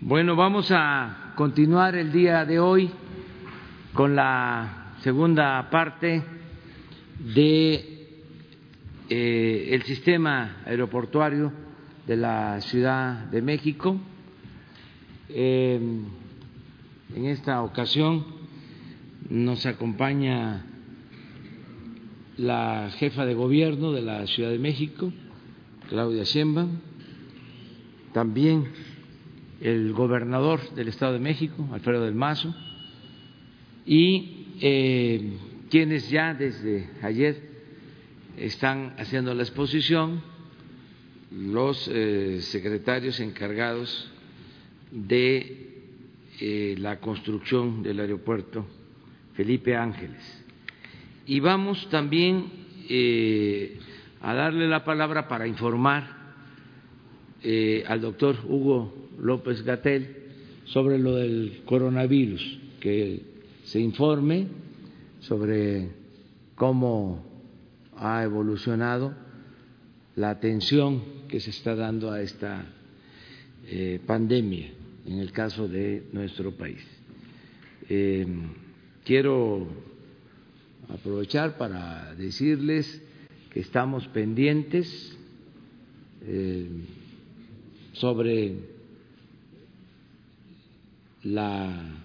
Bueno, vamos a continuar el día de hoy con la segunda parte de eh, el sistema aeroportuario de la Ciudad de México. Eh, en esta ocasión nos acompaña la jefa de gobierno de la Ciudad de México, Claudia Sheinbaum, también el gobernador del Estado de México, Alfredo del Mazo, y eh, quienes ya desde ayer están haciendo la exposición, los eh, secretarios encargados de eh, la construcción del aeropuerto Felipe Ángeles. Y vamos también a darle la palabra para informar al doctor Hugo López Gatel sobre lo del coronavirus, que se informe sobre cómo ha evolucionado la atención que se está dando a esta eh, pandemia en el caso de nuestro país. Eh, quiero aprovechar para decirles que estamos pendientes eh, sobre la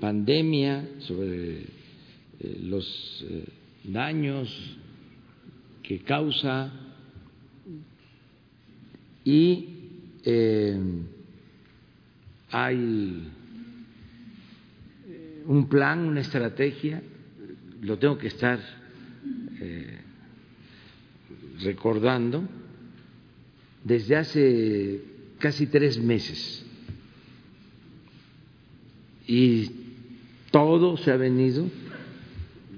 pandemia, sobre eh, los eh, daños que causa y eh, hay un plan, una estrategia, lo tengo que estar recordando, desde hace casi tres meses y todo se ha venido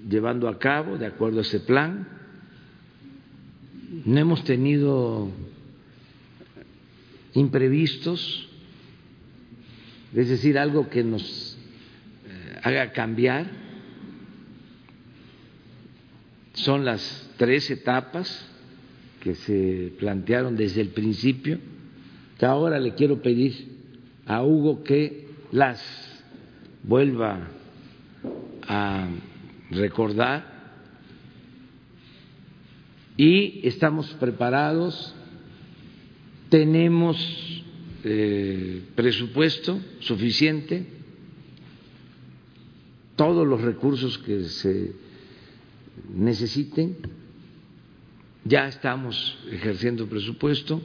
llevando a cabo de acuerdo a ese plan. No hemos tenido imprevistos, es decir, algo que nos eh, haga cambiar. Son las tres etapas que se plantearon desde el principio, ahora le quiero pedir a Hugo que las vuelva a recordar. Y estamos preparados, tenemos eh, presupuesto suficiente, todos los recursos que se necesiten, ya estamos ejerciendo presupuesto,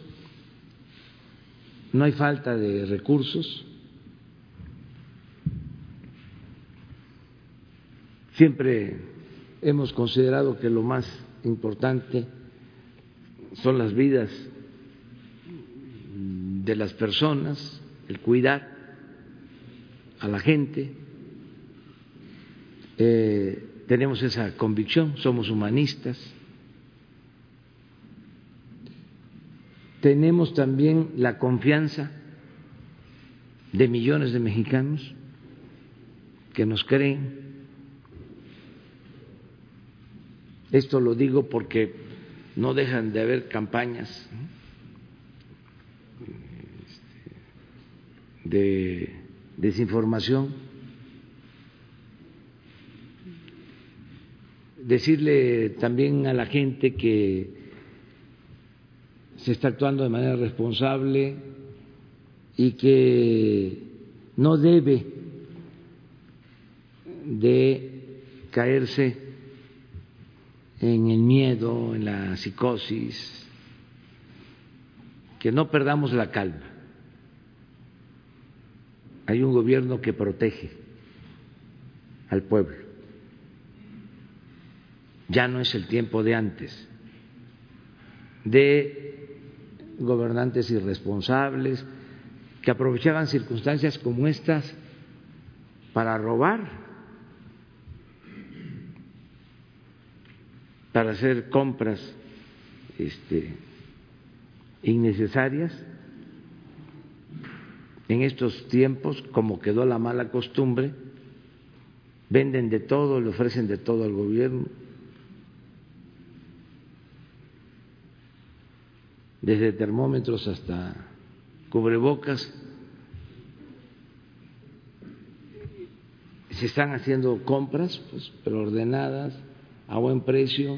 no hay falta de recursos Siempre hemos considerado que lo más importante son las vidas de las personas, el cuidar a la gente. Eh, tenemos esa convicción, somos humanistas. Tenemos también la confianza de millones de mexicanos que nos creen Esto lo digo porque no dejan de haber campañas de desinformación. Decirle también a la gente que se está actuando de manera responsable y que no debe de caerse en el miedo, en la psicosis, que no perdamos la calma. Hay un gobierno que protege al pueblo. Ya no es el tiempo de antes, de gobernantes irresponsables que aprovechaban circunstancias como estas para robar para hacer compras este, innecesarias en estos tiempos, como quedó la mala costumbre, venden de todo, le ofrecen de todo al gobierno. Desde termómetros hasta cubrebocas, se están haciendo compras, pues, pero ordenadas, a buen precio.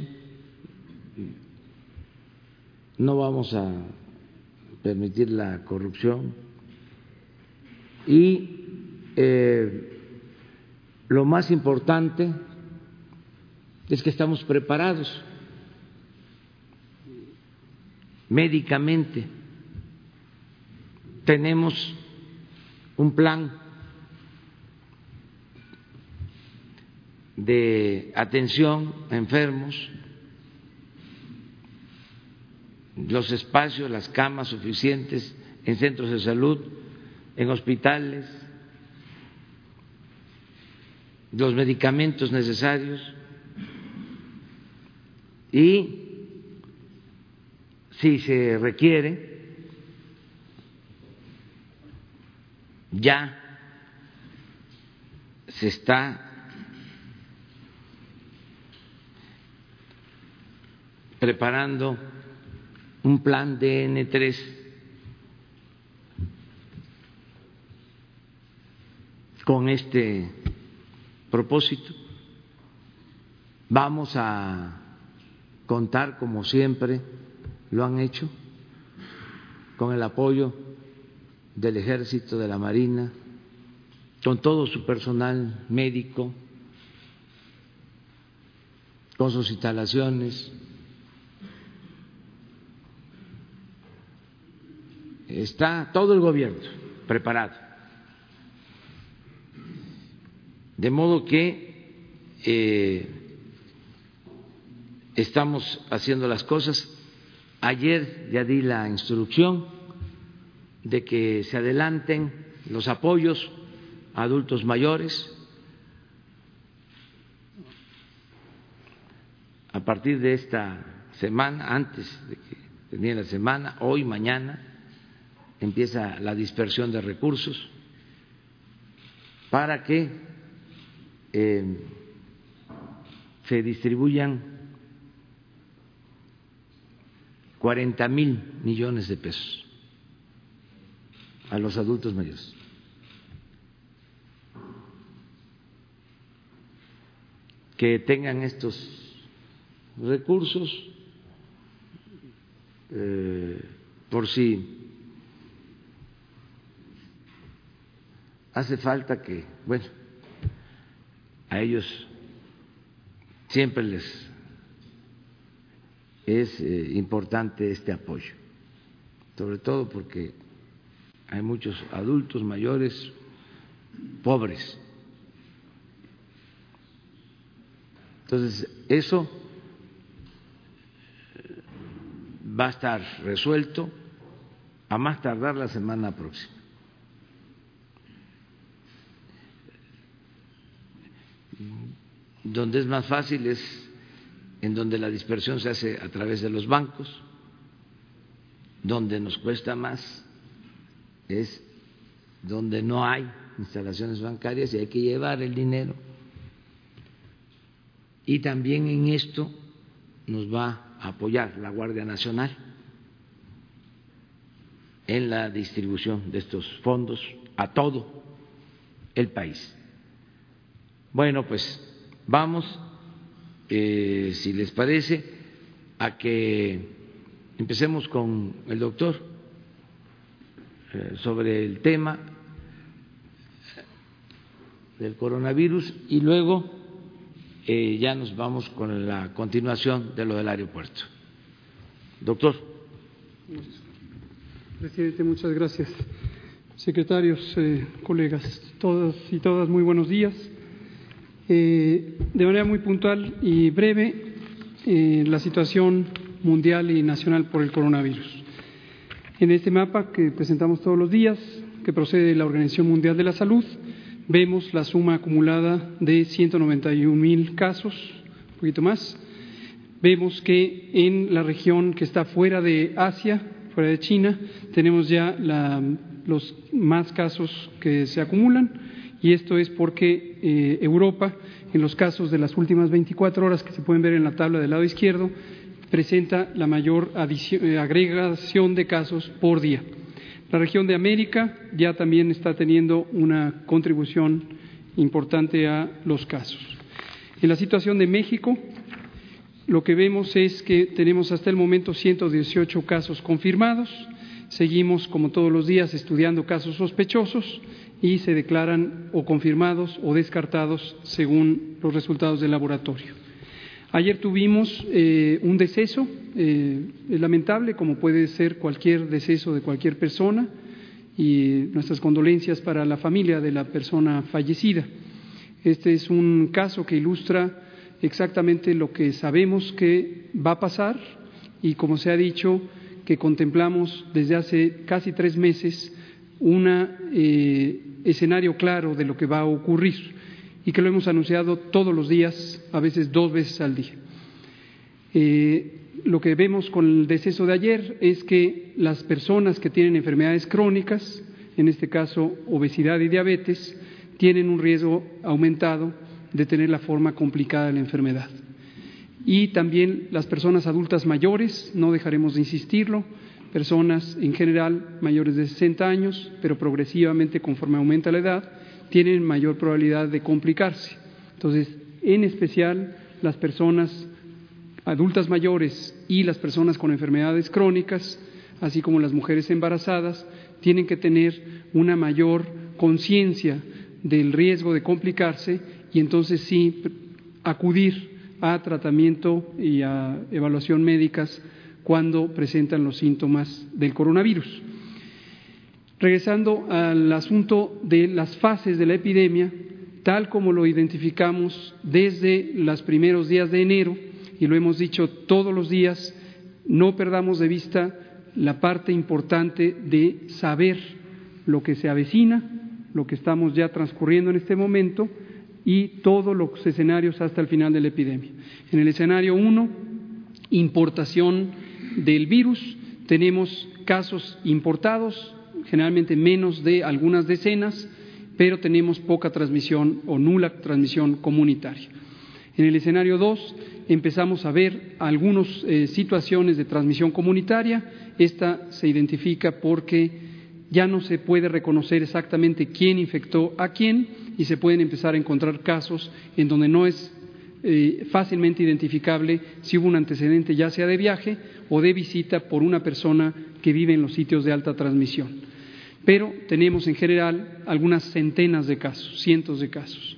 No vamos a permitir la corrupción. Y eh, lo más importante es que estamos preparados médicamente. Tenemos un plan de atención a enfermos, los espacios, las camas suficientes en centros de salud, en hospitales, los medicamentos necesarios y si se requiere, ya se está preparando un plan DN3 con este propósito. Vamos a contar, como siempre lo han hecho, con el apoyo del ejército, de la marina, con todo su personal médico, con sus instalaciones, está todo el gobierno preparado. De modo que eh, estamos haciendo las cosas. Ayer ya di la instrucción de que se adelanten los apoyos a adultos mayores. A partir de esta semana, antes de que tenía la semana, hoy, mañana, empieza la dispersión de recursos para que eh, se distribuyan 40 mil millones de pesos a los adultos mayores. Que tengan estos recursos eh, por si hace falta que, bueno, a ellos siempre les es eh, importante este apoyo, sobre todo porque hay muchos adultos mayores pobres. Entonces, eso eh, va a estar resuelto a más tardar la semana próxima. Donde es más fácil es en donde la dispersión se hace a través de los bancos, donde nos cuesta más es donde no hay instalaciones bancarias y hay que llevar el dinero. Y también en esto nos va a apoyar la Guardia Nacional en la distribución de estos fondos a todo el país. Bueno, pues vamos, eh, si les parece, a que empecemos con el doctor eh, sobre el tema del coronavirus y luego eh, ya nos vamos con la continuación de lo del aeropuerto. Doctor. Presidente, muchas gracias. Secretarios, colegas, todos y todas, muy buenos días. Eh, de manera muy puntual y breve, eh, la situación mundial y nacional por el coronavirus. En este mapa que presentamos todos los días, que procede de la Organización Mundial de la Salud, vemos la suma acumulada de 191 mil casos, un poquito más. Vemos que en la región que está fuera de Asia, fuera de China, tenemos ya los más casos que se acumulan y esto es porque eh, Europa, en los casos de las últimas 24 horas que se pueden ver en la tabla del lado izquierdo, presenta la mayor eh, agregación de casos por día. La región de América ya también está teniendo una contribución importante a los casos. En la situación de México, lo que vemos es que tenemos hasta el momento 118 casos confirmados. Seguimos, como todos los días, estudiando casos sospechosos y se declaran o confirmados o descartados según los resultados del laboratorio. Ayer tuvimos eh, un deceso, eh, lamentable, como puede ser cualquier deceso de cualquier persona, y nuestras condolencias para la familia de la persona fallecida. Este es un caso que ilustra exactamente lo que sabemos que va a pasar y, como se ha dicho, que contemplamos desde hace casi tres meses un eh, escenario claro de lo que va a ocurrir y que lo hemos anunciado todos los días, a veces dos veces al día. Eh, lo que vemos con el deceso de ayer es que las personas que tienen enfermedades crónicas, en este caso obesidad y diabetes, tienen un riesgo aumentado de tener la forma complicada de la enfermedad. Y también las personas adultas mayores, no dejaremos de insistirlo, personas en general mayores de 60 años, pero progresivamente conforme aumenta la edad, tienen mayor probabilidad de complicarse. Entonces, en especial las personas adultas mayores y las personas con enfermedades crónicas, así como las mujeres embarazadas, tienen que tener una mayor conciencia del riesgo de complicarse y entonces sí acudir a tratamiento y a evaluación médicas cuando presentan los síntomas del coronavirus. Regresando al asunto de las fases de la epidemia, tal como lo identificamos desde los primeros días de enero, y lo hemos dicho todos los días, no perdamos de vista la parte importante de saber lo que se avecina, lo que estamos ya transcurriendo en este momento y todos los escenarios hasta el final de la epidemia. En el escenario 1, importación del virus, tenemos casos importados, generalmente menos de algunas decenas, pero tenemos poca transmisión o nula transmisión comunitaria. En el escenario 2 empezamos a ver algunas eh, situaciones de transmisión comunitaria. Esta se identifica porque ya no se puede reconocer exactamente quién infectó a quién y se pueden empezar a encontrar casos en donde no es eh, fácilmente identificable si hubo un antecedente ya sea de viaje o de visita por una persona que vive en los sitios de alta transmisión. Pero tenemos en general algunas centenas de casos, cientos de casos.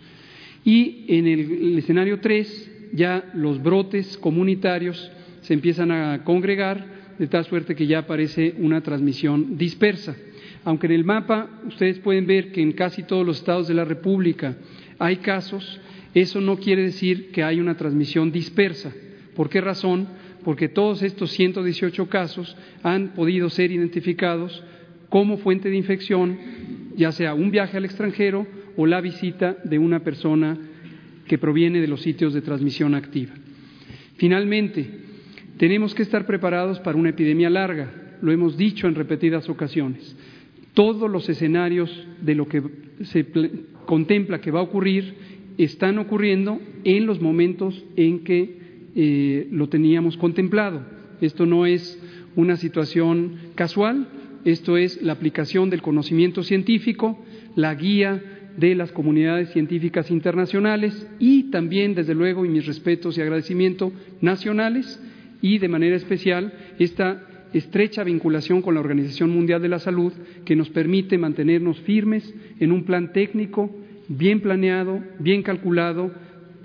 Y en el, escenario 3 ya los brotes comunitarios se empiezan a congregar de tal suerte que ya aparece una transmisión dispersa. Aunque en el mapa ustedes pueden ver que en casi todos los estados de la República hay casos, eso no quiere decir que hay una transmisión dispersa. ¿Por qué razón? Porque todos estos 118 casos han podido ser identificados como fuente de infección, ya sea un viaje al extranjero o la visita de una persona que proviene de los sitios de transmisión activa. Finalmente, tenemos que estar preparados para una epidemia larga, lo hemos dicho en repetidas ocasiones. Todos los escenarios de lo que se contempla que va a ocurrir están ocurriendo en los momentos en que eh, lo teníamos contemplado. Esto no es una situación casual, esto es la aplicación del conocimiento científico, la guía de las comunidades científicas internacionales y también, desde luego, y mis respetos y agradecimiento, nacionales y, de manera especial, esta estrecha vinculación con la Organización Mundial de la Salud que nos permite mantenernos firmes en un plan técnico bien planeado, bien calculado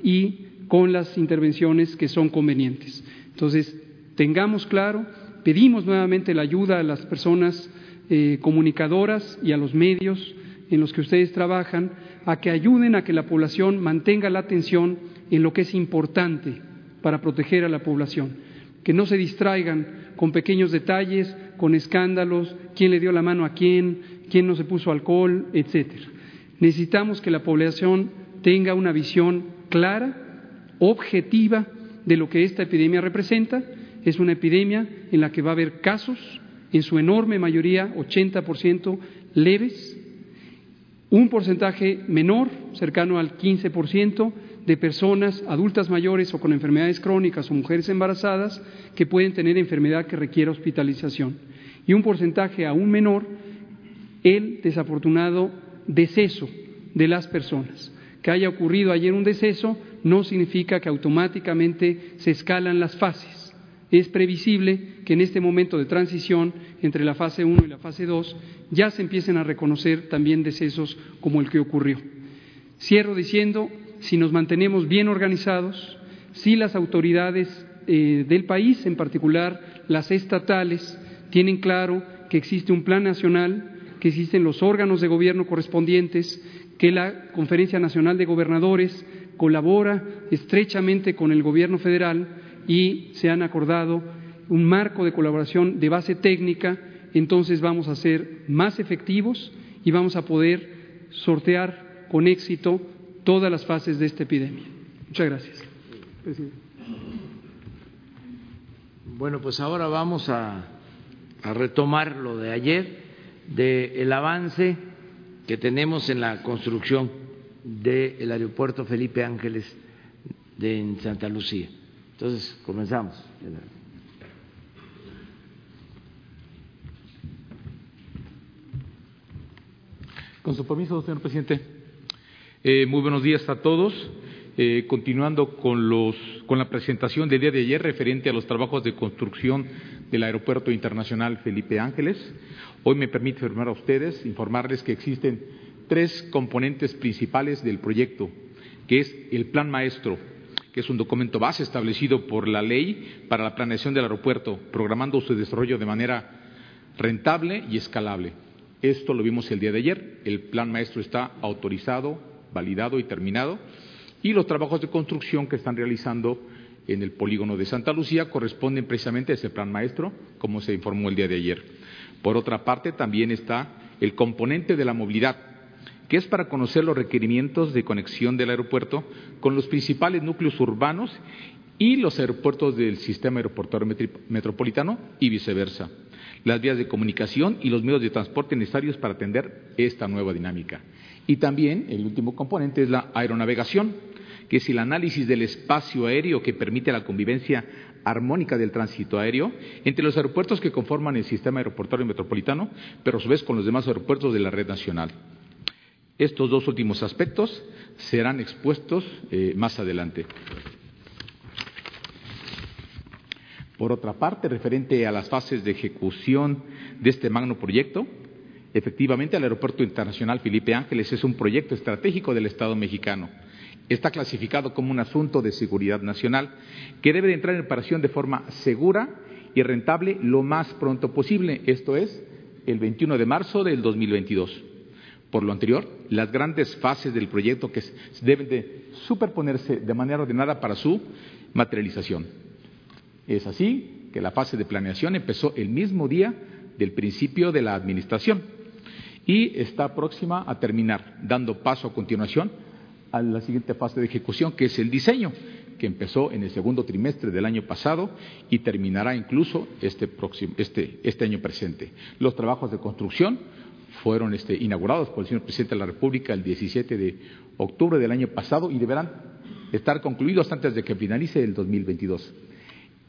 y con las intervenciones que son convenientes. Entonces, tengamos claro, pedimos nuevamente la ayuda a las personas eh, comunicadoras y a los medios en los que ustedes trabajan a que ayuden a que la población mantenga la atención en lo que es importante para proteger a la población, que no se distraigan con pequeños detalles, con escándalos, quién le dio la mano a quién, quién no se puso alcohol, etcétera. Necesitamos que la población tenga una visión clara, objetiva de lo que esta epidemia representa. Es una epidemia en la que va a haber casos, en su enorme mayoría, 80% leves, un porcentaje menor, cercano al 15%, de personas adultas mayores o con enfermedades crónicas o mujeres embarazadas que pueden tener enfermedad que requiera hospitalización. Y un porcentaje aún menor, el desafortunado deceso de las personas. Que haya ocurrido ayer un deceso no significa que automáticamente se escalan las fases. Es previsible que en este momento de transición entre la fase 1 y la fase 2 ya se empiecen a reconocer también decesos como el que ocurrió. Cierro diciendo, si nos mantenemos bien organizados, si las autoridades eh, del país, en particular las estatales, tienen claro que existe un plan nacional, que existen los órganos de gobierno correspondientes, que la Conferencia Nacional de Gobernadores colabora estrechamente con el Gobierno federal y se han acordado un marco de colaboración de base técnica, entonces vamos a ser más efectivos y vamos a poder sortear con éxito todas las fases de esta epidemia. Muchas gracias. Bueno, pues ahora vamos a, retomar lo de ayer, del avance que tenemos en la construcción del aeropuerto Felipe Ángeles de en Santa Lucía. Entonces, comenzamos. Con su permiso, señor presidente. Eh, muy buenos días a todos. Eh, continuando con, los, con la presentación del día de ayer referente a los trabajos de construcción del Aeropuerto Internacional Felipe Ángeles, hoy me permite informar a ustedes, informarles que existen tres componentes principales del proyecto, que es el Plan Maestro, que es un documento base establecido por la ley para la planeación del aeropuerto, programando su desarrollo de manera rentable y escalable. Esto lo vimos el día de ayer. El plan maestro está autorizado, validado y terminado y los trabajos de construcción que están realizando en el polígono de Santa Lucía corresponden precisamente a ese plan maestro, como se informó el día de ayer. Por otra parte, también está el componente de la movilidad, que es para conocer los requerimientos de conexión del aeropuerto con los principales núcleos urbanos y los aeropuertos del sistema aeroportuario metropolitano y viceversa, las vías de comunicación y los medios de transporte necesarios para atender esta nueva dinámica. Y también el último componente es la aeronavegación, que es el análisis del espacio aéreo que permite la convivencia armónica del tránsito aéreo entre los aeropuertos que conforman el sistema aeroportuario metropolitano, pero a su vez con los demás aeropuertos de la red nacional. Estos dos últimos aspectos serán expuestos eh, más adelante. Por otra parte, referente a las fases de ejecución de este magno proyecto, efectivamente el Aeropuerto Internacional Felipe Ángeles es un proyecto estratégico del Estado mexicano está clasificado como un asunto de seguridad nacional que debe de entrar en operación de forma segura y rentable lo más pronto posible, esto es, el 21 de marzo del 2022. Por lo anterior, las grandes fases del proyecto que deben de superponerse de manera ordenada para su materialización. Es así que la fase de planeación empezó el mismo día del principio de la administración y está próxima a terminar, dando paso a continuación a la siguiente fase de ejecución, que es el diseño, que empezó en el segundo trimestre del año pasado y terminará incluso este, próximo, este, este año presente. Los trabajos de construcción fueron este, inaugurados por el señor presidente de la República el 17 de octubre del año pasado y deberán estar concluidos antes de que finalice el 2022.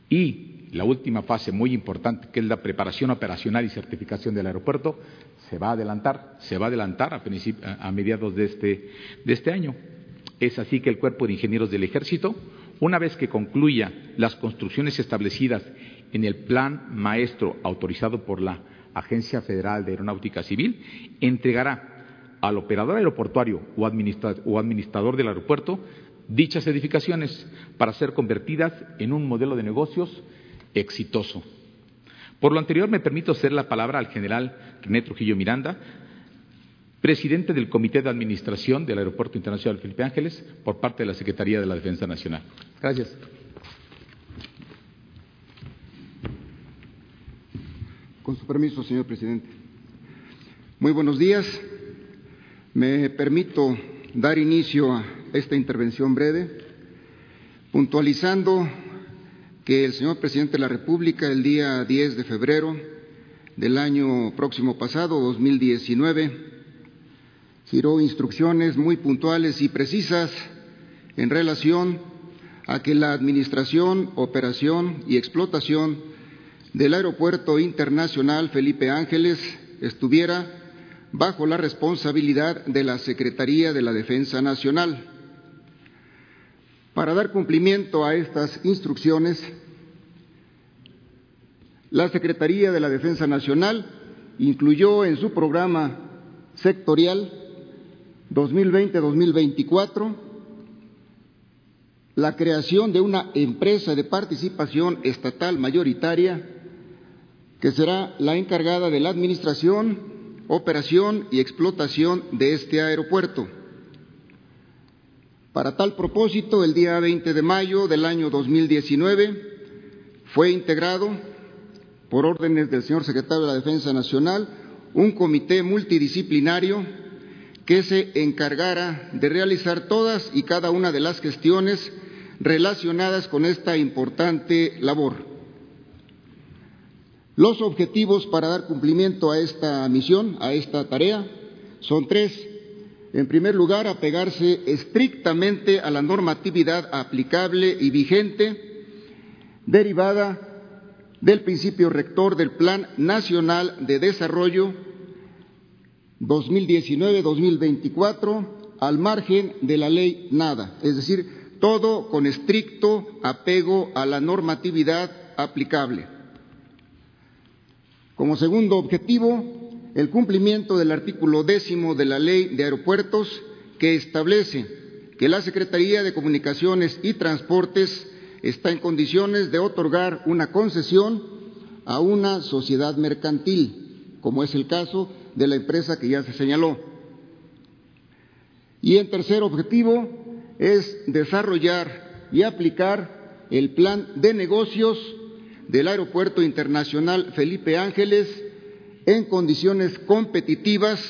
Y la última fase muy importante, que es la preparación operacional y certificación del aeropuerto, se va a adelantar, se va a adelantar a, a mediados de este, de este año. Es así que el Cuerpo de Ingenieros del Ejército, una vez que concluya las construcciones establecidas en el plan maestro autorizado por la Agencia Federal de Aeronáutica Civil, entregará al operador aeroportuario o, administrador del aeropuerto dichas edificaciones para ser convertidas en un modelo de negocios exitoso. Por lo anterior, me permito hacer la palabra al general René Trujillo Miranda, presidente del Comité de Administración del Aeropuerto Internacional Felipe Ángeles, por parte de la Secretaría de la Defensa Nacional. Gracias. Con su permiso, señor presidente. Muy buenos días. Me permito dar inicio a esta intervención breve, puntualizando que el señor presidente de la República, el día 10 de febrero del año próximo pasado, 2019, giró instrucciones muy puntuales y precisas en relación a que la administración, operación y explotación del Aeropuerto Internacional Felipe Ángeles estuviera bajo la responsabilidad de la Secretaría de la Defensa Nacional. Para dar cumplimiento a estas instrucciones, la Secretaría de la Defensa Nacional incluyó en su programa sectorial 2020-2024 la creación de una empresa de participación estatal mayoritaria que será la encargada de la administración, operación y explotación de este aeropuerto. Para tal propósito, el día 20 de mayo del año 2019 fue integrado, por órdenes del señor secretario de la Defensa Nacional, un comité multidisciplinario que se encargara de realizar todas y cada una de las gestiones relacionadas con esta importante labor. Los objetivos para dar cumplimiento a esta misión, a esta tarea, son tres. En primer lugar, apegarse estrictamente a la normatividad aplicable y vigente derivada del principio rector del Plan Nacional de Desarrollo 2019-2024 al margen de la ley nada, es decir, todo con estricto apego a la normatividad aplicable. Como segundo objetivo, el cumplimiento del artículo décimo de la Ley de Aeropuertos que establece que la Secretaría de Comunicaciones y Transportes está en condiciones de otorgar una concesión a una sociedad mercantil, como es el caso de la empresa que ya se señaló. Y en tercer objetivo, es desarrollar y aplicar el plan de negocios del Aeropuerto Internacional Felipe Ángeles en condiciones competitivas,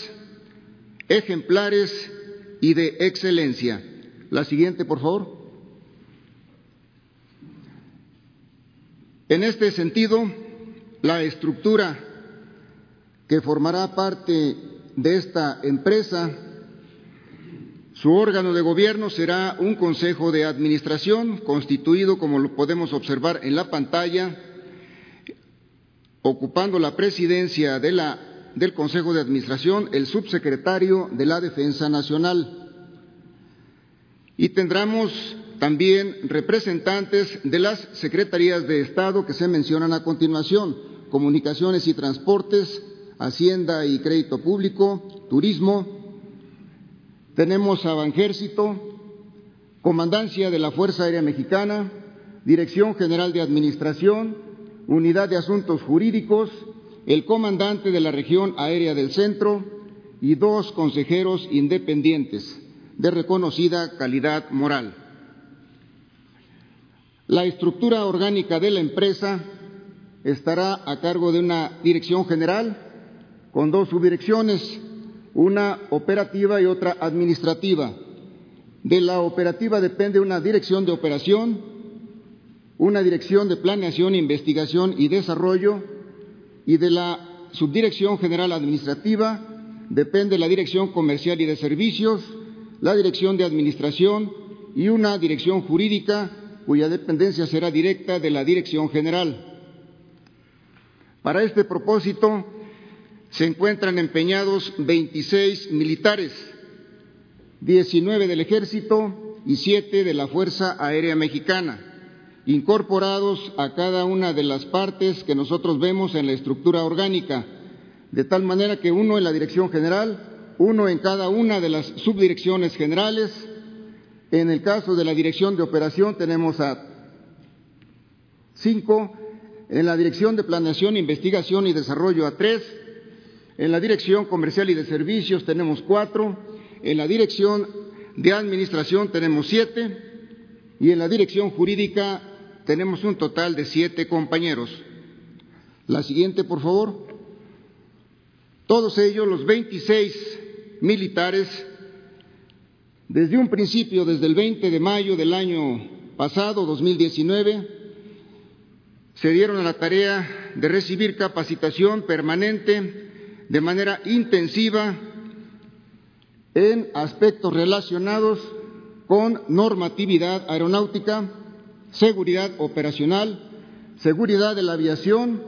ejemplares y de excelencia. La siguiente, por favor. En este sentido, la estructura que formará parte de esta empresa su órgano de gobierno será un consejo de administración constituido, como lo podemos observar en la pantalla, ocupando la presidencia del Consejo de Administración el subsecretario de la Defensa Nacional. Y tendremos también representantes de las secretarías de Estado que se mencionan a continuación, Comunicaciones y Transportes, Hacienda y Crédito Público, Turismo, tenemos a Banjército, Comandancia de la Fuerza Aérea Mexicana, Dirección General de Administración, Unidad de Asuntos Jurídicos, el comandante de la Región Aérea del Centro y dos consejeros independientes de reconocida calidad moral. La estructura orgánica de la empresa estará a cargo de una dirección general con dos subdirecciones, una operativa y otra administrativa. De la operativa depende una dirección de operación, una dirección de planeación, investigación y desarrollo, y de la subdirección general administrativa depende la dirección comercial y de servicios, la dirección de administración y una dirección jurídica cuya dependencia será directa de la dirección general. Para este propósito, se encuentran empeñados 26 militares, 19 del Ejército y 7 de la Fuerza Aérea Mexicana, incorporados a cada una de las partes que nosotros vemos en la estructura orgánica, de tal manera que uno en la Dirección General, uno en cada una de las subdirecciones generales. En el caso de la Dirección de Operación tenemos a cinco, en la Dirección de Planeación, Investigación y Desarrollo a tres, en la Dirección Comercial y de Servicios tenemos cuatro, en la Dirección de Administración tenemos siete y en la Dirección Jurídica tenemos un total de siete compañeros. La siguiente, por favor. Todos ellos, los 26 militares, desde un principio, desde el 20 de mayo del año pasado, 2019, se dieron a la tarea de recibir capacitación permanente de manera intensiva en aspectos relacionados con normatividad aeronáutica, seguridad operacional, seguridad de la aviación,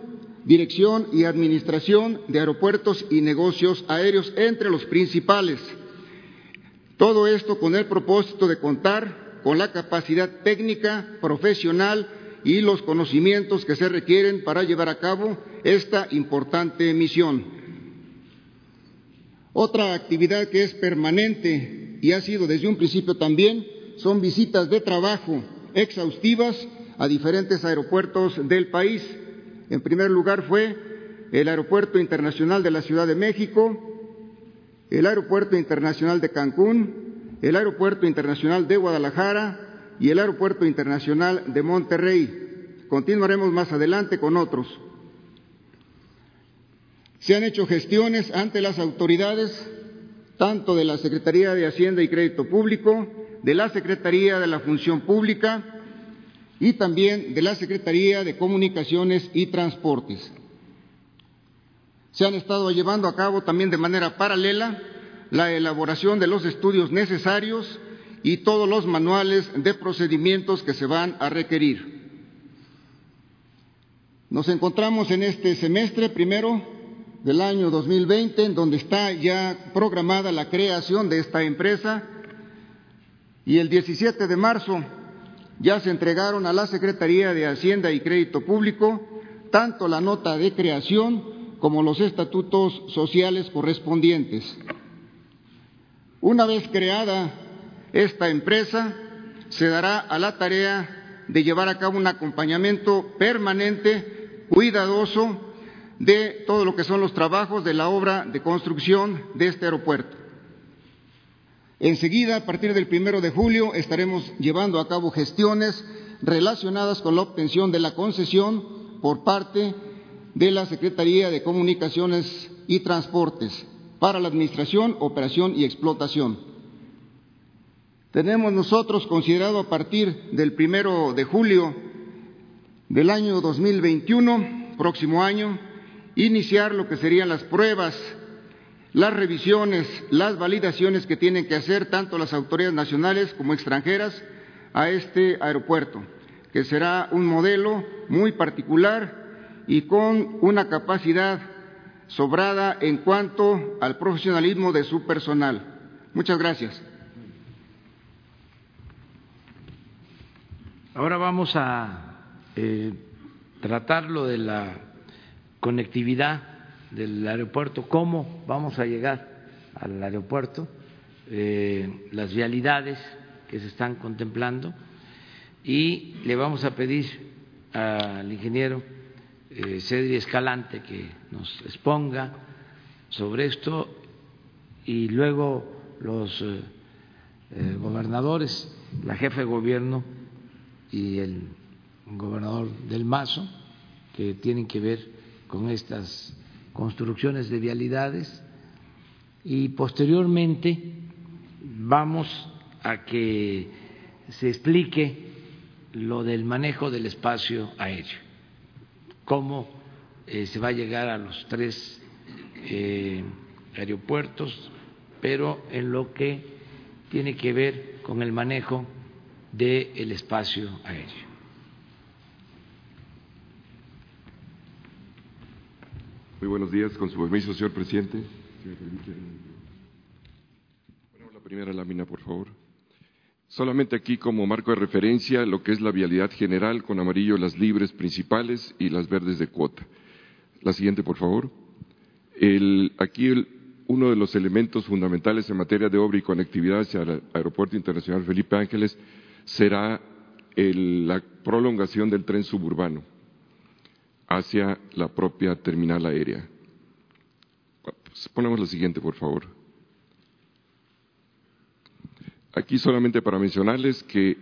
dirección y administración de aeropuertos y negocios aéreos entre los principales. Todo esto con el propósito de contar con la capacidad técnica, profesional y los conocimientos que se requieren para llevar a cabo esta importante misión. Otra actividad que es permanente y ha sido desde un principio también son visitas de trabajo exhaustivas a diferentes aeropuertos del país. En primer lugar fue el Aeropuerto Internacional de la Ciudad de México, el Aeropuerto Internacional de Cancún, el Aeropuerto Internacional de Guadalajara y el Aeropuerto Internacional de Monterrey. Continuaremos más adelante con otros. Se han hecho gestiones ante las autoridades, tanto de la Secretaría de Hacienda y Crédito Público, de la Secretaría de la Función Pública y también de la Secretaría de Comunicaciones y Transportes. Se han estado llevando a cabo también de manera paralela la elaboración de los estudios necesarios y todos los manuales de procedimientos que se van a requerir. Nos encontramos en este semestre primero del año 2020, en donde está ya programada la creación de esta empresa, y el 17 de marzo ya se entregaron a la Secretaría de Hacienda y Crédito Público tanto la nota de creación como los estatutos sociales correspondientes. Una vez creada esta empresa, se dará a la tarea de llevar a cabo un acompañamiento permanente, cuidadoso, de todo lo que son los trabajos de la obra de construcción de este aeropuerto. Enseguida, a partir del primero de julio, estaremos llevando a cabo gestiones relacionadas con la obtención de la concesión por parte de la Secretaría de Comunicaciones y Transportes para la administración, operación y explotación. Tenemos nosotros considerado a partir del primero de julio del año 2021, próximo año, iniciar lo que serían las pruebas las revisiones, las validaciones que tienen que hacer tanto las autoridades nacionales como extranjeras a este aeropuerto, que será un modelo muy particular y con una capacidad sobrada en cuanto al profesionalismo de su personal. Muchas gracias. Ahora vamos a eh, tratar lo de la conectividad del aeropuerto, cómo vamos a llegar al aeropuerto, eh, las vialidades que se están contemplando. Y le vamos a pedir al ingeniero eh, Cedri Escalante que nos exponga sobre esto y luego los eh, eh, gobernadores, la jefa de gobierno y el gobernador del Mazo, que tienen que ver con estas construcciones de vialidades y posteriormente vamos a que se explique lo del manejo del espacio aéreo, cómo eh, se va a llegar a los tres eh, aeropuertos, pero en lo que tiene que ver con el manejo del espacio aéreo. Muy buenos días, con su permiso, señor presidente. la primera lámina, por favor. Solamente aquí como marco de referencia lo que es la vialidad general, con amarillo las libres principales y las verdes de cuota. La siguiente, por favor. aquí uno de los elementos fundamentales en materia de obra y conectividad hacia el Aeropuerto Internacional Felipe Ángeles será la prolongación del tren suburbano hacia la propia terminal aérea. Pues, ponemos la siguiente, por favor. Aquí solamente para mencionarles que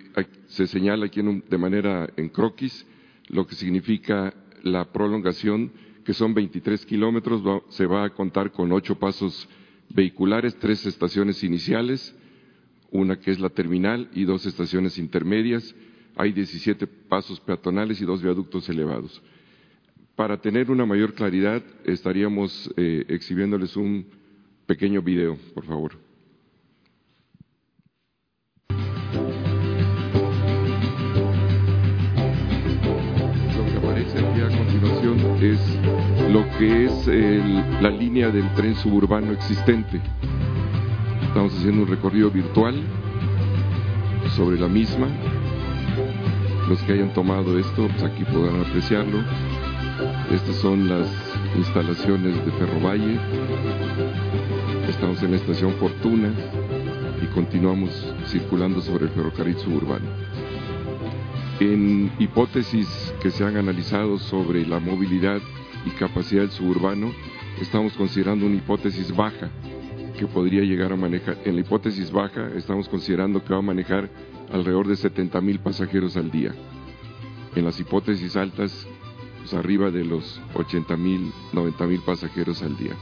se señala aquí de manera en croquis lo que significa la prolongación, que son 23 kilómetros, se va a contar con ocho pasos vehiculares, tres estaciones iniciales, una que es la terminal y dos estaciones intermedias, hay 17 pasos peatonales y dos viaductos elevados. Para tener una mayor claridad, estaríamos eh, exhibiéndoles un pequeño video, por favor. Lo que aparece aquí a continuación es lo que es la línea del tren suburbano existente. Estamos haciendo un recorrido virtual sobre la misma. Los que hayan tomado esto, pues aquí podrán apreciarlo. Estas son las instalaciones de Ferrovalle. Estamos en la estación Fortuna y continuamos circulando sobre el ferrocarril suburbano. En hipótesis que se han analizado sobre la movilidad y capacidad del suburbano, estamos considerando una hipótesis baja que podría llegar a manejar. En la hipótesis baja estamos considerando que va a manejar alrededor de 70 mil pasajeros al día. En las hipótesis altas, pues arriba de los 80 mil, 90 mil pasajeros al día.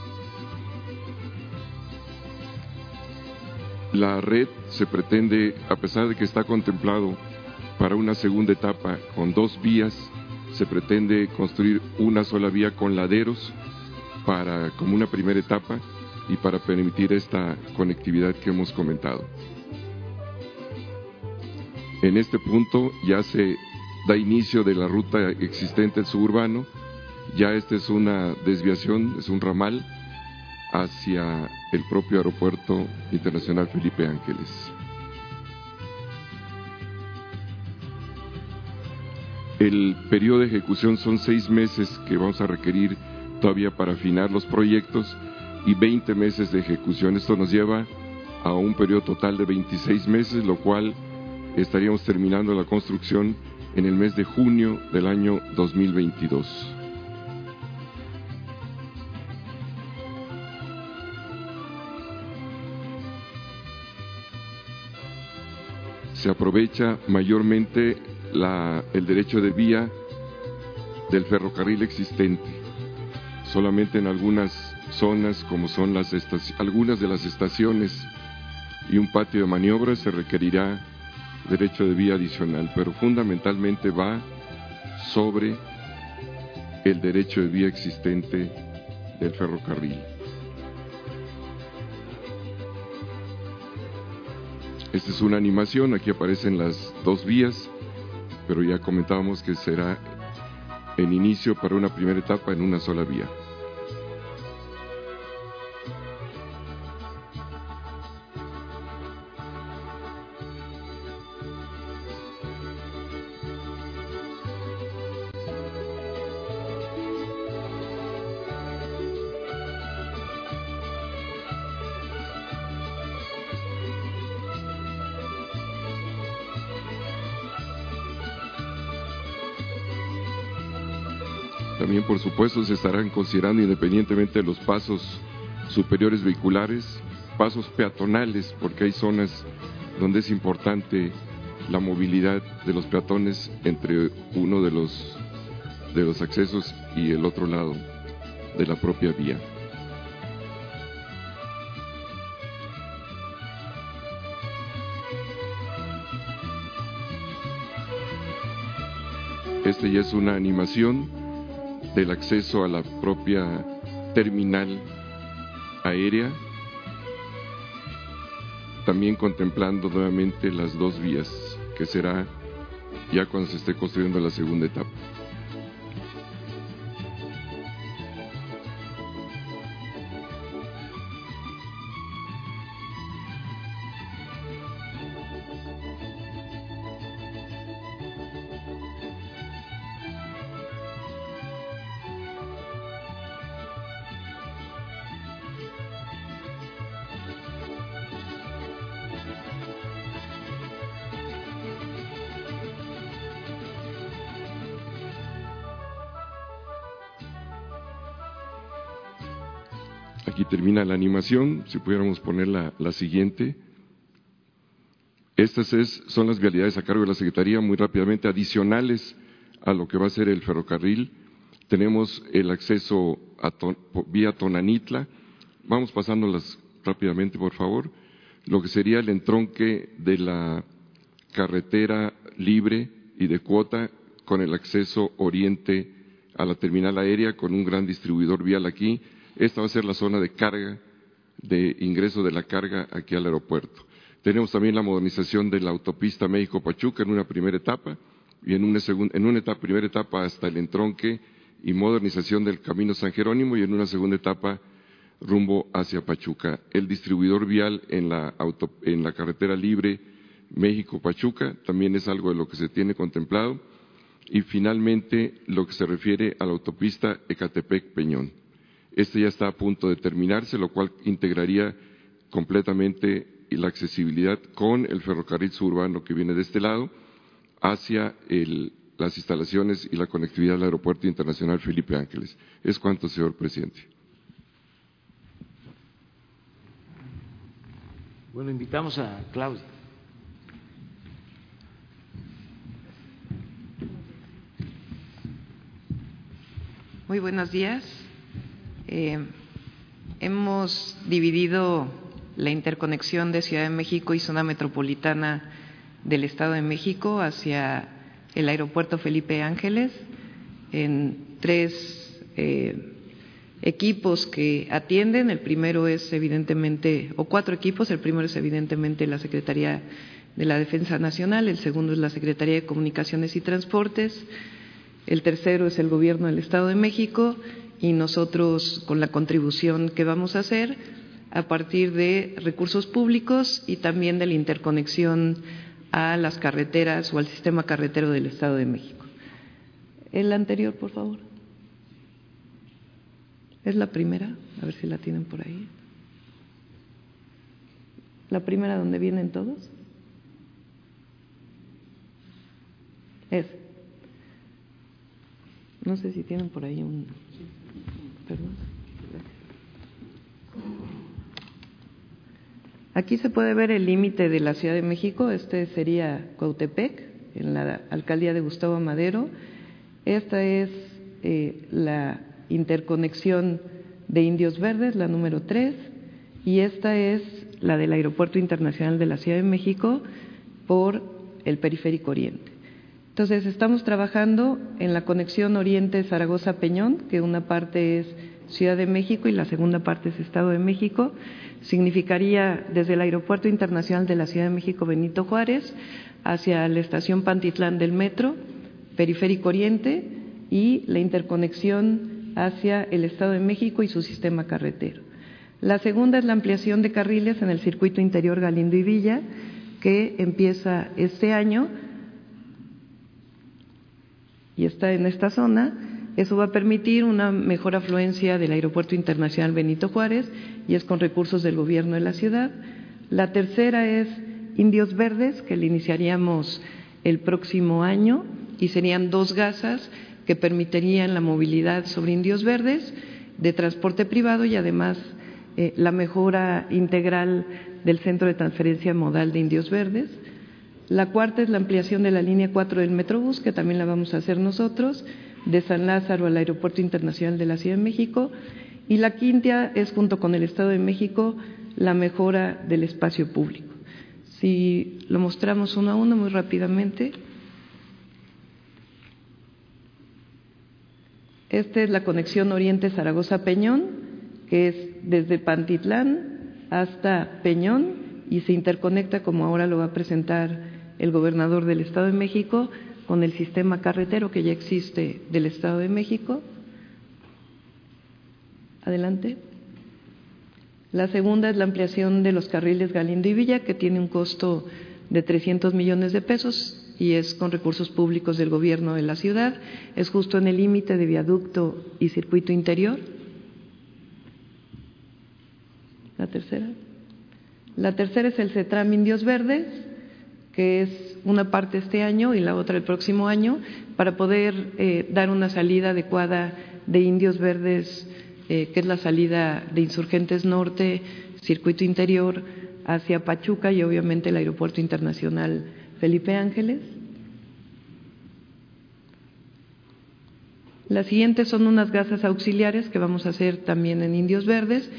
La red se pretende, a pesar de que está contemplado para una segunda etapa con dos vías, se pretende construir una sola vía con laderos para como una primera etapa y para permitir esta conectividad que hemos comentado. En este punto ya se da inicio de la ruta existente del suburbano, ya esta es una desviación, es un ramal hacia el propio Aeropuerto Internacional Felipe Ángeles. El periodo de ejecución son seis meses que vamos a requerir todavía para afinar los proyectos y 20 meses de ejecución. Esto nos lleva a un periodo total de 26 meses, lo cual estaríamos terminando la construcción en el mes de junio del año 2022. se aprovecha mayormente el derecho de vía del ferrocarril existente. Solamente en algunas zonas, como son las algunas de las estaciones y un patio de maniobra, se requerirá derecho de vía adicional, pero fundamentalmente va sobre el derecho de vía existente del ferrocarril. Esta es una animación, aquí aparecen las dos vías, pero ya comentábamos que será en inicio para una primera etapa en una sola vía. Supuesto, se estarán considerando, independientemente de los pasos superiores vehiculares, pasos peatonales, porque hay zonas donde es importante la movilidad de los peatones entre uno de los, de los accesos y el otro lado de la propia vía. Este ya es una animación del acceso a la propia terminal aérea, también contemplando nuevamente las dos vías, que será ya cuando se esté construyendo la segunda etapa. Si pudiéramos poner la, siguiente. Estas son las vialidades a cargo de la Secretaría, muy rápidamente, adicionales a lo que va a ser el ferrocarril. Tenemos el acceso vía Tonanitla. Vamos pasándolas rápidamente, por favor. Lo que sería el entronque de la carretera libre y de cuota con el acceso oriente a la terminal aérea, con un gran distribuidor vial aquí esta va a ser la zona de carga, de ingreso de la carga aquí al aeropuerto. Tenemos también la modernización de la autopista México-Pachuca en una primera etapa y en una, segunda, en una etapa, primera etapa hasta el entronque y modernización del Camino San Jerónimo y en una segunda etapa rumbo hacia Pachuca. El distribuidor vial en la, en la carretera libre México-Pachuca también es algo de lo que se tiene contemplado. Y finalmente, lo que se refiere a la autopista Ecatepec-Peñón. Este ya está a punto de terminarse, lo cual integraría completamente la accesibilidad con el ferrocarril suburbano que viene de este lado hacia las instalaciones y la conectividad del Aeropuerto Internacional Felipe Ángeles. Es cuanto, señor presidente. Bueno, invitamos a Claudia. Muy buenos días. Eh, hemos dividido la interconexión de Ciudad de México y zona metropolitana del Estado de México hacia el aeropuerto Felipe Ángeles en tres eh, equipos que atienden. El primero es evidentemente, o cuatro equipos, el primero es evidentemente la Secretaría de la Defensa Nacional, el segundo es la Secretaría de Comunicaciones y Transportes, el tercero es el Gobierno del Estado de México y nosotros con la contribución que vamos a hacer a partir de recursos públicos y también de la interconexión a las carreteras o al sistema carretero del Estado de México. El anterior, por favor. Es la primera, a ver si la tienen por ahí. La primera donde vienen todos. Es. No sé si tienen por ahí un. Aquí se puede ver el límite de la Ciudad de México, este sería Cuautepec, en la alcaldía de Gustavo Madero. Esta es eh, la interconexión de Indios Verdes, la número 3, y esta es la del Aeropuerto Internacional de la Ciudad de México por el Periférico Oriente. Entonces, estamos trabajando en la conexión Oriente-Zaragoza-Peñón, que una parte es Ciudad de México y la segunda parte es Estado de México significaría desde el Aeropuerto Internacional de la Ciudad de México Benito Juárez hacia la estación Pantitlán del metro, Periférico Oriente y la interconexión hacia el Estado de México y su sistema carretero. La segunda es la ampliación de carriles en el circuito interior Galindo y Villa, que empieza este año y está en esta zona eso va a permitir una mejor afluencia del Aeropuerto Internacional Benito Juárez y es con recursos del gobierno de la ciudad. La tercera es Indios Verdes, que le iniciaríamos el próximo año y serían dos gasas que permitirían la movilidad sobre Indios Verdes de transporte privado y además eh, la mejora integral del centro de transferencia modal de Indios Verdes. La cuarta es la ampliación de la línea 4 del Metrobús, que también la vamos a hacer nosotros de San Lázaro al Aeropuerto Internacional de la Ciudad de México y la quinta es, junto con el Estado de México, la mejora del espacio público. Si lo mostramos uno a uno muy rápidamente. Esta es la conexión Oriente-Zaragoza-Peñón, que es desde Pantitlán hasta Peñón y se interconecta, como ahora lo va a presentar el gobernador del Estado de México, con el sistema carretero que ya existe del Estado de México. Adelante. La segunda es la ampliación de los carriles Galindo y Villa, que tiene un costo de 300 millones de pesos y es con recursos públicos del gobierno de la ciudad. Es justo en el límite de viaducto y circuito interior. La tercera. La tercera es el CETRAM Indios Verdes, que es una parte este año y la otra el próximo año, para poder eh, dar una salida adecuada de indios verdes, eh, que es la salida de Insurgentes Norte, circuito interior, hacia Pachuca y obviamente el Aeropuerto Internacional Felipe Ángeles. Las siguientes son unas gasas auxiliares que vamos a hacer también en Indios Verdes,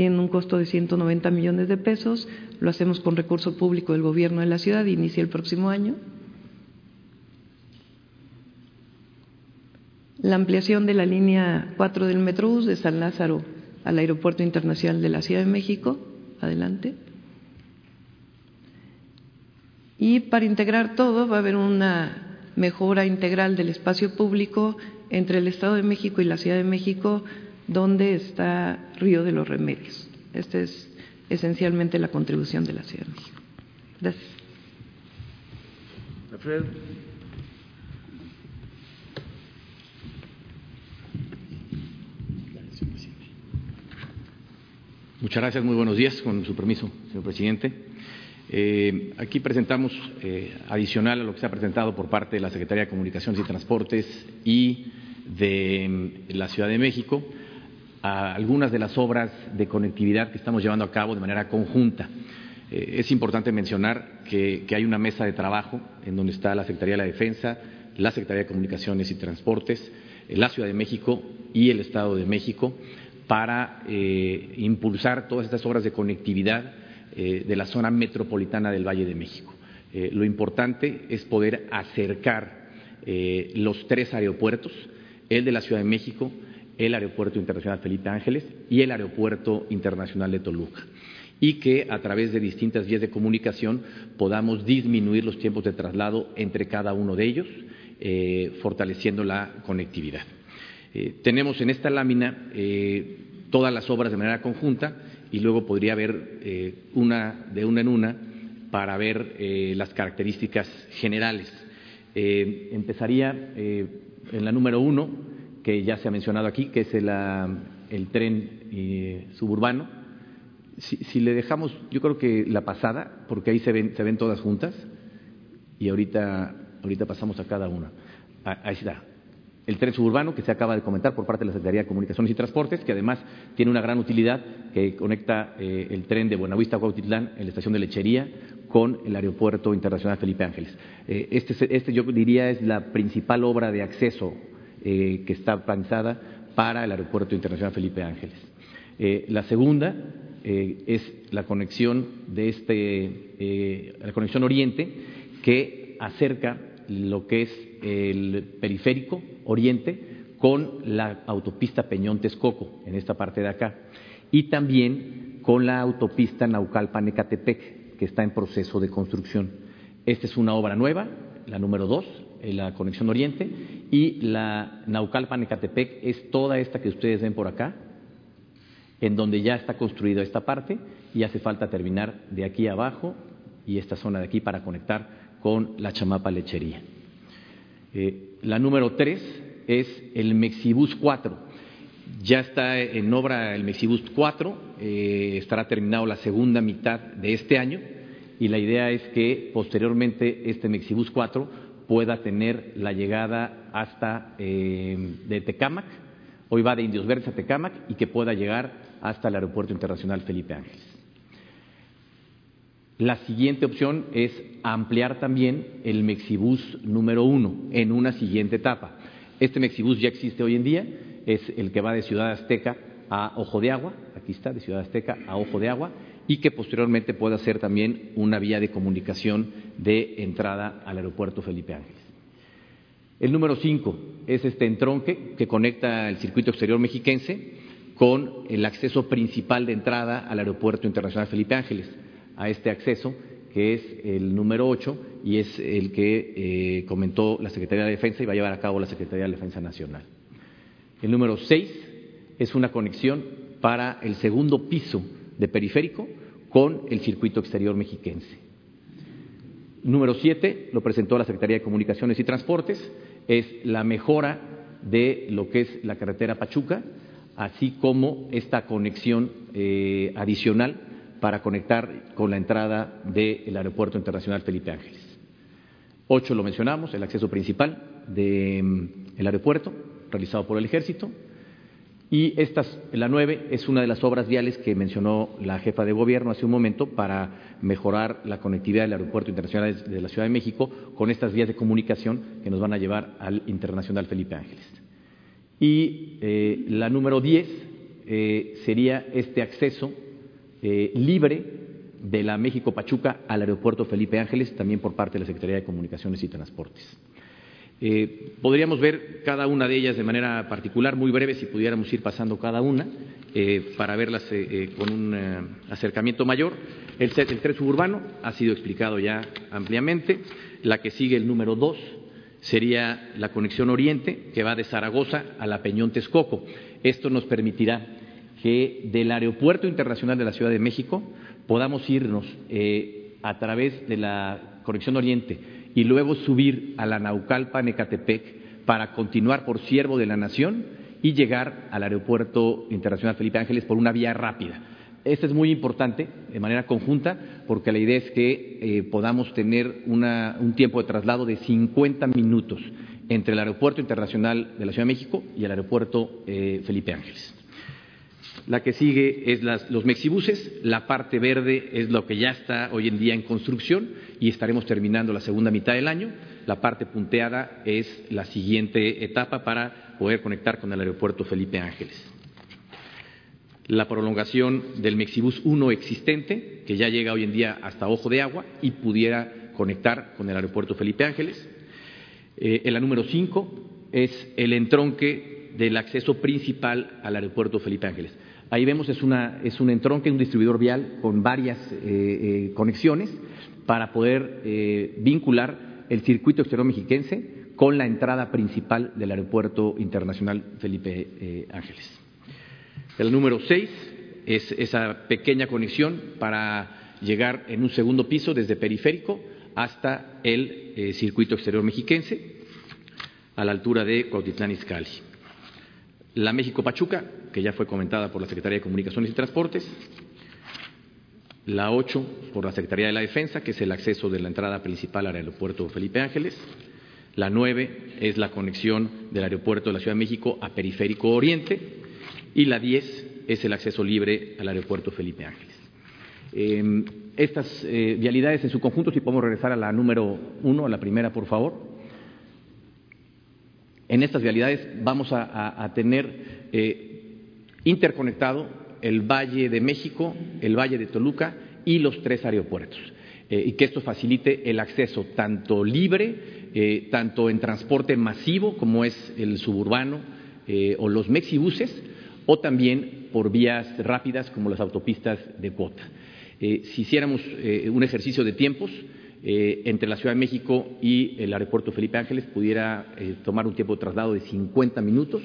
tienen un costo de 190 millones de pesos, lo hacemos con recurso público del gobierno de la ciudad, inicia el próximo año. La ampliación de la línea 4 del Metrobús de San Lázaro al Aeropuerto Internacional de la Ciudad de México. Adelante. Y para integrar todo va a haber una mejora integral del espacio público entre el Estado de México y la Ciudad de México, donde está Río de los Remedios. Esta es esencialmente la contribución de la Ciudad de México. Gracias. Muchas gracias, muy buenos días, con su permiso, señor presidente. Eh, aquí presentamos, eh, adicional a lo que se ha presentado por parte de la Secretaría de Comunicaciones y Transportes y de mm, la Ciudad de México, a algunas de las obras de conectividad que estamos llevando a cabo de manera conjunta. Eh, es importante mencionar que, hay una mesa de trabajo en donde está la Secretaría de la Defensa, la Secretaría de Comunicaciones y Transportes, la Ciudad de México y el Estado de México para eh, impulsar todas estas obras de conectividad eh, de la zona metropolitana del Valle de México. Eh, lo importante es poder acercar los tres aeropuertos, el de la Ciudad de México, el Aeropuerto Internacional Felipe Ángeles y el Aeropuerto Internacional de Toluca y que a través de distintas vías de comunicación podamos disminuir los tiempos de traslado entre cada uno de ellos, fortaleciendo la conectividad. Eh, tenemos en esta lámina eh, todas las obras de manera conjunta y luego podría haber eh, una de una en una para ver las características generales. empezaría en la número uno, que ya se ha mencionado aquí, que es el, tren suburbano. Si, le dejamos, yo creo que la pasada, porque ahí se ven, se ven todas juntas, y ahorita, ahorita pasamos a cada una. Ah, ahí está el tren suburbano que se acaba de comentar por parte de la Secretaría de Comunicaciones y Transportes, que además tiene una gran utilidad que conecta eh, el tren de Buenavista a Cuautitlán en la estación de Lechería con el Aeropuerto Internacional Felipe Ángeles. Eh, este, este, yo diría es la principal obra de acceso eh, que está planzada para el Aeropuerto Internacional Felipe Ángeles. la segunda es la conexión de este, la conexión oriente que acerca lo que es el periférico oriente con la autopista Peñón-Texcoco, en esta parte de acá, y también con la autopista Naucalpan-Ecatepec, que está en proceso de construcción. Esta es una obra nueva, la número dos, la conexión oriente, y la Naucalpan-Ecatepec es toda esta que ustedes ven por acá, en donde ya está construida esta parte y hace falta terminar de aquí abajo y esta zona de aquí para conectar con la chamapa lechería. Eh, la número tres es el Mexibus 4. Ya está en obra el Mexibus 4, eh, estará terminado la segunda mitad de este año y la idea es que posteriormente este Mexibus 4 pueda tener la llegada hasta eh, de Tecámac, hoy va de Indios Verdes a Tecámac y que pueda llegar hasta el Aeropuerto Internacional Felipe Ángeles. La siguiente opción es ampliar también el Mexibus número uno en una siguiente etapa. Este Mexibus ya existe hoy en día, es el que va de Ciudad Azteca a Ojo de Agua, aquí está, de Ciudad Azteca a Ojo de Agua, y que posteriormente pueda ser también una vía de comunicación de entrada al aeropuerto Felipe Ángeles. El número cinco es este entronque que conecta el circuito exterior mexiquense con el acceso principal de entrada al aeropuerto internacional Felipe Ángeles a este acceso, que es el número 8 y es el que eh, comentó la Secretaría de Defensa y va a llevar a cabo la Secretaría de Defensa Nacional. El número 6 es una conexión para el segundo piso de periférico con el circuito exterior mexiquense. Número 7 lo presentó la Secretaría de Comunicaciones y Transportes, es la mejora de lo que es la carretera Pachuca, así como esta conexión eh, adicional para conectar con la entrada del Aeropuerto Internacional Felipe Ángeles. Ocho lo mencionamos, el acceso principal del mm, aeropuerto, realizado por el Ejército. Y esta, la nueve, es una de las obras viales que mencionó la jefa de gobierno hace un momento para mejorar la conectividad del Aeropuerto Internacional de la Ciudad de México con estas vías de comunicación que nos van a llevar al Internacional Felipe Ángeles. Y eh, la número diez eh, sería este acceso eh, libre de la México Pachuca al aeropuerto Felipe Ángeles, también por parte de la Secretaría de Comunicaciones y Transportes. Eh, podríamos ver cada una de ellas de manera particular, muy breve, si pudiéramos ir pasando cada una, eh, para verlas con un acercamiento mayor. El, el tren suburbano ha sido explicado ya ampliamente. La que sigue, el número dos, sería la conexión oriente que va de Zaragoza a la Peñón Texcoco. Esto nos permitirá que del Aeropuerto Internacional de la Ciudad de México podamos irnos eh, a través de la conexión oriente y luego subir a la Naucalpan Ecatepec para continuar por Siervo de la Nación y llegar al Aeropuerto Internacional Felipe Ángeles por una vía rápida. Esto es muy importante de manera conjunta porque la idea es que eh, podamos tener un tiempo de traslado de 50 minutos entre el Aeropuerto Internacional de la Ciudad de México y el Aeropuerto eh, Felipe Ángeles. La que sigue es los mexibuses, la parte verde es lo que ya está hoy en día en construcción y estaremos terminando la segunda mitad del año. La parte punteada es la siguiente etapa para poder conectar con el aeropuerto Felipe Ángeles. La prolongación del Mexibus 1 existente, que ya llega hoy en día hasta Ojo de Agua y pudiera conectar con el aeropuerto Felipe Ángeles. Eh, la número 5 es el entronque del acceso principal al aeropuerto Felipe Ángeles. Ahí vemos es, un entronque, un distribuidor vial con varias eh, eh, conexiones para poder eh, vincular el circuito exterior mexiquense con la entrada principal del Aeropuerto Internacional Felipe Ángeles. El número seis es esa pequeña conexión para llegar en un segundo piso desde periférico hasta el circuito exterior mexiquense a la altura de Cuautitlán Izcalli. La México-Pachuca que ya fue comentada por la Secretaría de Comunicaciones y Transportes, la 8 por la Secretaría de la Defensa, que es el acceso de la entrada principal al aeropuerto Felipe Ángeles, la 9 es la conexión del aeropuerto de la Ciudad de México a Periférico Oriente y la 10 es el acceso libre al aeropuerto Felipe Ángeles. Em, estas eh, vialidades en su conjunto, si podemos regresar a la número 1, a la primera, por favor. En estas vialidades vamos a, tener eh, interconectado el Valle de México, el Valle de Toluca y los tres aeropuertos. Eh, y que esto facilite el acceso tanto libre, eh, tanto en transporte masivo como es el suburbano eh, o los mexibuses, o también por vías rápidas como las autopistas de cuota. si hiciéramos un ejercicio de tiempos, entre la Ciudad de México y el aeropuerto Felipe Ángeles pudiera tomar un tiempo de traslado de 50 minutos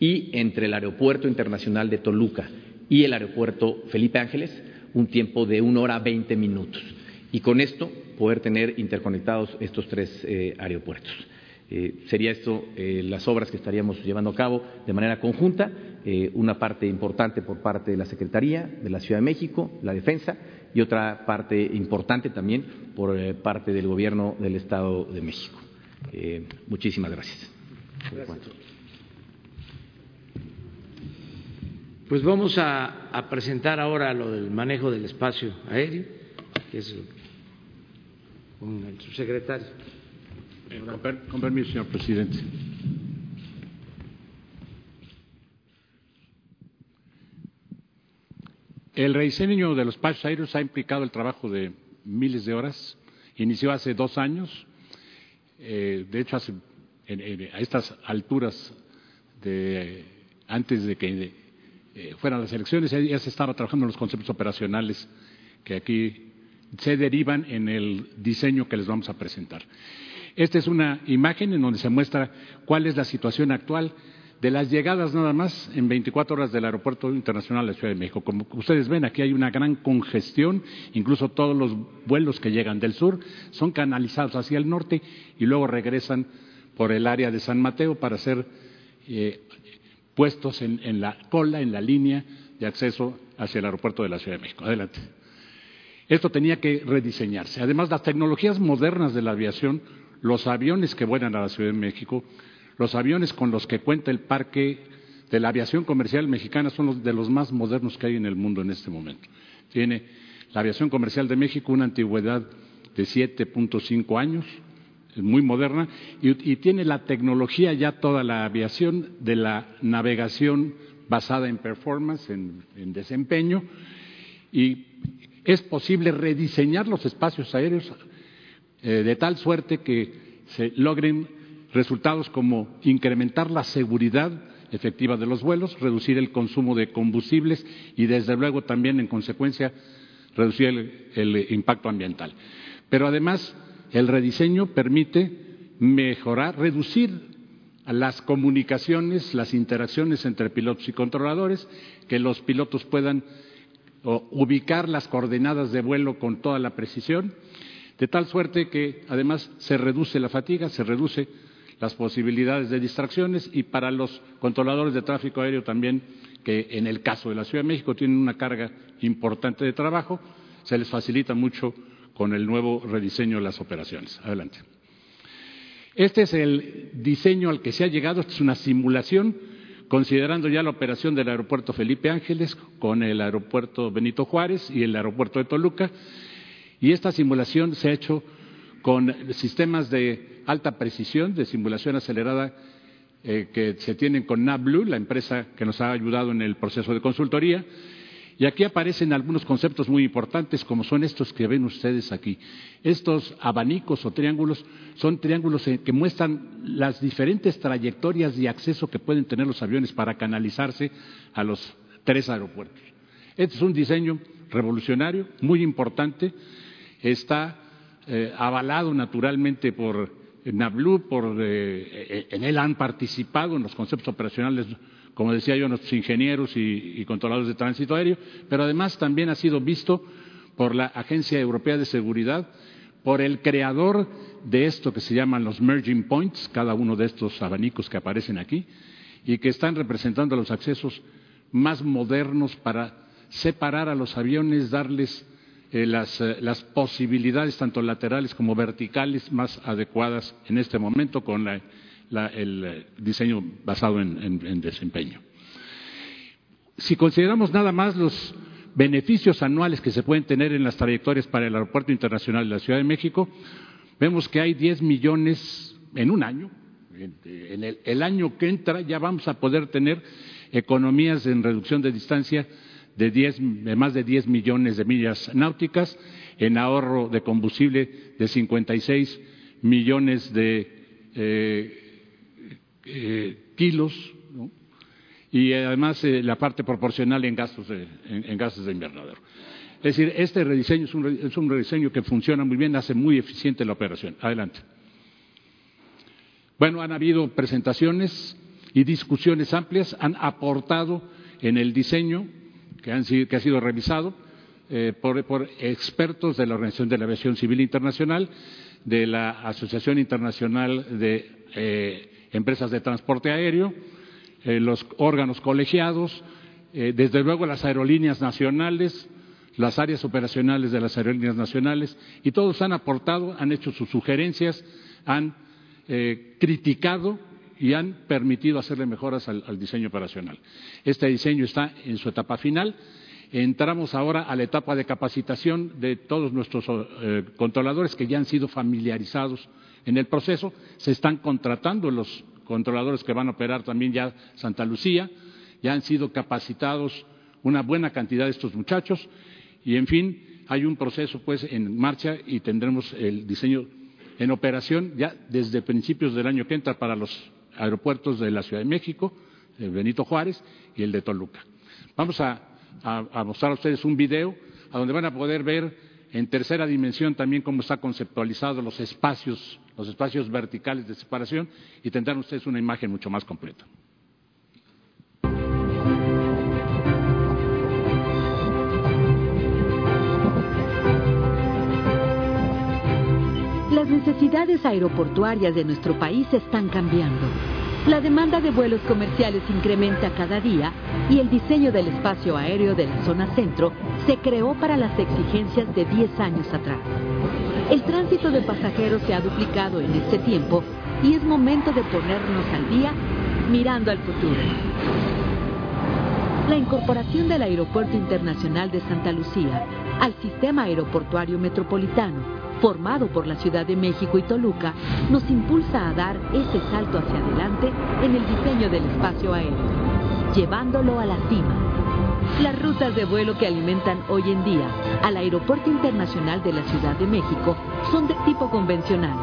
y entre el Aeropuerto Internacional de Toluca y el Aeropuerto Felipe Ángeles un tiempo de una hora veinte minutos. Y con esto poder tener interconectados estos tres eh, aeropuertos. Eh, sería esto eh, las obras que estaríamos llevando a cabo de manera conjunta, una parte importante por parte de la Secretaría de la Ciudad de México, la Defensa, y otra parte importante también por parte del Gobierno del Estado de México. muchísimas gracias. Pues vamos a, presentar ahora lo del manejo del espacio aéreo, que es con el subsecretario. Eh, con, permiso, señor presidente. El rediseño de los espacios aéreos ha implicado el trabajo de miles de horas. Inició hace dos años. Eh, de hecho, a estas alturas, de, antes de que eh, fueran las elecciones, ya se estaba trabajando en los conceptos operacionales que aquí se derivan en el diseño que les vamos a presentar. Esta es una imagen en donde se muestra cuál es la situación actual de las llegadas nada más en 24 horas del Aeropuerto Internacional de la Ciudad de México. Como ustedes ven, aquí hay una gran congestión, incluso todos los vuelos que llegan del sur son canalizados hacia el norte y luego regresan por el área de San Mateo para ser puestos en, la cola, en la línea de acceso hacia el aeropuerto de la Ciudad de México. Adelante. Esto tenía que rediseñarse. Además, las tecnologías modernas de la aviación, los aviones que vuelan a la Ciudad de México, los aviones con los que cuenta el parque de la aviación comercial mexicana son los de los más modernos que hay en el mundo en este momento. Tiene la aviación comercial de México una antigüedad de 7.5 años, muy moderna y, tiene la tecnología ya toda la aviación de la navegación basada en performance, en, desempeño, y es posible rediseñar los espacios aéreos eh, de tal suerte que se logren resultados como incrementar la seguridad efectiva de los vuelos, reducir el consumo de combustibles y, desde luego, también, en consecuencia, reducir el impacto ambiental. Pero además, el rediseño permite mejorar, reducir las comunicaciones, las interacciones entre pilotos y controladores, que los pilotos puedan ubicar las coordenadas de vuelo con toda la precisión, de tal suerte que además se reduce la fatiga, se reduce las posibilidades de distracciones y para los controladores de tráfico aéreo también, que en el caso de la Ciudad de México tienen una carga importante de trabajo, se les facilita mucho con el nuevo rediseño de las operaciones. Adelante. Este es el diseño al que se ha llegado, esta es una simulación, considerando ya la operación del aeropuerto Felipe Ángeles con el aeropuerto Benito Juárez y el aeropuerto de Toluca. Y esta simulación se ha hecho con sistemas de alta precisión, de simulación acelerada eh, que se tienen con NavBlue, la empresa que nos ha ayudado en el proceso de consultoría, y aquí aparecen algunos conceptos muy importantes, como son estos que ven ustedes aquí. Estos abanicos o triángulos son triángulos eh, que muestran las diferentes trayectorias de acceso que pueden tener los aviones para canalizarse a los tres aeropuertos. Este es un diseño revolucionario, muy importante. Está eh, avalado naturalmente por NABLU, por, eh, en él han participado en los conceptos operacionales como decía yo, nuestros ingenieros y, controladores de tránsito aéreo, pero además también ha sido visto por la Agencia Europea de Seguridad, por el creador de esto que se llaman los merging points, cada uno de estos abanicos que aparecen aquí, y que están representando los accesos más modernos para separar a los aviones, darles eh, eh, las, posibilidades tanto laterales como verticales más adecuadas en este momento con la el eh, diseño basado en, desempeño. Si consideramos nada más los beneficios anuales que se pueden tener en las trayectorias para el Aeropuerto Internacional de la Ciudad de México, vemos que hay 10 millones en un año. En el, año que entra ya vamos a poder tener economías en reducción de distancia de, de más de 10 millones de millas náuticas, en ahorro de combustible de 56 millones de eh, eh, kilos y además eh, la parte proporcional en gastos de, en, gastos de invernadero. Es decir, este rediseño es un, es un rediseño que funciona muy bien, hace muy eficiente la operación. Adelante. Bueno, han habido presentaciones y discusiones amplias, han aportado en el diseño que, han, que ha sido revisado eh, por, por, expertos de la Organización de la Aviación Civil Internacional, de la Asociación Internacional de empresas de transporte aéreo, eh, los órganos colegiados, eh, desde luego las aerolíneas nacionales, las áreas operacionales de las aerolíneas nacionales, y todos han aportado, han hecho sus sugerencias, han eh, criticado y han permitido hacerle mejoras al, diseño operacional. Este diseño está en su etapa final. Entramos ahora a la etapa de capacitación de todos nuestros controladores que ya han sido familiarizados en el proceso. Se están contratando los controladores que van a operar también ya Santa Lucía. Ya han sido capacitados una buena cantidad de estos muchachos y, en fin, hay un proceso pues en marcha y tendremos el diseño en operación ya desde principios del año que entra para los aeropuertos de la Ciudad de México, el Benito Juárez y el de Toluca. Vamos a, a mostrar a ustedes un video a donde van a poder ver en tercera dimensión también cómo está conceptualizado los espacios, los espacios verticales de separación y tendrán ustedes una imagen mucho más completa. Las necesidades aeroportuarias de nuestro país están cambiando. La demanda de vuelos comerciales incrementa cada día y el diseño del espacio aéreo de la zona centro se creó para las exigencias de 10 años atrás. El tránsito de pasajeros se ha duplicado en este tiempo y es momento de ponernos al día mirando al futuro. La incorporación del Aeropuerto Internacional de Santa Lucía al sistema aeroportuario metropolitano formado por la Ciudad de México y Toluca, nos impulsa a dar ese salto hacia adelante en el diseño del espacio aéreo, llevándolo a la cima. Las rutas de vuelo que alimentan hoy en día al Aeropuerto Internacional de la Ciudad de México son de tipo convencional.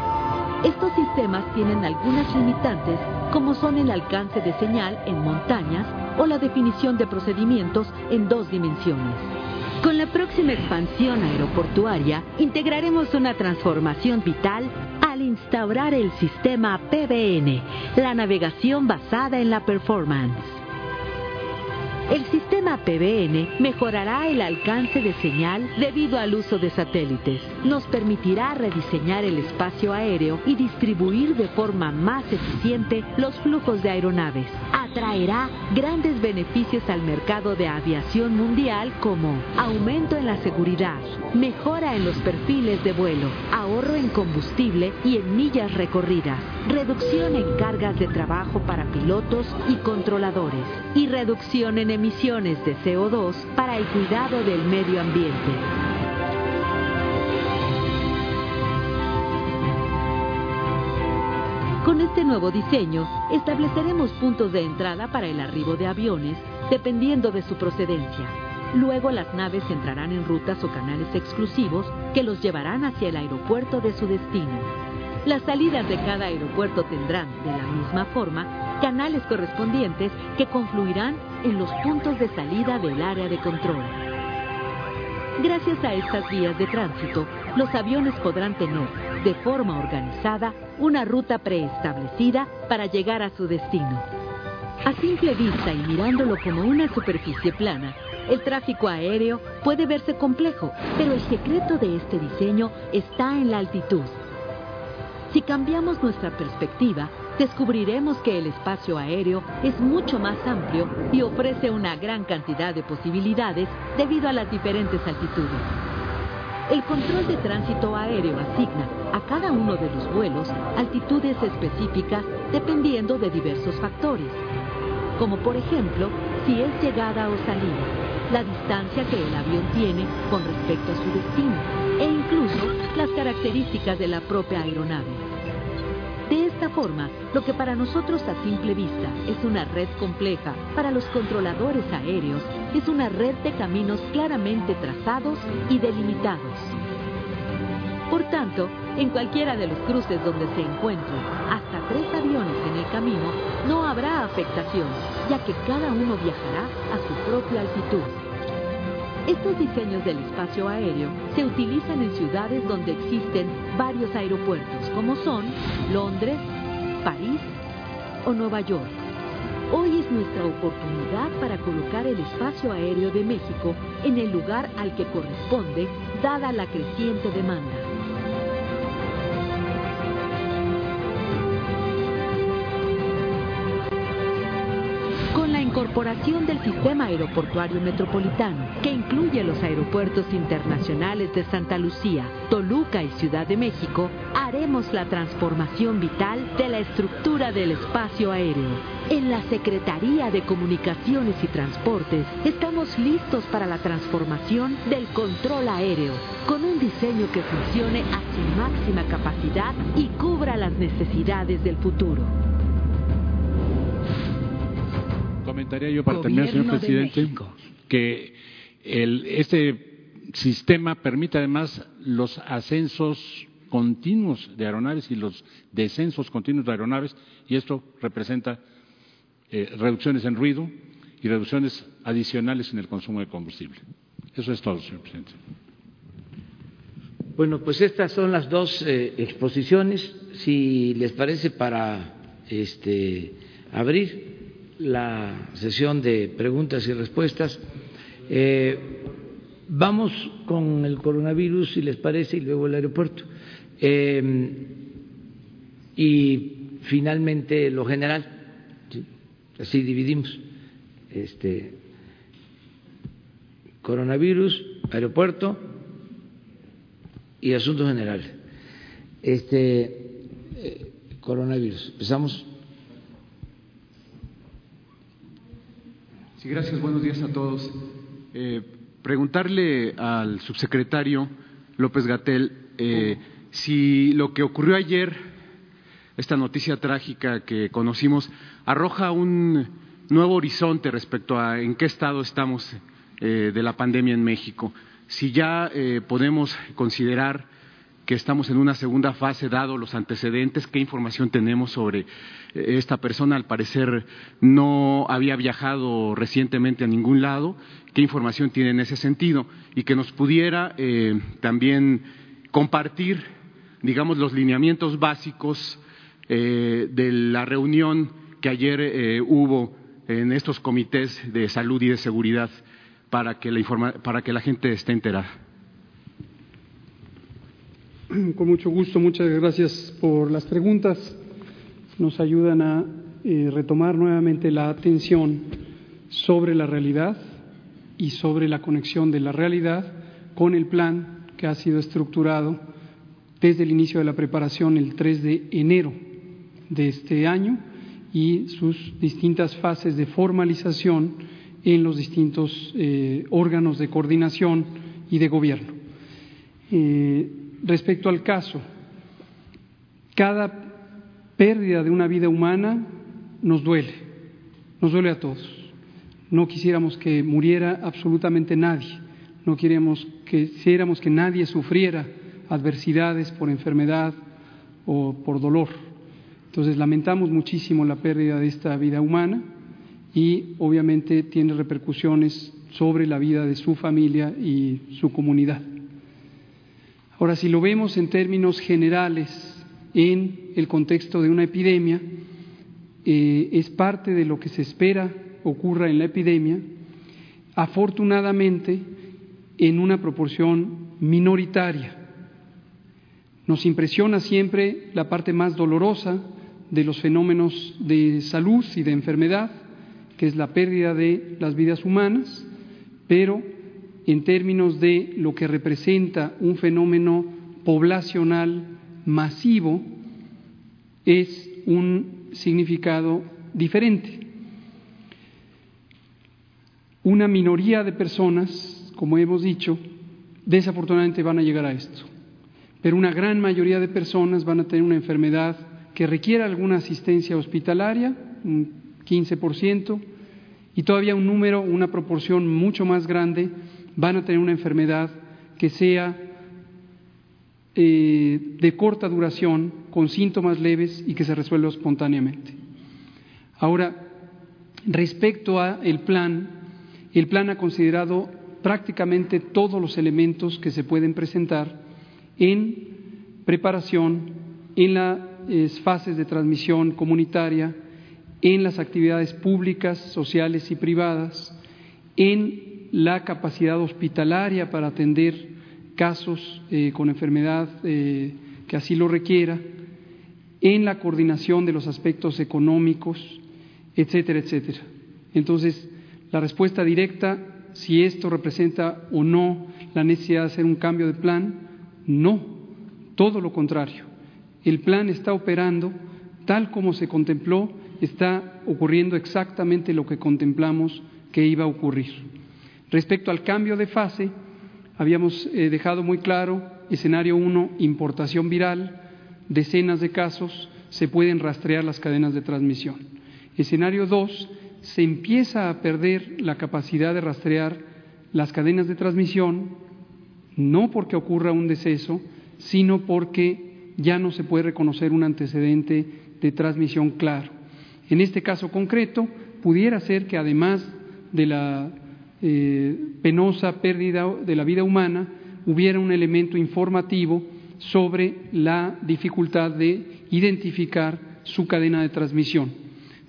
Estos sistemas tienen algunas limitantes como son el alcance de señal en montañas o la definición de procedimientos en dos dimensiones. Con la próxima expansión aeroportuaria, integraremos una transformación vital al instaurar el sistema PBN, la navegación basada en la performance. El sistema PBN mejorará el alcance de señal debido al uso de satélites. Nos permitirá rediseñar el espacio aéreo y distribuir de forma más eficiente los flujos de aeronaves. Atraerá grandes beneficios al mercado de aviación mundial como aumento en la seguridad, mejora en los perfiles de vuelo, ahorro en combustible y en millas recorridas, reducción en cargas de trabajo para pilotos y controladores y reducción en emisiones de CO2 para el cuidado del medio ambiente. Con este nuevo diseño, estableceremos puntos de entrada para el arribo de aviones dependiendo de su procedencia. Luego las naves entrarán en rutas o canales exclusivos que los llevarán hacia el aeropuerto de su destino. Las salidas de cada aeropuerto tendrán, de la misma forma, canales correspondientes que confluirán en los puntos de salida del área de control. Gracias a estas vías de tránsito, los aviones podrán tener, de forma organizada, una ruta preestablecida para llegar a su destino. A simple vista y mirándolo como una superficie plana, el tráfico aéreo puede verse complejo, pero el secreto de este diseño está en la altitud. Si cambiamos nuestra perspectiva, descubriremos que el espacio aéreo es mucho más amplio y ofrece una gran cantidad de posibilidades debido a las diferentes altitudes. El control de tránsito aéreo asigna a cada uno de los vuelos altitudes específicas dependiendo de diversos factores, como por ejemplo si es llegada o salida, la distancia que el avión tiene con respecto a su destino e incluso las características de la propia aeronave. De esta forma, lo que para nosotros a simple vista es una red compleja, para los controladores aéreos es una red de caminos claramente trazados y delimitados. Por tanto, en cualquiera de los cruces donde se encuentren hasta tres aviones en el camino, no habrá afectación, ya que cada uno viajará a su propia altitud. Estos diseños del espacio aéreo se utilizan en ciudades donde existen varios aeropuertos, como son Londres, París o Nueva York. Hoy es nuestra oportunidad para colocar el espacio aéreo de México en el lugar al que corresponde, dada la creciente demanda. Incorporación del sistema aeroportuario metropolitano, que incluye los aeropuertos internacionales de Santa Lucía, Toluca y Ciudad de México, haremos la transformación vital de la estructura del espacio aéreo. En la Secretaría de Comunicaciones y Transportes estamos listos para la transformación del control aéreo, con un diseño que funcione a su máxima capacidad y cubra las necesidades del futuro comentaría yo para terminar, señor presidente, que este sistema permite además los ascensos continuos de aeronaves y los descensos continuos de aeronaves y esto representa eh, reducciones en ruido y reducciones adicionales en el consumo de combustible. Eso es todo, señor presidente. Bueno, pues estas son las dos eh, exposiciones. Si les parece, para este, abrir la sesión de preguntas y respuestas. Eh, vamos con el coronavirus, si les parece, y luego el aeropuerto. Eh, y finalmente lo general, así dividimos. Este, coronavirus, aeropuerto y asuntos generales. Este, eh, coronavirus. Empezamos gracias. Buenos días a todos. Eh, preguntarle al subsecretario López Gatel eh, si lo que ocurrió ayer, esta noticia trágica que conocimos, arroja un nuevo horizonte respecto a en qué estado estamos eh, de la pandemia en México. Si ya podemos considerar que estamos en una segunda fase, dado los antecedentes, qué información tenemos sobre eh, esta persona. Al parecer no había viajado recientemente a ningún lado, qué información tiene en ese sentido y que nos pudiera eh, también compartir digamos, los lineamientos básicos eh, de la reunión que ayer hubo en estos comités de salud y de seguridad para que la, para que la gente esté enterada. Con mucho gusto, muchas gracias por las preguntas. Nos ayudan a eh, retomar nuevamente la atención sobre la realidad y sobre la conexión de la realidad con el plan que ha sido estructurado desde el inicio de la preparación el 3 de enero de este año y sus distintas fases de formalización en los distintos eh, órganos de coordinación y de gobierno. Eh, respecto al caso, cada pérdida de una vida humana nos duele, nos duele a todos. No quisiéramos que muriera absolutamente nadie, no queríamos que, quisiéramos que nadie sufriera adversidades por enfermedad o por dolor. Entonces lamentamos muchísimo la pérdida de esta vida humana y obviamente tiene repercusiones sobre la vida de su familia y su comunidad. Ahora, si lo vemos en términos generales, en el contexto de una epidemia, eh, es parte de lo que se espera ocurra en la epidemia, afortunadamente en una proporción minoritaria. Nos impresiona siempre la parte más dolorosa de los fenómenos de salud y de enfermedad, que es la pérdida de las vidas humanas, pero en términos de lo que representa un fenómeno poblacional masivo es un significado diferente. Una minoría de personas, como hemos dicho, desafortunadamente van a llegar a esto, pero una gran mayoría de personas van a tener una enfermedad que requiera alguna asistencia hospitalaria, un 15%, y todavía un número, una proporción mucho más grande van a tener una enfermedad que sea eh, de corta duración, con síntomas leves y que se resuelva espontáneamente. Ahora, respecto a el plan, el plan ha considerado prácticamente todos los elementos que se pueden presentar en preparación, en las fases de transmisión comunitaria, en las actividades públicas, sociales y privadas, en la capacidad hospitalaria para atender casos eh, con enfermedad eh, que así lo requiera, en la coordinación de los aspectos económicos, etcétera, etcétera. Entonces, la respuesta directa, si esto representa o no la necesidad de hacer un cambio de plan, no, todo lo contrario. El plan está operando tal como se contempló, está ocurriendo exactamente lo que contemplamos que iba a ocurrir. Respecto al cambio de fase, Habíamos eh, dejado muy claro, escenario 1, importación viral, decenas de casos, se pueden rastrear las cadenas de transmisión. Escenario 2, se empieza a perder la capacidad de rastrear las cadenas de transmisión, no porque ocurra un deceso, sino porque ya no se puede reconocer un antecedente de transmisión claro. En este caso concreto, pudiera ser que además de la eh, penosa pérdida de la vida humana, hubiera un elemento informativo sobre la dificultad de identificar su cadena de transmisión.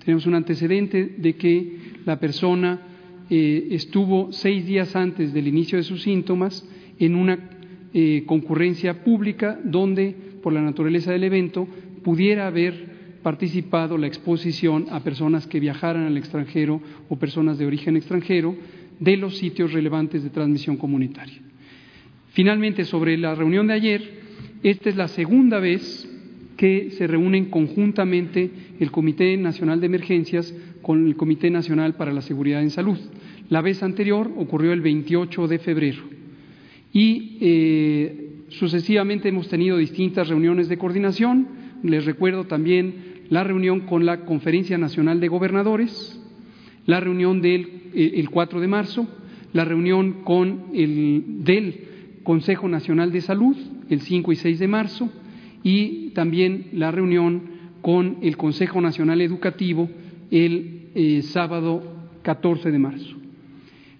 Tenemos un antecedente de que la persona eh, estuvo seis días antes del inicio de sus síntomas en una eh, concurrencia pública donde, por la naturaleza del evento, pudiera haber participado la exposición a personas que viajaran al extranjero o personas de origen extranjero de los sitios relevantes de transmisión comunitaria. Finalmente, sobre la reunión de ayer, esta es la segunda vez que se reúnen conjuntamente el Comité Nacional de Emergencias con el Comité Nacional para la Seguridad en Salud. La vez anterior ocurrió el 28 de febrero y eh, sucesivamente hemos tenido distintas reuniones de coordinación. Les recuerdo también la reunión con la Conferencia Nacional de Gobernadores, la reunión del el 4 de marzo, la reunión con el, del Consejo Nacional de Salud el 5 y 6 de marzo y también la reunión con el Consejo Nacional Educativo el eh, sábado 14 de marzo.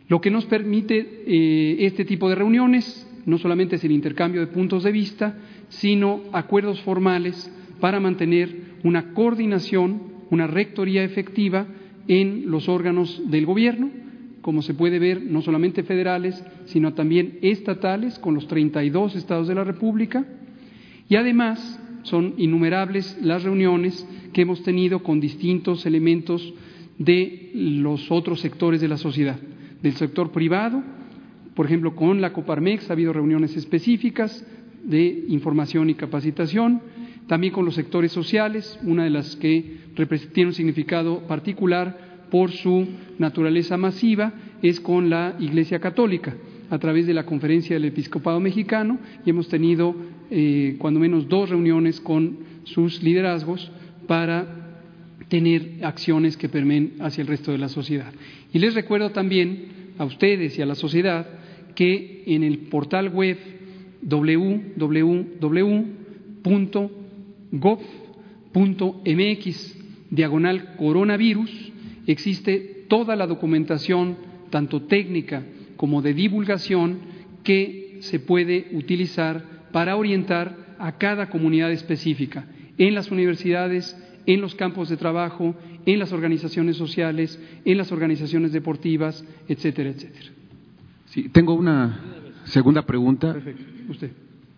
Lo que nos permite eh, este tipo de reuniones, no solamente es el intercambio de puntos de vista, sino acuerdos formales para mantener una coordinación, una rectoría efectiva en los órganos del Gobierno, como se puede ver, no solamente federales, sino también estatales, con los 32 estados de la República. Y además son innumerables las reuniones que hemos tenido con distintos elementos de los otros sectores de la sociedad, del sector privado, por ejemplo, con la Coparmex ha habido reuniones específicas de información y capacitación, también con los sectores sociales, una de las que tiene un significado particular por su naturaleza masiva es con la Iglesia Católica a través de la Conferencia del Episcopado Mexicano y hemos tenido eh, cuando menos dos reuniones con sus liderazgos para tener acciones que permeen hacia el resto de la sociedad. Y les recuerdo también a ustedes y a la sociedad que en el portal web www.gov.mx diagonal coronavirus existe toda la documentación, tanto técnica como de divulgación, que se puede utilizar para orientar a cada comunidad específica, en las universidades, en los campos de trabajo, en las organizaciones sociales, en las organizaciones deportivas, etcétera, etcétera. Sí, tengo una segunda pregunta. Perfecto. Usted.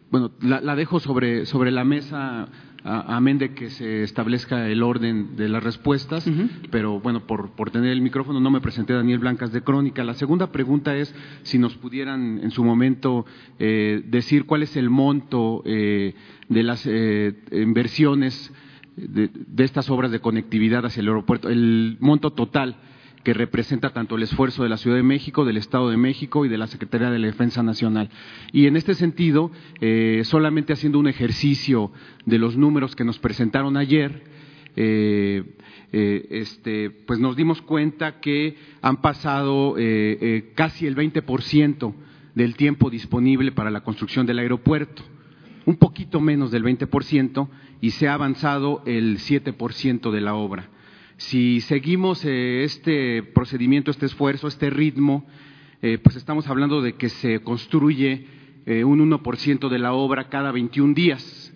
Bueno, la, dejo sobre, sobre la mesa, amén de que se establezca el orden de las respuestas, pero bueno, por, por tener el micrófono no me presenté Daniel Blancas de Crónica. La segunda pregunta es si nos pudieran en su momento eh, decir cuál es el monto eh, de las eh, inversiones de, de estas obras de conectividad hacia el aeropuerto, el monto total que representa tanto el esfuerzo de la Ciudad de México, del Estado de México y de la Secretaría de la Defensa Nacional. Y en este sentido, eh, solamente haciendo un ejercicio de los números que nos presentaron ayer, eh, eh, este, pues nos dimos cuenta que han pasado casi el 20% del tiempo disponible para la construcción del aeropuerto, un poquito menos del 20%, y se ha avanzado el 7% de la obra. Si seguimos eh, este procedimiento, este esfuerzo, este ritmo, eh, pues estamos hablando de que se construye eh, un 1% de la obra cada 21 días.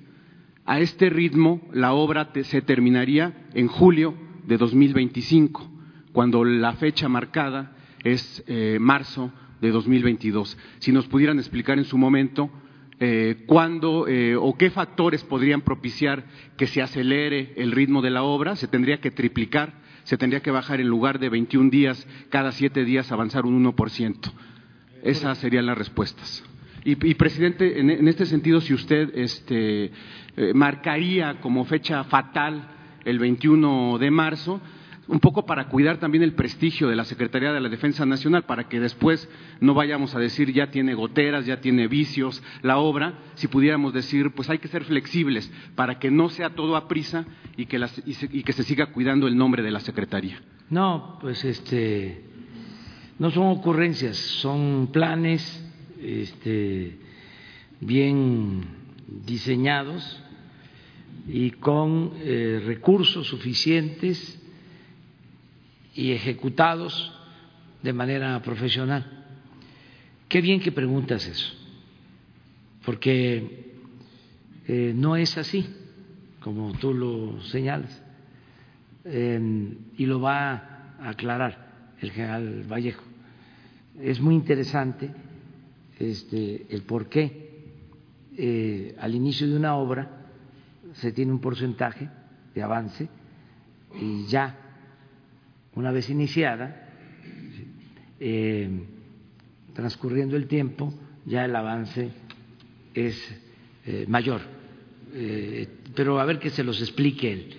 A este ritmo, la obra se terminaría en julio de 2025, cuando la fecha marcada es marzo de 2022. Si nos pudieran explicar en su momento eh, cuándo eh, o qué factores podrían propiciar que se acelere el ritmo de la obra. Se tendría que triplicar, se tendría que bajar en lugar de 21 días, cada siete días avanzar un 1%. Esas serían las respuestas. Y, presidente, en, este sentido, si usted este, eh, marcaría como fecha fatal el 21 de marzo, un poco para cuidar también el prestigio de la Secretaría de la Defensa Nacional, para que después no vayamos a decir ya tiene goteras, ya tiene vicios la obra, si pudiéramos decir, pues hay que ser flexibles para que no sea todo a prisa y que, y, que se siga cuidando el nombre de la Secretaría. No, pues este, no son ocurrencias, son planes este, bien diseñados y con eh, recursos suficientes y ejecutados de manera profesional. Qué bien que preguntas eso, porque eh, no es así, como tú lo señalas, y lo va a aclarar el general Vallejo. Es muy interesante este, el por qué eh, al inicio de una obra se tiene un porcentaje de avance y ya una vez iniciada, eh, transcurriendo el tiempo, ya el avance es eh, mayor. Eh, pero a ver que se los explique él.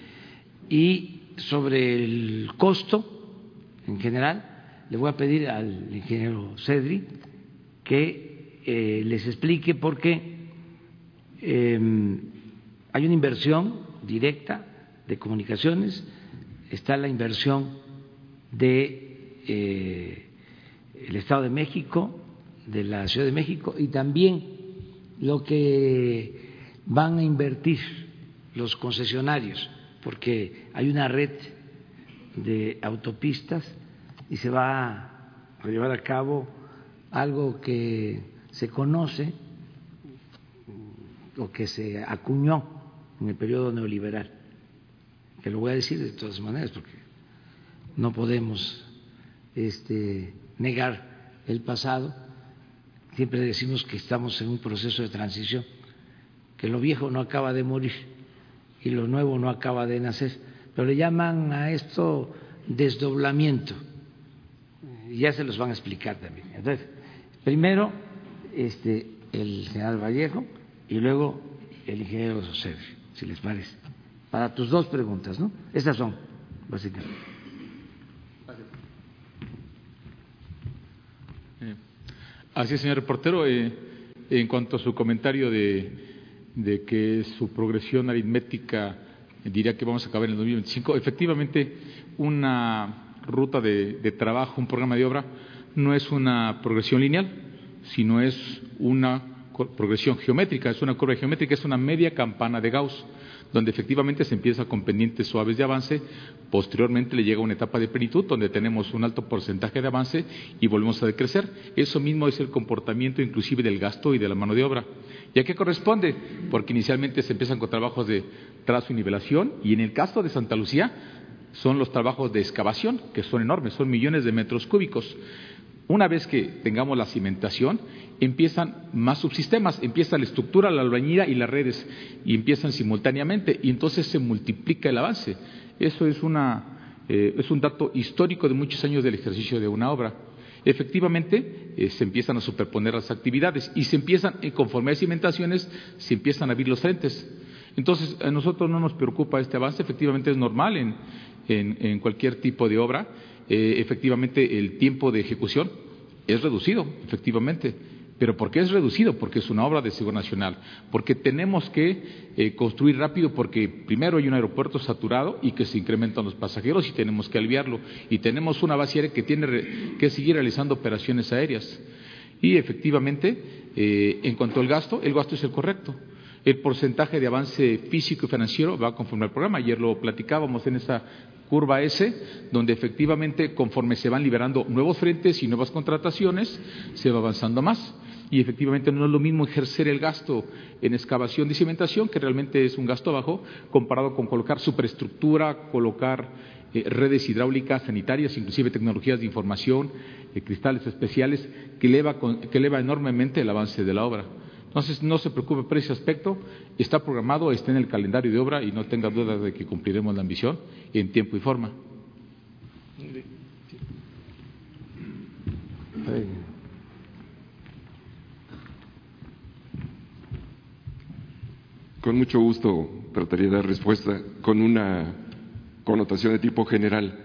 Y sobre el costo, en general, le voy a pedir al ingeniero Cedri que les explique por qué hay una inversión directa de comunicaciones, está la inversión de eh, el Estado de México, de la Ciudad de México y también lo que van a invertir los concesionarios, porque hay una red de autopistas y se va a llevar a cabo algo que se conoce o que se acuñó en el periodo neoliberal, que lo voy a decir de todas maneras porque no podemos este, negar el pasado, siempre decimos que estamos en un proceso de transición, que lo viejo no acaba de morir y lo nuevo no acaba de nacer, pero le llaman a esto desdoblamiento, y ya se los van a explicar también. Entonces, primero este, el general Vallejo y luego el ingeniero José, si les parece. Para tus dos preguntas, ¿no? Estas son, básicamente. Eh, así es, señor reportero. Eh, en cuanto a su comentario de, de, que su progresión aritmética diría que vamos a acabar en el 2025, efectivamente, una ruta de, de trabajo, un programa de obra, no es una progresión lineal, sino es una progresión geométrica, es una curva geométrica, es una media campana de Gauss, donde efectivamente se empieza con pendientes suaves de avance, posteriormente le llega una etapa de plenitud donde tenemos un alto porcentaje de avance y volvemos a decrecer. Eso mismo es el comportamiento inclusive del gasto y de la mano de obra. ¿Y a qué corresponde? Porque inicialmente se empiezan con trabajos de trazo y nivelación y en el caso de Santa Lucía son los trabajos de excavación, que son enormes, son millones de metros cúbicos. Una vez que tengamos la cimentación, empiezan más subsistemas, empieza la estructura, la albañila y las redes, y empiezan simultáneamente, y entonces se multiplica el avance. Eso es, una, eh, es un dato histórico de muchos años del ejercicio de una obra. Efectivamente, eh, se empiezan a superponer las actividades y se empiezan, eh, conforme hay cimentaciones, se empiezan a abrir los frentes. Entonces, a nosotros no nos preocupa este avance, efectivamente es normal en cualquier tipo de obra eh, efectivamente el tiempo de ejecución es reducido, efectivamente. ¿Pero por qué es reducido? Porque es una obra de seguridad nacional, porque tenemos que eh, construir rápido porque primero hay un aeropuerto saturado y que se incrementan los pasajeros y tenemos que aliviarlo y tenemos una base aérea que tiene que seguir realizando operaciones aéreas. Y efectivamente, eh, en cuanto al gasto, el gasto es el correcto. El porcentaje de avance físico y financiero va conforme al programa. Ayer lo platicábamos en esa curva S, donde efectivamente conforme se van liberando nuevos frentes y nuevas contrataciones, se va avanzando más. Y efectivamente no es lo mismo ejercer el gasto en excavación y cimentación, que realmente es un gasto bajo, comparado con colocar superestructura, colocar eh, redes hidráulicas, sanitarias, inclusive tecnologías de información, eh, cristales especiales, que eleva, que eleva enormemente el avance de la obra. Entonces, no se preocupe por ese aspecto, está programado, está en el calendario de obra y no tenga dudas de que cumpliremos la ambición en tiempo y forma. Con mucho gusto trataría de dar respuesta con una connotación de tipo general.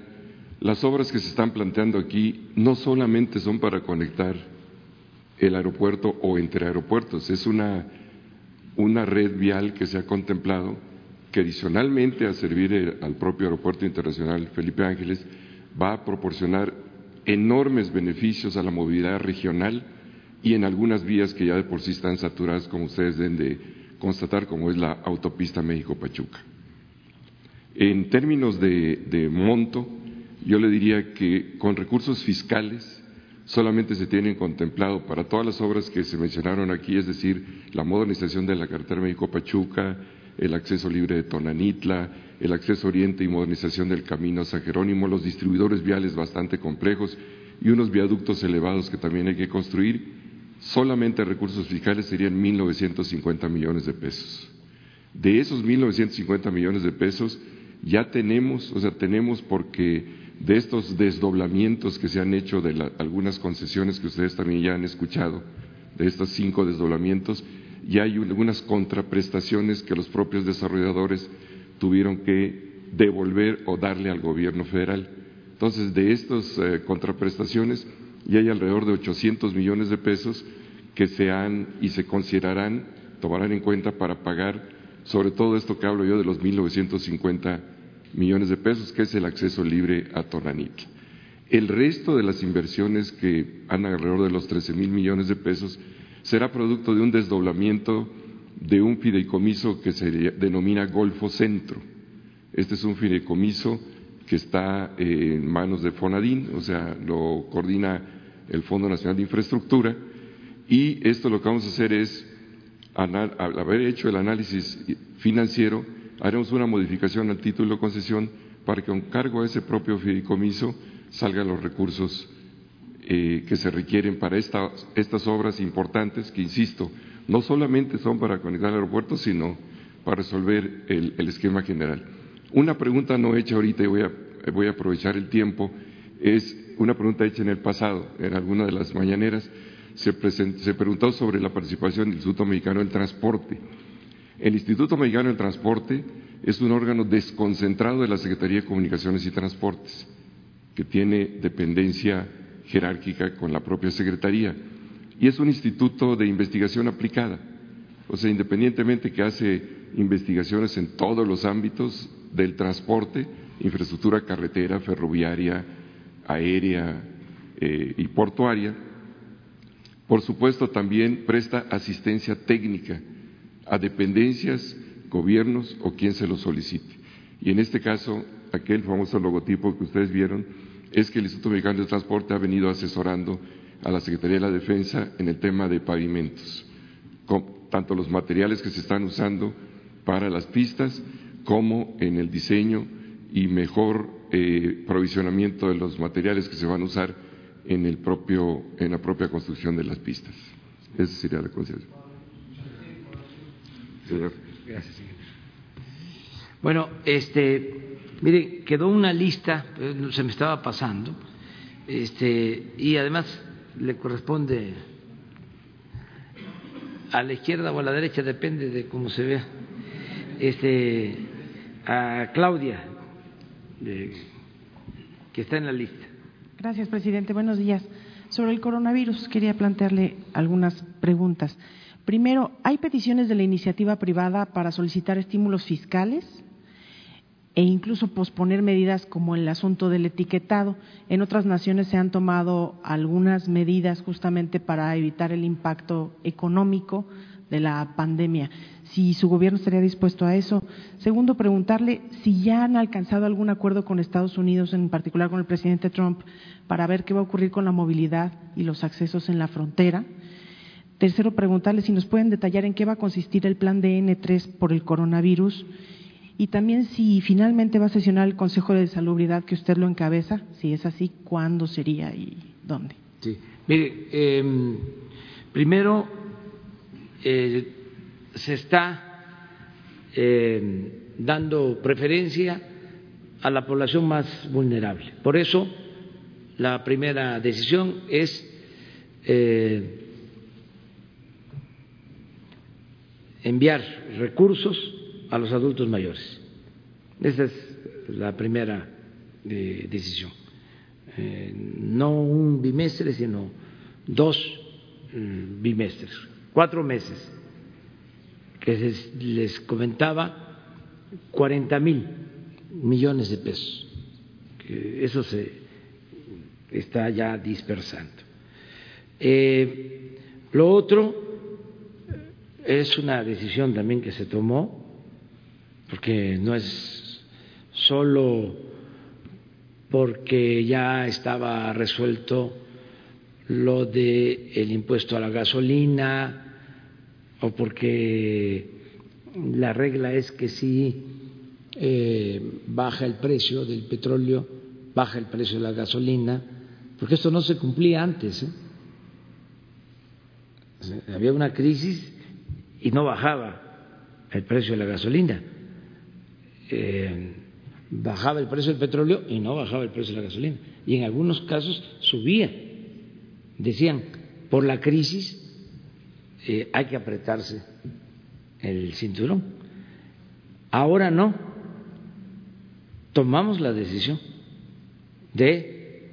Las obras que se están planteando aquí no solamente son para conectar el aeropuerto o entre aeropuertos. Es una, una red vial que se ha contemplado que adicionalmente a servir al propio Aeropuerto Internacional Felipe Ángeles va a proporcionar enormes beneficios a la movilidad regional y en algunas vías que ya de por sí están saturadas, como ustedes deben de constatar, como es la autopista México-Pachuca. En términos de monto, yo le diría que con recursos fiscales solamente se tienen contemplado para todas las obras que se mencionaron aquí, es decir, la modernización de la carretera México-Pachuca, el acceso libre de Tonanitla, el acceso oriente y modernización del camino San Jerónimo, los distribuidores viales bastante complejos y unos viaductos elevados que también hay que construir, solamente recursos fiscales serían 1.950 millones de pesos. De esos 1.950 millones de pesos ya tenemos, o sea, tenemos porque de estos desdoblamientos que se han hecho de algunas concesiones que ustedes también ya han escuchado, de estos cinco desdoblamientos, ya hay algunas contraprestaciones que los propios desarrolladores tuvieron que devolver o darle al gobierno federal. Entonces, de estas eh, contraprestaciones ya hay alrededor de 800 millones de pesos que se han y se considerarán, tomarán en cuenta para pagar sobre todo esto que hablo yo de los 1950 millones de pesos, que es el acceso libre a Tonanitla. El resto de las inversiones, que han alrededor de los 13 mil millones de pesos, será producto de un desdoblamiento de un fideicomiso que se denomina Golfo Centro. Este es un fideicomiso que está en manos de Fonadín, o sea, lo coordina el Fondo Nacional de Infraestructura, y esto lo que vamos a hacer es al haber hecho el análisis financiero, haremos una modificación al título de concesión para que con cargo a ese propio fideicomiso salgan los recursos eh, que se requieren para estas obras importantes que, insisto, no solamente son para conectar el aeropuerto, sino para resolver el, esquema general. Una pregunta no hecha ahorita y voy a, voy a aprovechar el tiempo, es una pregunta hecha en el pasado, en alguna de las mañaneras, se, se preguntó sobre la participación del Instituto Mexicano del Transporte. El Instituto Mexicano del Transporte es un órgano desconcentrado de la Secretaría de Comunicaciones y Transportes, que tiene dependencia jerárquica con la propia Secretaría. Y es un instituto de investigación aplicada, o sea, independientemente que hace investigaciones en todos los ámbitos del transporte, infraestructura carretera, ferroviaria, aérea eh, y portuaria, por supuesto también presta asistencia técnica a dependencias, gobiernos o quien se lo solicite. Y en este caso, aquel famoso logotipo que ustedes vieron es que el Instituto Mexicano de Transporte ha venido asesorando a la Secretaría de la Defensa en el tema de pavimentos, tanto los materiales que se están usando para las pistas como en el diseño y mejor eh, provisionamiento de los materiales que se van a usar en, el propio, en la propia construcción de las pistas. Esa sería la consideración. Gracias, señor. Bueno, este, mire, quedó una lista, eh, se me estaba pasando, este, y además le corresponde a la izquierda o a la derecha, depende de cómo se vea, este, a Claudia, que está en la lista. Gracias, presidente. Buenos días. Sobre el coronavirus, quería plantearle algunas preguntas. Primero, ¿hay peticiones de la iniciativa privada para solicitar estímulos fiscales? e incluso posponer medidas como el asunto del etiquetado. En otras naciones se han tomado algunas medidas justamente para evitar el impacto económico de la pandemia. Si su gobierno estaría dispuesto a eso. Segundo, preguntarle si ya han alcanzado algún acuerdo con Estados Unidos, en particular con el presidente Trump, para ver qué va a ocurrir con la movilidad y los accesos en la frontera. Tercero, preguntarle si nos pueden detallar en qué va a consistir el plan de N3 por el coronavirus y también si finalmente va a sesionar el Consejo de Salubridad que usted lo encabeza, si es así, ¿cuándo sería y dónde? Sí, mire, em, primero eh, se está em, dando preferencia a la población más vulnerable. Por eso, la primera decisión es eh, enviar recursos a los adultos mayores. Esa es la primera eh, decisión. Eh, no un bimestre, sino dos mm, bimestres, cuatro meses, que les comentaba 40 mil millones de pesos. Que eso se está ya dispersando. Eh, lo otro es una decisión también que se tomó porque no es solo porque ya estaba resuelto lo de el impuesto a la gasolina o porque la regla es que si eh, baja el precio del petróleo, baja el precio de la gasolina, porque esto no se cumplía antes. ¿eh? había una crisis y no bajaba el precio de la gasolina eh, bajaba el precio del petróleo y no bajaba el precio de la gasolina. Y en algunos casos subía. Decían, por la crisis eh, hay que apretarse el cinturón. Ahora no. Tomamos la decisión de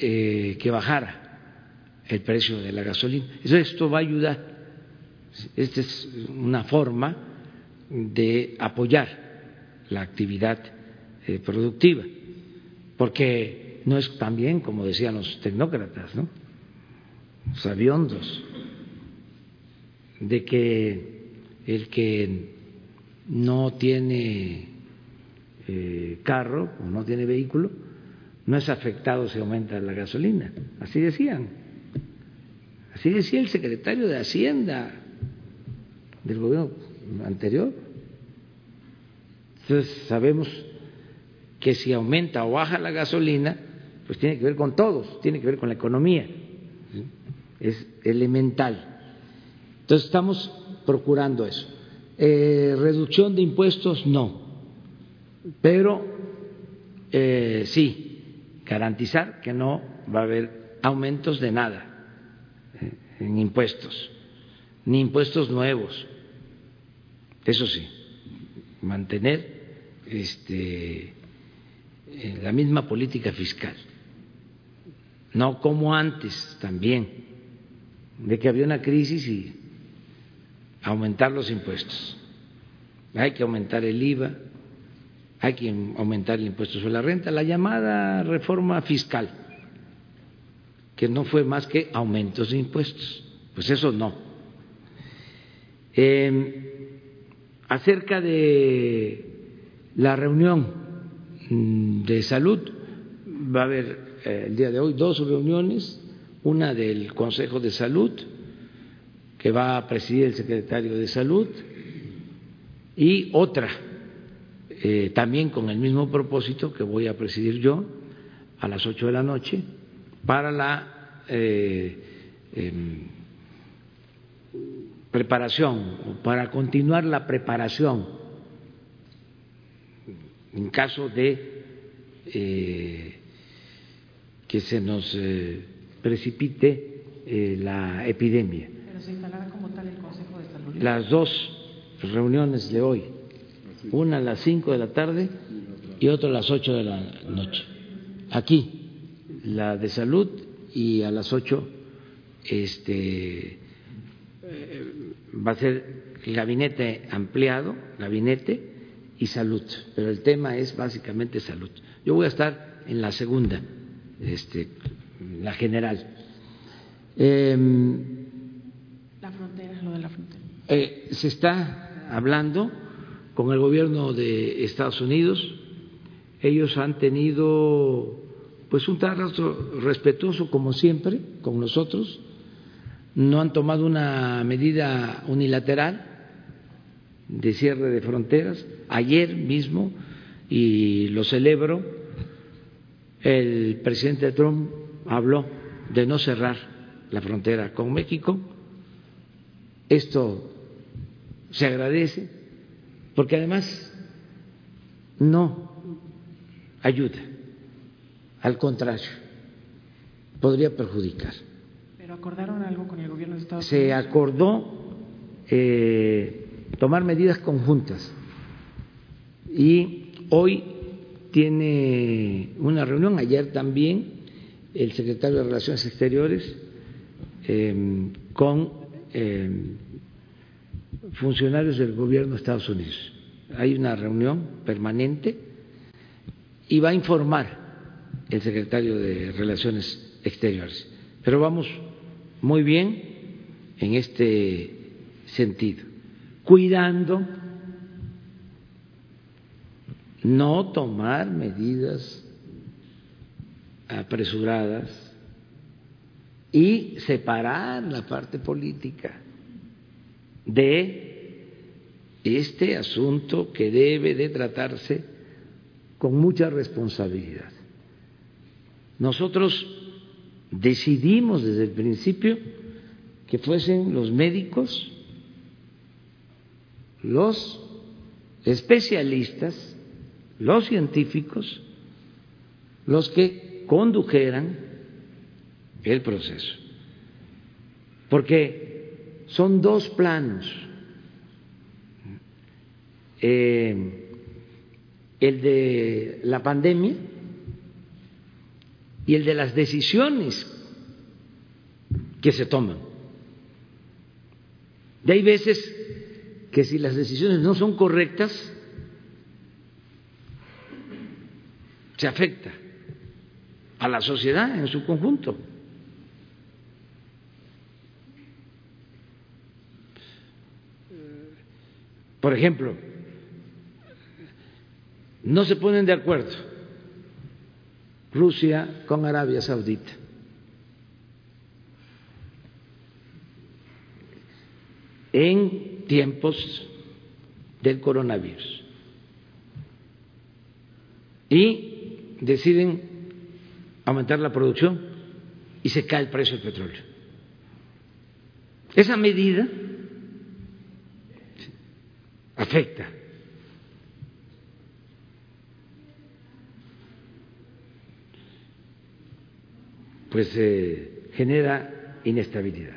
eh, que bajara el precio de la gasolina. esto va a ayudar. Esta es una forma de apoyar la actividad eh, productiva, porque no es también, como decían los tecnócratas, ¿no? los aviondos, de que el que no tiene eh, carro o no tiene vehículo no es afectado si aumenta la gasolina. Así decían. Así decía el secretario de Hacienda del gobierno anterior. Entonces sabemos que si aumenta o baja la gasolina, pues tiene que ver con todos, tiene que ver con la economía, es elemental. Entonces estamos procurando eso. Eh, reducción de impuestos, no, pero eh, sí, garantizar que no va a haber aumentos de nada en impuestos, ni impuestos nuevos, eso sí, mantener este, la misma política fiscal, no como antes también, de que había una crisis y aumentar los impuestos. Hay que aumentar el IVA, hay que aumentar el impuesto sobre la renta, la llamada reforma fiscal, que no fue más que aumentos de impuestos. Pues eso no. Eh, acerca de la reunión mm, de salud, va a haber eh, el día de hoy dos reuniones, una del Consejo de Salud, que va a presidir el secretario de Salud, y otra, eh, también con el mismo propósito que voy a presidir yo, a las ocho de la noche, para la eh, em, preparación, para continuar la preparación en caso de eh, que se nos eh, precipite eh, la epidemia. Pero se instalará como tal el Consejo de Salud. Las dos reuniones de hoy, una a las cinco de la tarde y otra a las ocho de la noche. Aquí, la de salud y a las ocho este, va a ser el gabinete ampliado, gabinete y salud, pero el tema es básicamente salud. Yo voy a estar en la segunda, este, la general. Eh, la frontera, lo de la frontera. Eh, se está hablando con el gobierno de Estados Unidos. Ellos han tenido pues un trato respetuoso como siempre con nosotros. No han tomado una medida unilateral de cierre de fronteras. Ayer mismo, y lo celebro, el presidente Trump habló de no cerrar la frontera con México. Esto se agradece porque además no ayuda, al contrario, podría perjudicar. ¿Pero acordaron algo con el gobierno de Estados Se Unidos? acordó eh, tomar medidas conjuntas y hoy tiene una reunión, ayer también, el secretario de Relaciones Exteriores eh, con eh, funcionarios del gobierno de Estados Unidos. Hay una reunión permanente y va a informar el secretario de Relaciones Exteriores. Pero vamos muy bien en este sentido, cuidando no tomar medidas apresuradas y separar la parte política de este asunto que debe de tratarse con mucha responsabilidad. Nosotros decidimos desde el principio que fuesen los médicos, los especialistas, los científicos, los que condujeran el proceso. Porque son dos planos. Eh, el de la pandemia y el de las decisiones que se toman. Y hay veces que si las decisiones no son correctas, se afecta a la sociedad en su conjunto. Por ejemplo, no se ponen de acuerdo Rusia con Arabia Saudita. en tiempos del coronavirus. Y deciden aumentar la producción y se cae el precio del petróleo. Esa medida afecta pues eh, genera inestabilidad.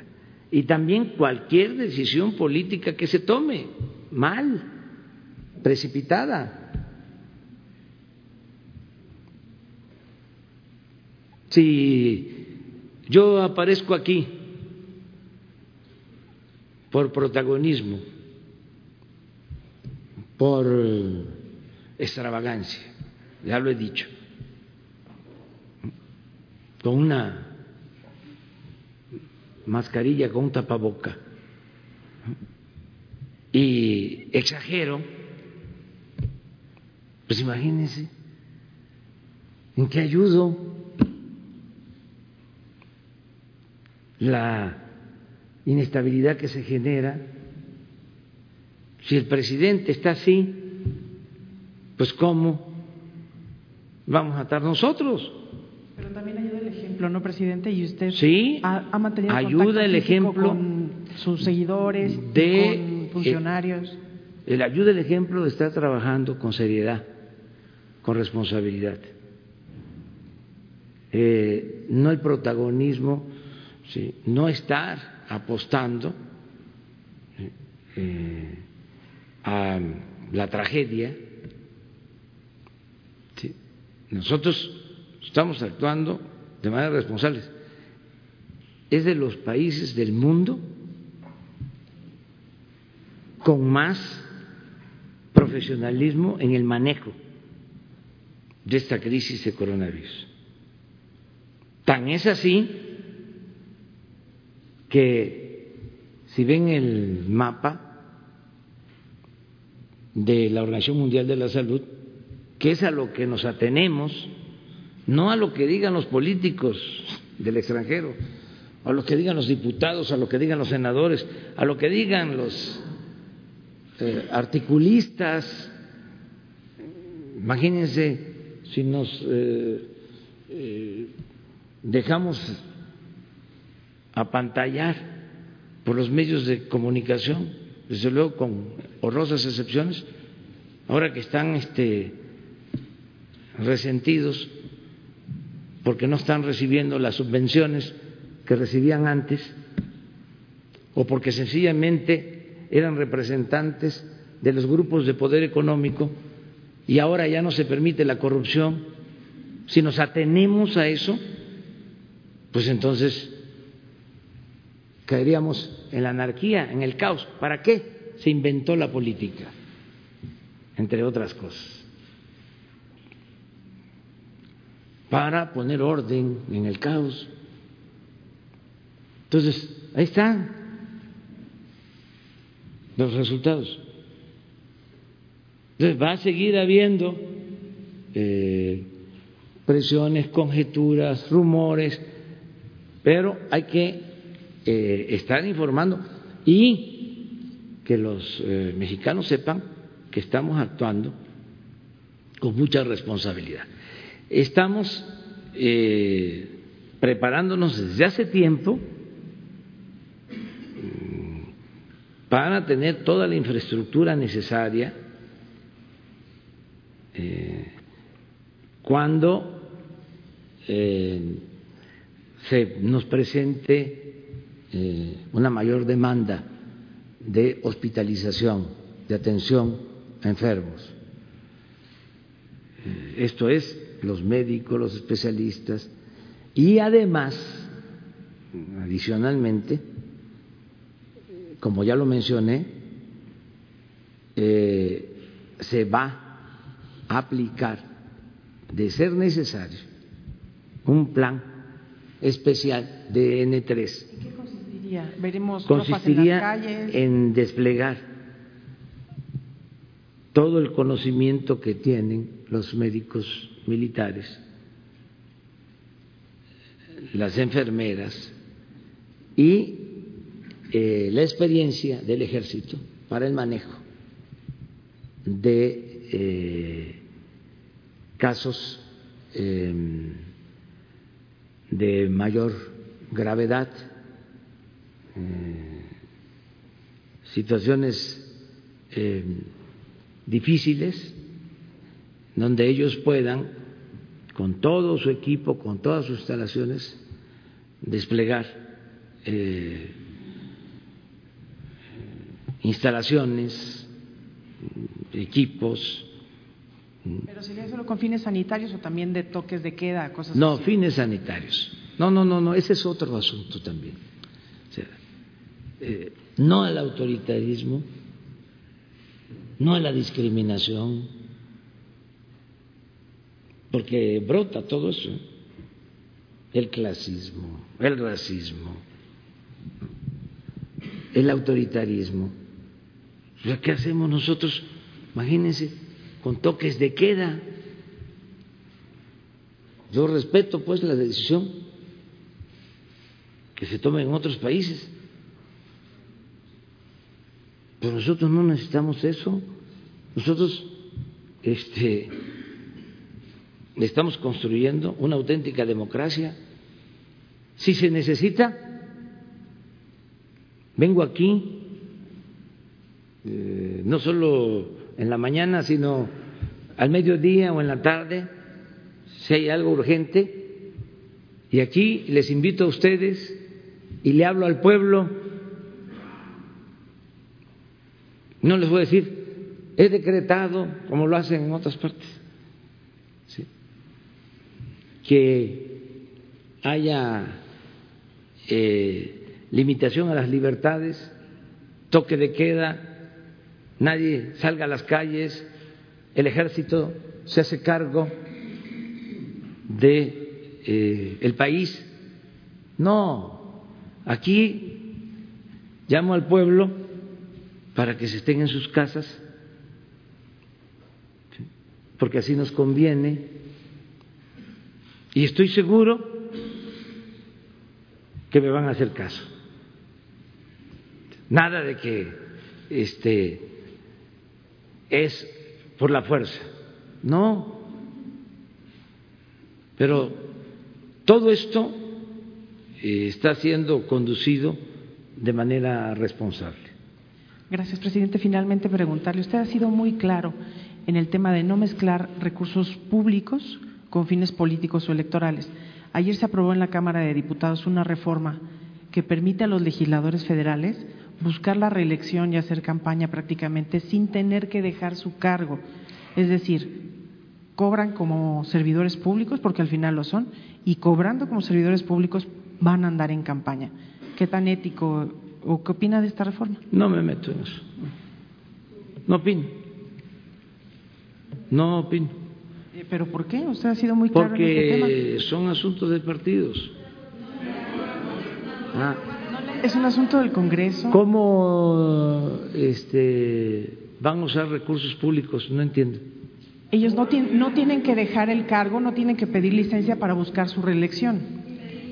Y también cualquier decisión política que se tome mal, precipitada. Si yo aparezco aquí por protagonismo, por extravagancia, ya lo he dicho, con una mascarilla, con un tapaboca, y exagero, pues imagínense, ¿en qué ayudo? La inestabilidad que se genera, si el presidente está así, pues ¿cómo vamos a estar nosotros? Pero también ayuda el ejemplo, ¿no, presidente? Y usted sí, ha, ha mantenido ayuda el ejemplo con sus seguidores, de con funcionarios. el ayuda el ejemplo de estar trabajando con seriedad, con responsabilidad. Eh, no el protagonismo, sí, no estar apostando eh, a la tragedia. Sí. Nosotros estamos actuando de manera responsable. Es de los países del mundo con más profesionalismo en el manejo de esta crisis de coronavirus. Tan es así que si ven el mapa de la Organización Mundial de la Salud, que es a lo que nos atenemos, no a lo que digan los políticos del extranjero, a lo que digan los diputados, a lo que digan los senadores, a lo que digan los eh, articulistas. Imagínense si nos eh, eh, dejamos apantallar por los medios de comunicación, desde luego con horrorosas excepciones, ahora que están este, resentidos porque no están recibiendo las subvenciones que recibían antes o porque sencillamente eran representantes de los grupos de poder económico y ahora ya no se permite la corrupción. Si nos atenemos a eso, pues entonces caeríamos en la anarquía, en el caos. ¿Para qué se inventó la política? Entre otras cosas. Para poner orden en el caos. Entonces, ahí están los resultados. Entonces, va a seguir habiendo eh, presiones, conjeturas, rumores, pero hay que eh, estar informando y que los eh, mexicanos sepan que estamos actuando con mucha responsabilidad. Estamos eh, preparándonos desde hace tiempo mm, para tener toda la infraestructura necesaria eh, cuando eh, se nos presente una mayor demanda de hospitalización, de atención a enfermos. Esto es los médicos, los especialistas y además, adicionalmente, como ya lo mencioné, eh, se va a aplicar, de ser necesario, un plan especial de N3. ¿En qué consistiría? ¿Veremos consistiría en las calles? en desplegar todo el conocimiento que tienen los médicos militares, las enfermeras y eh, la experiencia del ejército para el manejo de eh, casos em, de mayor gravedad, eh, situaciones em, difíciles, donde ellos puedan, con todo su equipo, con todas sus instalaciones, desplegar eh, instalaciones, equipos. ¿Pero sería solo con fines sanitarios o también de toques de queda, cosas No, así? fines sanitarios. No, no, no, no, ese es otro asunto también. O sea, eh, no al autoritarismo, no a la discriminación, porque brota todo eso, el clasismo, el racismo, el autoritarismo. ¿Qué hacemos nosotros? Imagínense, con toques de queda. Yo respeto pues la decisión que se tome en otros países, pero nosotros no necesitamos eso. Nosotros este, estamos construyendo una auténtica democracia. Si se necesita, vengo aquí, eh, no solo en la mañana, sino al mediodía o en la tarde, si hay algo urgente. Y aquí les invito a ustedes y le hablo al pueblo. No les voy a decir, he decretado, como lo hacen en otras partes, que haya eh, limitación a las libertades, toque de queda, nadie salga a las calles, el ejército se hace cargo de eh, el país. No, aquí llamo al pueblo para que se estén en sus casas, porque así nos conviene. Y estoy seguro que me van a hacer caso. Nada de que este es por la fuerza. No. Pero todo esto eh, está siendo conducido de manera responsable. Gracias, presidente. Finalmente, preguntarle, usted ha sido muy claro en el tema de no mezclar recursos públicos con fines políticos o electorales. Ayer se aprobó en la Cámara de Diputados una reforma que permite a los legisladores federales buscar la reelección y hacer campaña prácticamente sin tener que dejar su cargo. Es decir, cobran como servidores públicos, porque al final lo son, y cobrando como servidores públicos van a andar en campaña. ¿Qué tan ético o qué opina de esta reforma? No me meto en eso. No opino. No opino. Eh, ¿Pero por qué? Usted ha sido muy claro en este tema. Porque son asuntos de partidos. Ah, Es un asunto del Congreso. ¿Cómo este, van a usar recursos públicos? No entiendo. Ellos no, no tienen que dejar el cargo, no tienen que pedir licencia para buscar su reelección.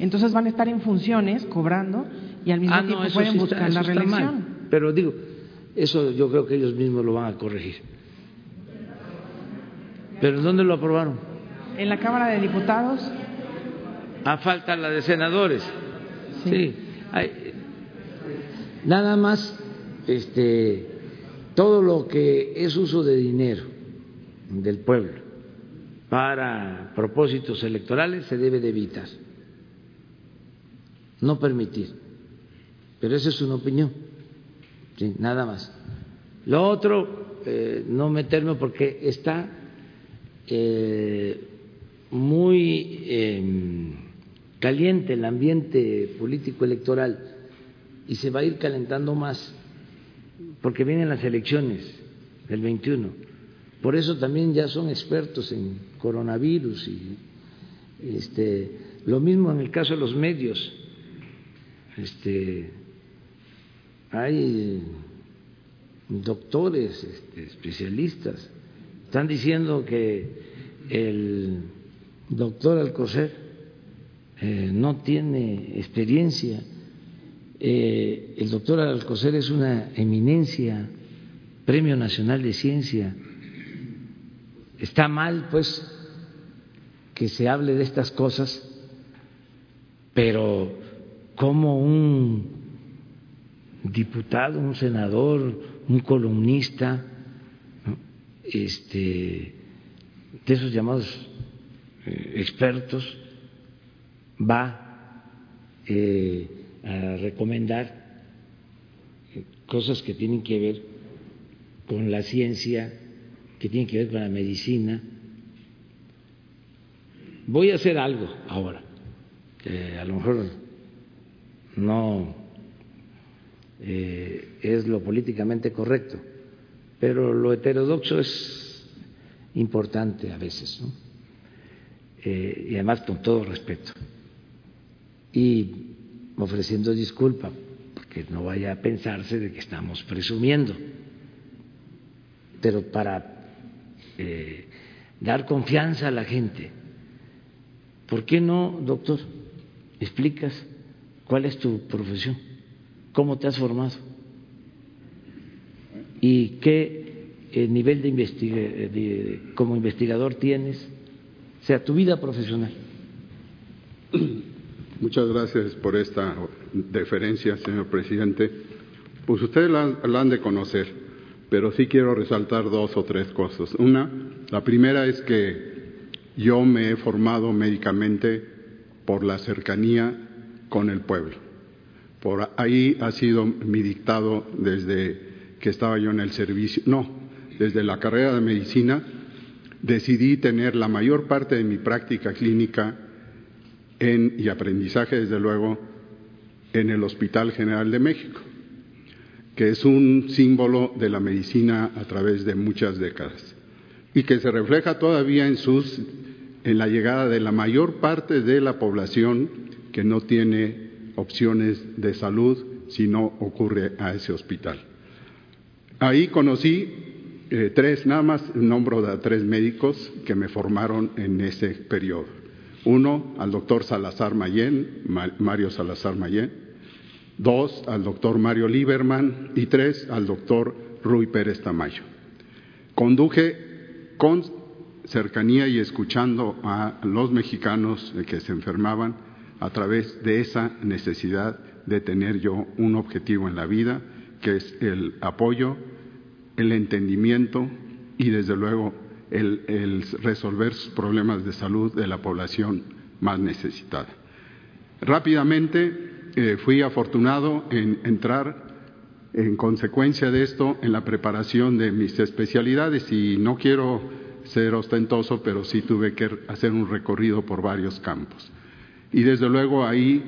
Entonces van a estar en funciones, cobrando, y al mismo Ah, tiempo no, pueden sí buscar está, la mal. reelección. Pero digo, eso yo creo que ellos mismos lo van a corregir. ¿Pero dónde lo aprobaron? En la Cámara de Diputados, A falta la de senadores. Sí. hay- nada más, este, todo lo que es uso de dinero del pueblo para propósitos electorales se debe de evitar, no permitir. Pero esa es una opinión, sí, nada más. Lo otro, eh, no meterme porque está eh, muy eh, caliente el ambiente político electoral y se va a ir calentando más porque vienen las elecciones del 21. Por eso también ya son expertos en coronavirus y este, lo mismo en el caso de los medios. Este, hay doctores, este, especialistas, están diciendo que el doctor Alcocer eh, no tiene experiencia. Eh, el doctor Alcocer es una eminencia Premio Nacional de Ciencia. Está mal, pues, que se hable de estas cosas, pero como un diputado, un senador, un columnista, este, de esos llamados eh, expertos, va eh, a recomendar cosas que tienen que ver con la ciencia, que tienen que ver con la medicina. Voy a hacer algo ahora, que a lo mejor no eh, es lo políticamente correcto, pero lo heterodoxo es importante a veces. Eh, y además con todo respeto. Y ofreciendo disculpa, porque no vaya a pensarse de que estamos presumiendo, pero para eh, dar confianza a la gente. ¿Por qué no, doctor, explicas cuál es tu profesión? ¿Cómo te has formado? ¿Y qué eh, nivel de, de como investigador tienes? Sea, tu vida profesional. Muchas gracias por esta deferencia, señor presidente. Pues ustedes la, la, han de conocer, pero sí quiero resaltar dos o tres cosas. Una, la primera es que yo me he formado médicamente por la cercanía con el pueblo. Por ahí ha sido mi dictado desde que estaba yo en el servicio, no, desde la carrera de medicina, decidí tener la mayor parte de mi práctica clínica en, y aprendizaje, desde luego, en el Hospital General de México, que es un símbolo de la medicina a través de muchas décadas y que se refleja todavía en sus en la llegada de la mayor parte de la población que no tiene opciones de salud si no ocurre a ese hospital. Ahí conocí eh, tres, nada más nombro a tres médicos que me formaron en ese periodo. Uno, al doctor Salazar Mayén, Mario Salazar Mayén. Dos, al doctor Mario Lieberman. Y tres, al doctor Rui Pérez Tamayo. Conduje con cercanía y escuchando a los mexicanos que se enfermaban a través de esa necesidad de tener yo un objetivo en la vida, que es el apoyo, el entendimiento y desde luego el, el resolver problemas de salud de la población más necesitada. Rápidamente eh, fui afortunado en entrar en consecuencia de esto en la preparación de mis especialidades y no quiero ser ostentoso, pero sí tuve que hacer un recorrido por varios campos. Y desde luego ahí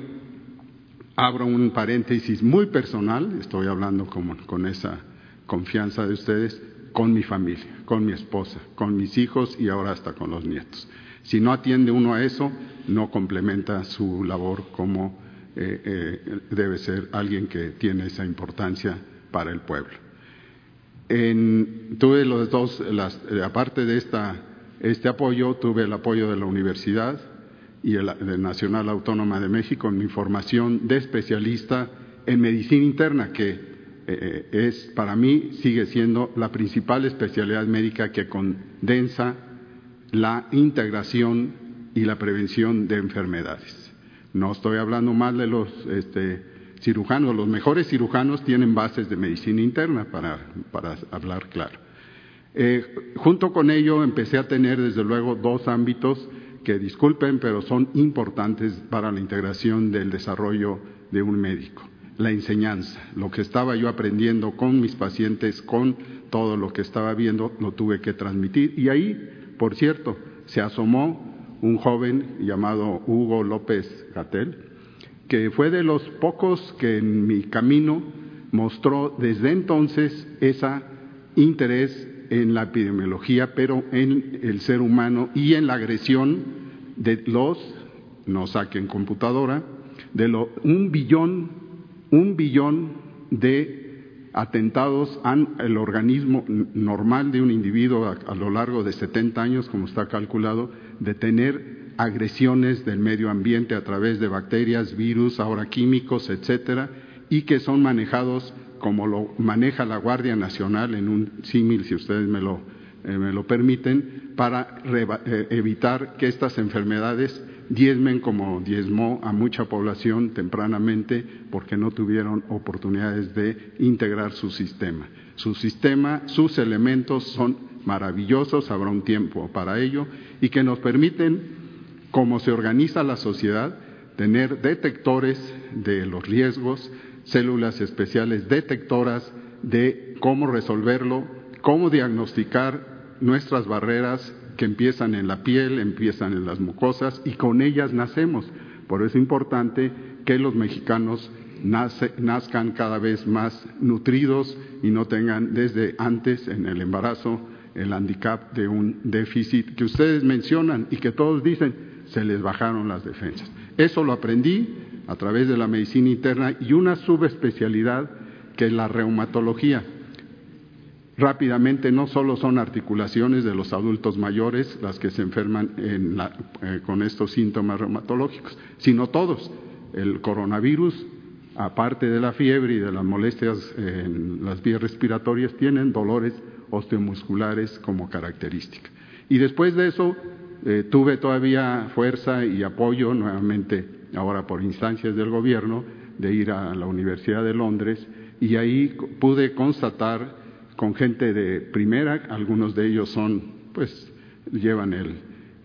abro un paréntesis muy personal, estoy hablando con, con esa confianza de ustedes, con mi familia, con mi esposa, con mis hijos y ahora hasta con los nietos. Si no atiende uno a eso, no complementa su labor como eh, eh, debe ser alguien que tiene esa importancia para el pueblo. En, tuve los dos, las, aparte de esta, este apoyo, tuve el apoyo de la universidad y el, de Nacional Autónoma de México en mi formación de especialista en medicina interna, que eh, es para mí sigue siendo la principal especialidad médica que condensa la integración y la prevención de enfermedades. No estoy hablando mal de los este, cirujanos, los mejores cirujanos tienen bases de medicina interna, para, para hablar claro. Eh, junto con ello empecé a tener desde luego dos ámbitos que disculpen, pero son importantes para la integración del desarrollo de un médico. La enseñanza, lo que estaba yo aprendiendo con mis pacientes, con todo lo que estaba viendo, lo tuve que transmitir. Y ahí, por cierto, se asomó un joven llamado Hugo López Gatel, que fue de los pocos que en mi camino mostró desde entonces ese interés en la epidemiología, pero en el ser humano y en la agresión de los, no saquen computadora, de lo, un billón, un billón de atentados al organismo normal de un individuo a, a, lo largo de 70 años, como está calculado, de tener agresiones del medio ambiente a través de bacterias, virus, ahora químicos, etcétera, y que son manejados como lo maneja la Guardia Nacional en un símil, si ustedes me lo, eh, me lo permiten, para eh, evitar que estas enfermedades diezmen como diezmó a mucha población tempranamente porque no tuvieron oportunidades de integrar su sistema. Su sistema, sus elementos son maravillosos, habrá un tiempo para ello y que nos permiten, como se organiza la sociedad, tener detectores de los riesgos, células especiales detectoras de cómo resolverlo, cómo diagnosticar nuestras barreras que empiezan en la piel, empiezan en las mucosas y con ellas nacemos. Por eso es importante que los mexicanos nazcan cada vez más nutridos y no tengan desde antes en el embarazo el handicap de un déficit que ustedes mencionan y que todos dicen se les bajaron las defensas. Eso lo aprendí a través de la medicina interna y una subespecialidad que es la reumatología. Rápidamente, no solo son articulaciones de los adultos mayores las que se enferman eh, con estos síntomas reumatológicos, sino todos. El coronavirus, aparte de la fiebre y de las molestias en las vías respiratorias, tienen dolores osteomusculares como característica. Y después de eso, eh, tuve todavía fuerza y apoyo nuevamente, ahora por instancias del gobierno, de ir a la Universidad de Londres y ahí pude constatar con gente de primera, algunos de ellos son, pues, llevan el,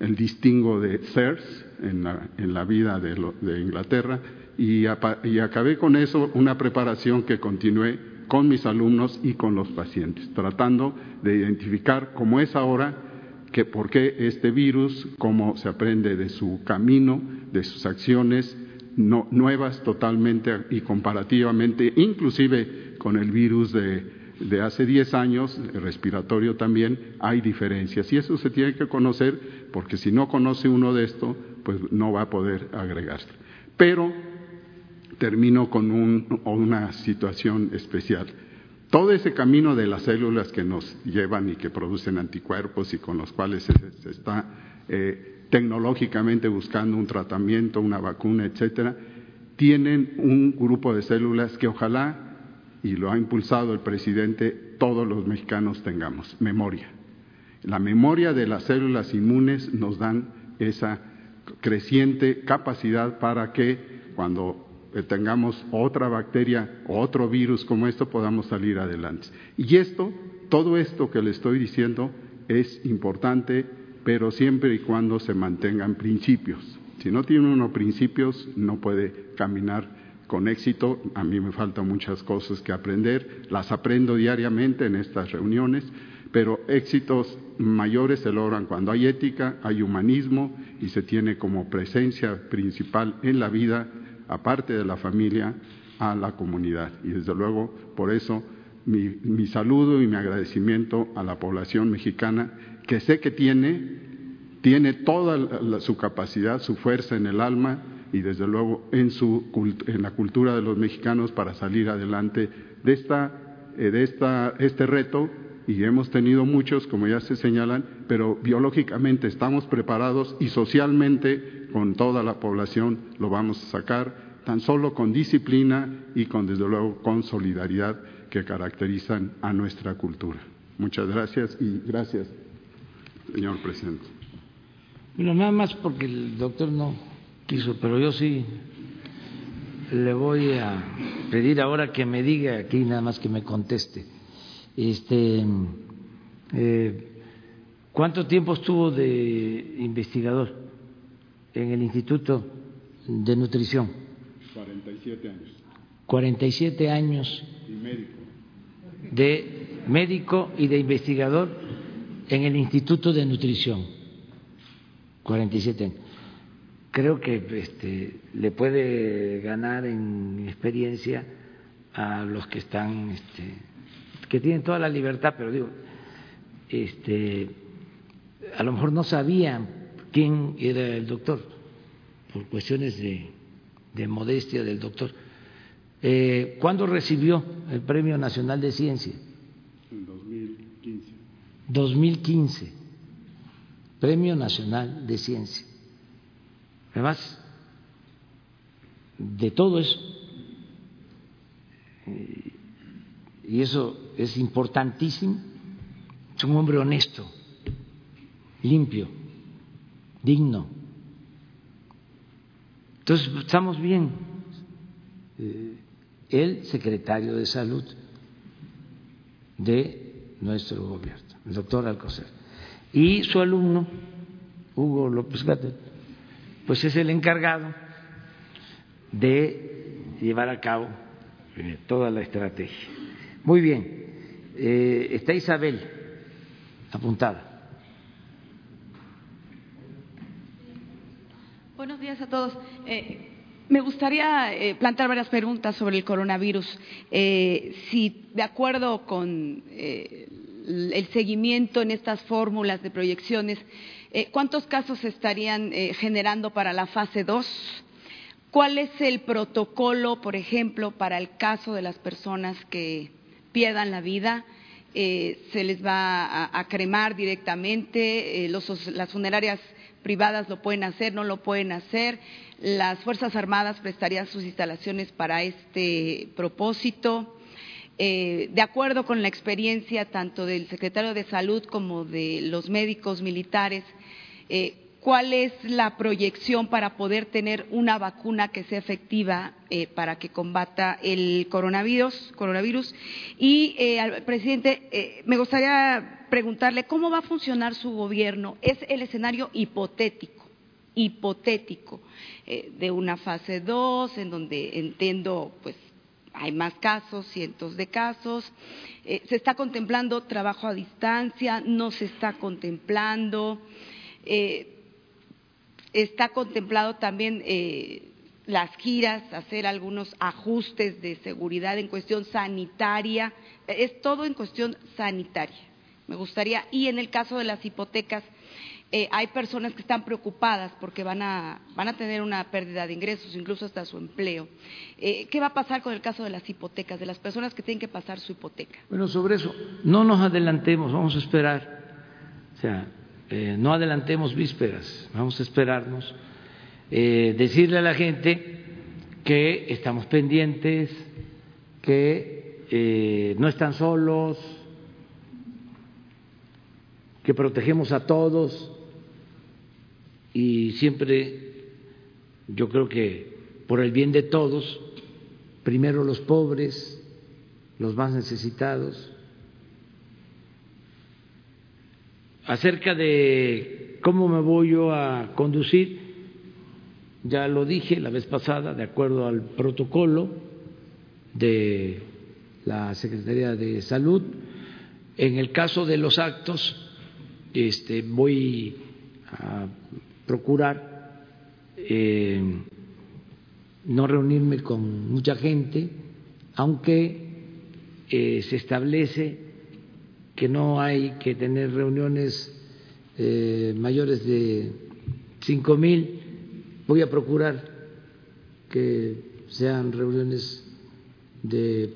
el distingo de CERS en la, en la vida de, Inglaterra y, y acabé con eso una preparación que continué con mis alumnos y con los pacientes, tratando de identificar cómo es ahora que por qué este virus, cómo se aprende de su camino, de sus acciones no, nuevas totalmente y comparativamente, inclusive con el virus de, de hace 10 años, respiratorio también, hay diferencias. Y eso se tiene que conocer porque si no conoce uno de esto, pues no va a poder agregarse. Pero termino con un, una situación especial. Todo ese camino de las células que nos llevan y que producen anticuerpos y con los cuales se, está eh, tecnológicamente buscando un tratamiento, una vacuna, etcétera, tienen un grupo de células que ojalá, y lo ha impulsado el presidente, todos los mexicanos tengamos, memoria. La memoria de las células inmunes nos dan esa creciente capacidad para que cuando tengamos otra bacteria o otro virus como esto, podamos salir adelante. Y esto, todo esto que le estoy diciendo es importante, pero siempre y cuando se mantengan principios. Si no tiene uno principios, no puede caminar con éxito. A mí me faltan muchas cosas que aprender, las aprendo diariamente en estas reuniones, pero éxitos mayores se logran cuando hay ética, hay humanismo y se tiene como presencia principal en la vida aparte de la familia, a la comunidad. Y desde luego, por eso, mi, saludo y mi agradecimiento a la población mexicana, que sé que tiene, tiene toda su capacidad, su fuerza en el alma y desde luego en, su, en la cultura de los mexicanos para salir adelante de, esta, eh, de esta, este reto y hemos tenido muchos, como ya se señalan, pero biológicamente estamos preparados y socialmente con toda la población lo vamos a sacar, tan solo con disciplina y con, desde luego, con solidaridad que caracterizan a nuestra cultura. Muchas gracias y gracias, señor presidente. Bueno, nada más porque el doctor no quiso, pero yo sí le voy a pedir ahora que me diga aquí, nada más que me conteste este, eh, ¿Cuánto tiempo estuvo de investigador en el Instituto de Nutrición? 47 años. 47 años. Y médico. De médico y de investigador en el Instituto de Nutrición. 47 años. Creo que este, le puede ganar en experiencia a los que están este, que tienen toda la libertad, pero digo, este, a lo mejor no sabían quién era el doctor, por cuestiones de, modestia del doctor. Eh, ¿Cuándo recibió el Premio Nacional de Ciencia? En 2015. 2015, Premio Nacional de Ciencia. Además, de todo eso, y eso es importantísimo, es un hombre honesto, limpio, digno. Entonces, estamos bien. Eh, el secretario de Salud de nuestro gobierno, el doctor Alcocer. Y su alumno, Hugo López Gatel, pues es el encargado de llevar a cabo eh, toda la estrategia. Muy bien, eh, está Isabel apuntada. Buenos días a todos. Eh, me gustaría eh, plantear varias preguntas sobre el coronavirus. Eh, si, de acuerdo con eh, el seguimiento en estas fórmulas de proyecciones, ¿cuántos casos se estarían generando para la fase 2? ¿Cuál es el protocolo, por ejemplo, para el caso de las personas que pierdan la vida? ¿Se les va a, cremar directamente? Los, las funerarias privadas lo pueden hacer, no lo pueden hacer. Las Fuerzas Armadas prestarían sus instalaciones para este propósito. Eh, de acuerdo con la experiencia tanto del secretario de Salud como de los médicos militares, eh, ¿cuál es la proyección para poder tener una vacuna que sea efectiva eh, para que combata el coronavirus? coronavirus? Y al presidente, me gustaría preguntarle cómo va a funcionar su gobierno. Es el escenario hipotético hipotético eh, de una fase 2, en donde entiendo, pues hay más casos, cientos de casos. Eh, se está contemplando trabajo a distancia, no se está contemplando. Eh, está contemplado también las giras, hacer algunos ajustes de seguridad en cuestión sanitaria. Es todo en cuestión sanitaria. Me gustaría, y en el caso de las hipotecas, eh, hay personas que están preocupadas porque van a, van a tener una pérdida de ingresos, incluso hasta su empleo. Eh, ¿Qué va a pasar con el caso de las hipotecas, de las personas que tienen que pasar su hipoteca? Bueno, sobre eso, no nos adelantemos, vamos a esperar. O sea, eh, no adelantemos vísperas, vamos a esperarnos. decirle a la gente que estamos pendientes, que no están solos, que protegemos a todos y siempre yo creo que por el bien de todos, primero los pobres, los más necesitados. Acerca de cómo me voy yo a conducir, ya lo dije la vez pasada, de acuerdo al protocolo de la Secretaría de Salud. En el caso de los actos, este, voy a procurar eh, no reunirme con mucha gente, aunque eh, se establece que no hay que tener reuniones eh, mayores de cinco mil, voy a procurar que sean reuniones de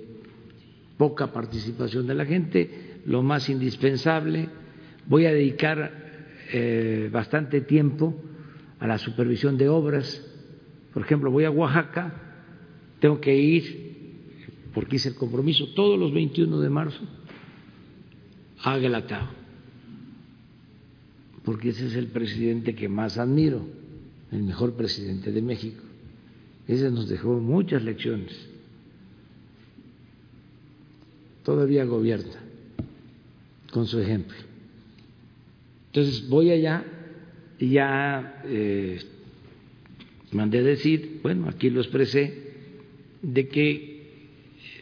poca participación de la gente, lo más indispensable. Voy a dedicar eh, bastante tiempo a la supervisión de obras. Por ejemplo, voy a Oaxaca, tengo que ir, porque hice el compromiso, todos los 21 de marzo a Guelatao, porque ese es el presidente que más admiro, el mejor presidente de México. Ese nos dejó muchas lecciones. Todavía gobierna con su ejemplo. Entonces voy allá y ya eh, mandé decir, bueno, aquí lo expresé, de que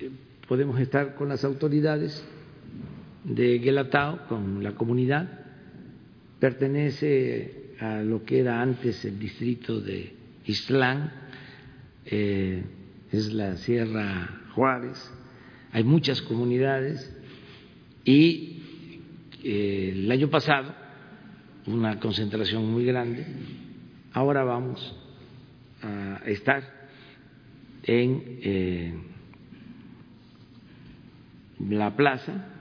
eh, podemos estar con las autoridades de Guelatao, con la comunidad, pertenece a lo que era antes el distrito de Islán, eh, es la Sierra Juárez, hay muchas comunidades y el año pasado una concentración muy grande. Ahora vamos a estar en eh, la plaza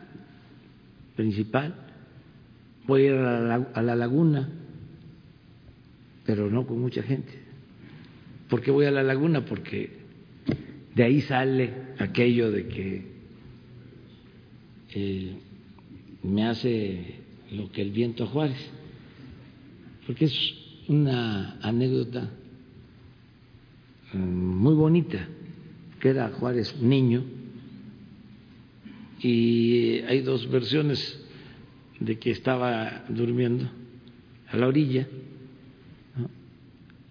principal, voy a ir a la, a la laguna, pero no con mucha gente. ¿Por qué voy a la laguna? Porque de ahí sale aquello de que eh, me hace lo que el viento a Juárez, porque es una anécdota mm, muy bonita, que era Juárez niño, y hay dos versiones de que estaba durmiendo a la orilla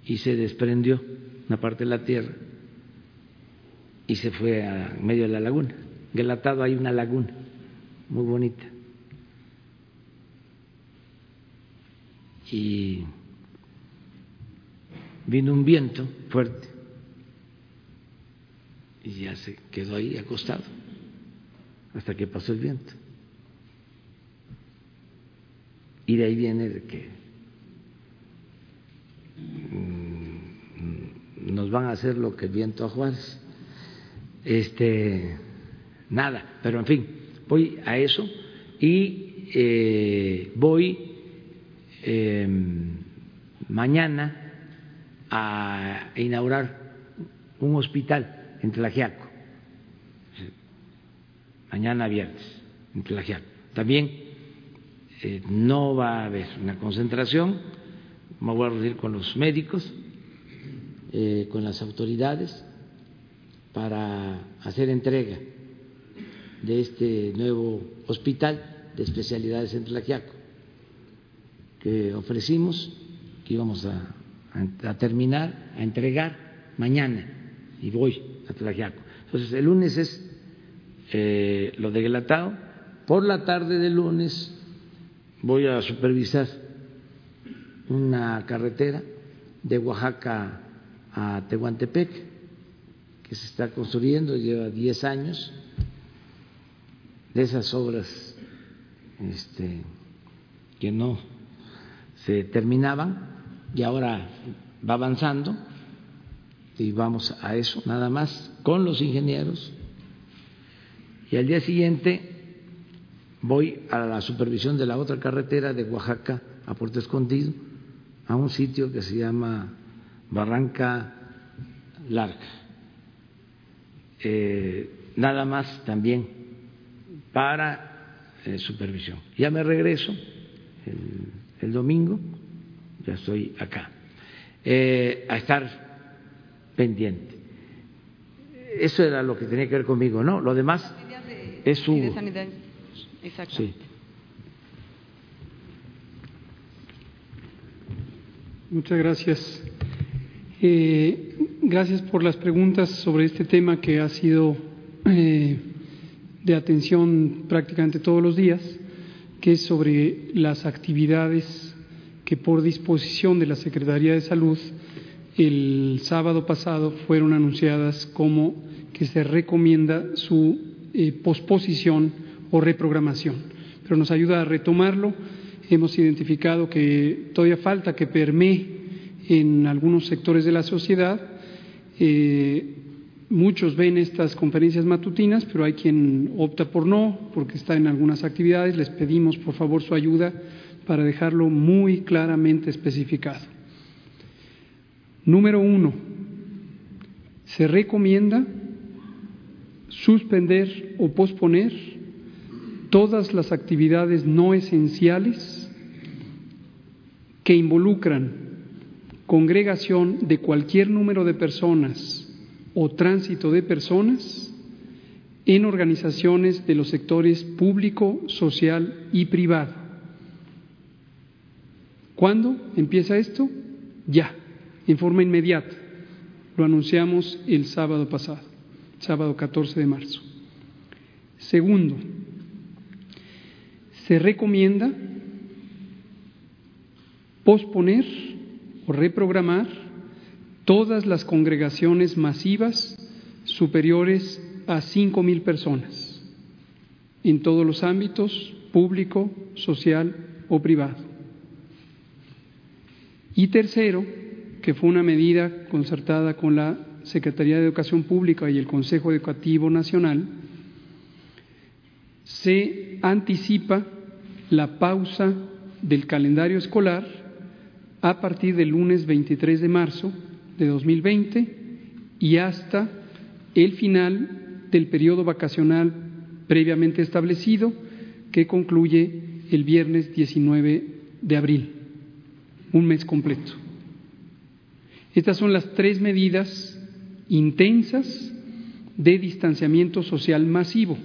y se desprendió una parte de la tierra y se fue a medio de la laguna. Gelatado hay una laguna muy bonita. Y vino un viento fuerte y ya se quedó ahí acostado hasta que pasó el viento. Y de ahí viene de que mm, nos van a hacer lo que el viento a Juárez. Este, nada, pero en fin, voy a eso y eh, voy em, mañana a inaugurar un hospital en Tlajiaco, mañana viernes, en Tlajiaco. También eh, no va a haber una concentración, me voy a reunir con los médicos, eh, con las autoridades, para hacer entrega de este nuevo hospital de especialidades en Tlaquiaco que ofrecimos, que íbamos a, terminar, a entregar mañana, y voy a Tlaquiaco. Entonces, el lunes es eh, lo de por la tarde del lunes voy a supervisar una carretera de Oaxaca a Tehuantepec que se está construyendo, lleva 10 años, de esas obras este, que no se terminaban y ahora va avanzando y vamos a eso nada más con los ingenieros y al día siguiente voy a la supervisión de la otra carretera de Oaxaca a Puerto Escondido, a un sitio que se llama Barranca Larga. Eh, nada más también para eh, supervisión. Ya me regreso el, domingo, ya estoy acá, eh, a estar pendiente. Eso era lo que tenía que ver conmigo, ¿no? Lo demás es su... Exactamente. Muchas gracias. Eh, gracias por las preguntas sobre este tema que ha sido eh, de atención prácticamente todos los días, que es sobre las actividades que por disposición de la Secretaría de Salud el sábado pasado fueron anunciadas como que se recomienda su eh, posposición o reprogramación, pero nos ayuda a retomarlo. Hemos identificado que todavía falta que permee en algunos sectores de la sociedad. Eh, muchos ven estas conferencias matutinas, pero hay quien opta por no, porque está en algunas actividades. Les pedimos, por favor, su ayuda para dejarlo muy claramente especificado. Número uno, se recomienda suspender o posponer todas las actividades no esenciales que involucran congregación de cualquier número de personas o tránsito de personas en organizaciones de los sectores público, social y privado. ¿Cuándo empieza esto? Ya, en forma inmediata. Lo anunciamos el sábado pasado, sábado 14 de marzo. Segundo, se recomienda posponer o reprogramar todas las congregaciones masivas superiores a cinco mil personas en todos los ámbitos público, social o privado. Y tercero, que fue una medida concertada con la Secretaría de Educación Pública y el Consejo Educativo Nacional, se anticipa la pausa del calendario escolar a partir del lunes 23 de marzo de 2020 y hasta el final del periodo vacacional previamente establecido que concluye el viernes 19 de abril, un mes completo. Estas son las tres medidas intensas de distanciamiento social masivo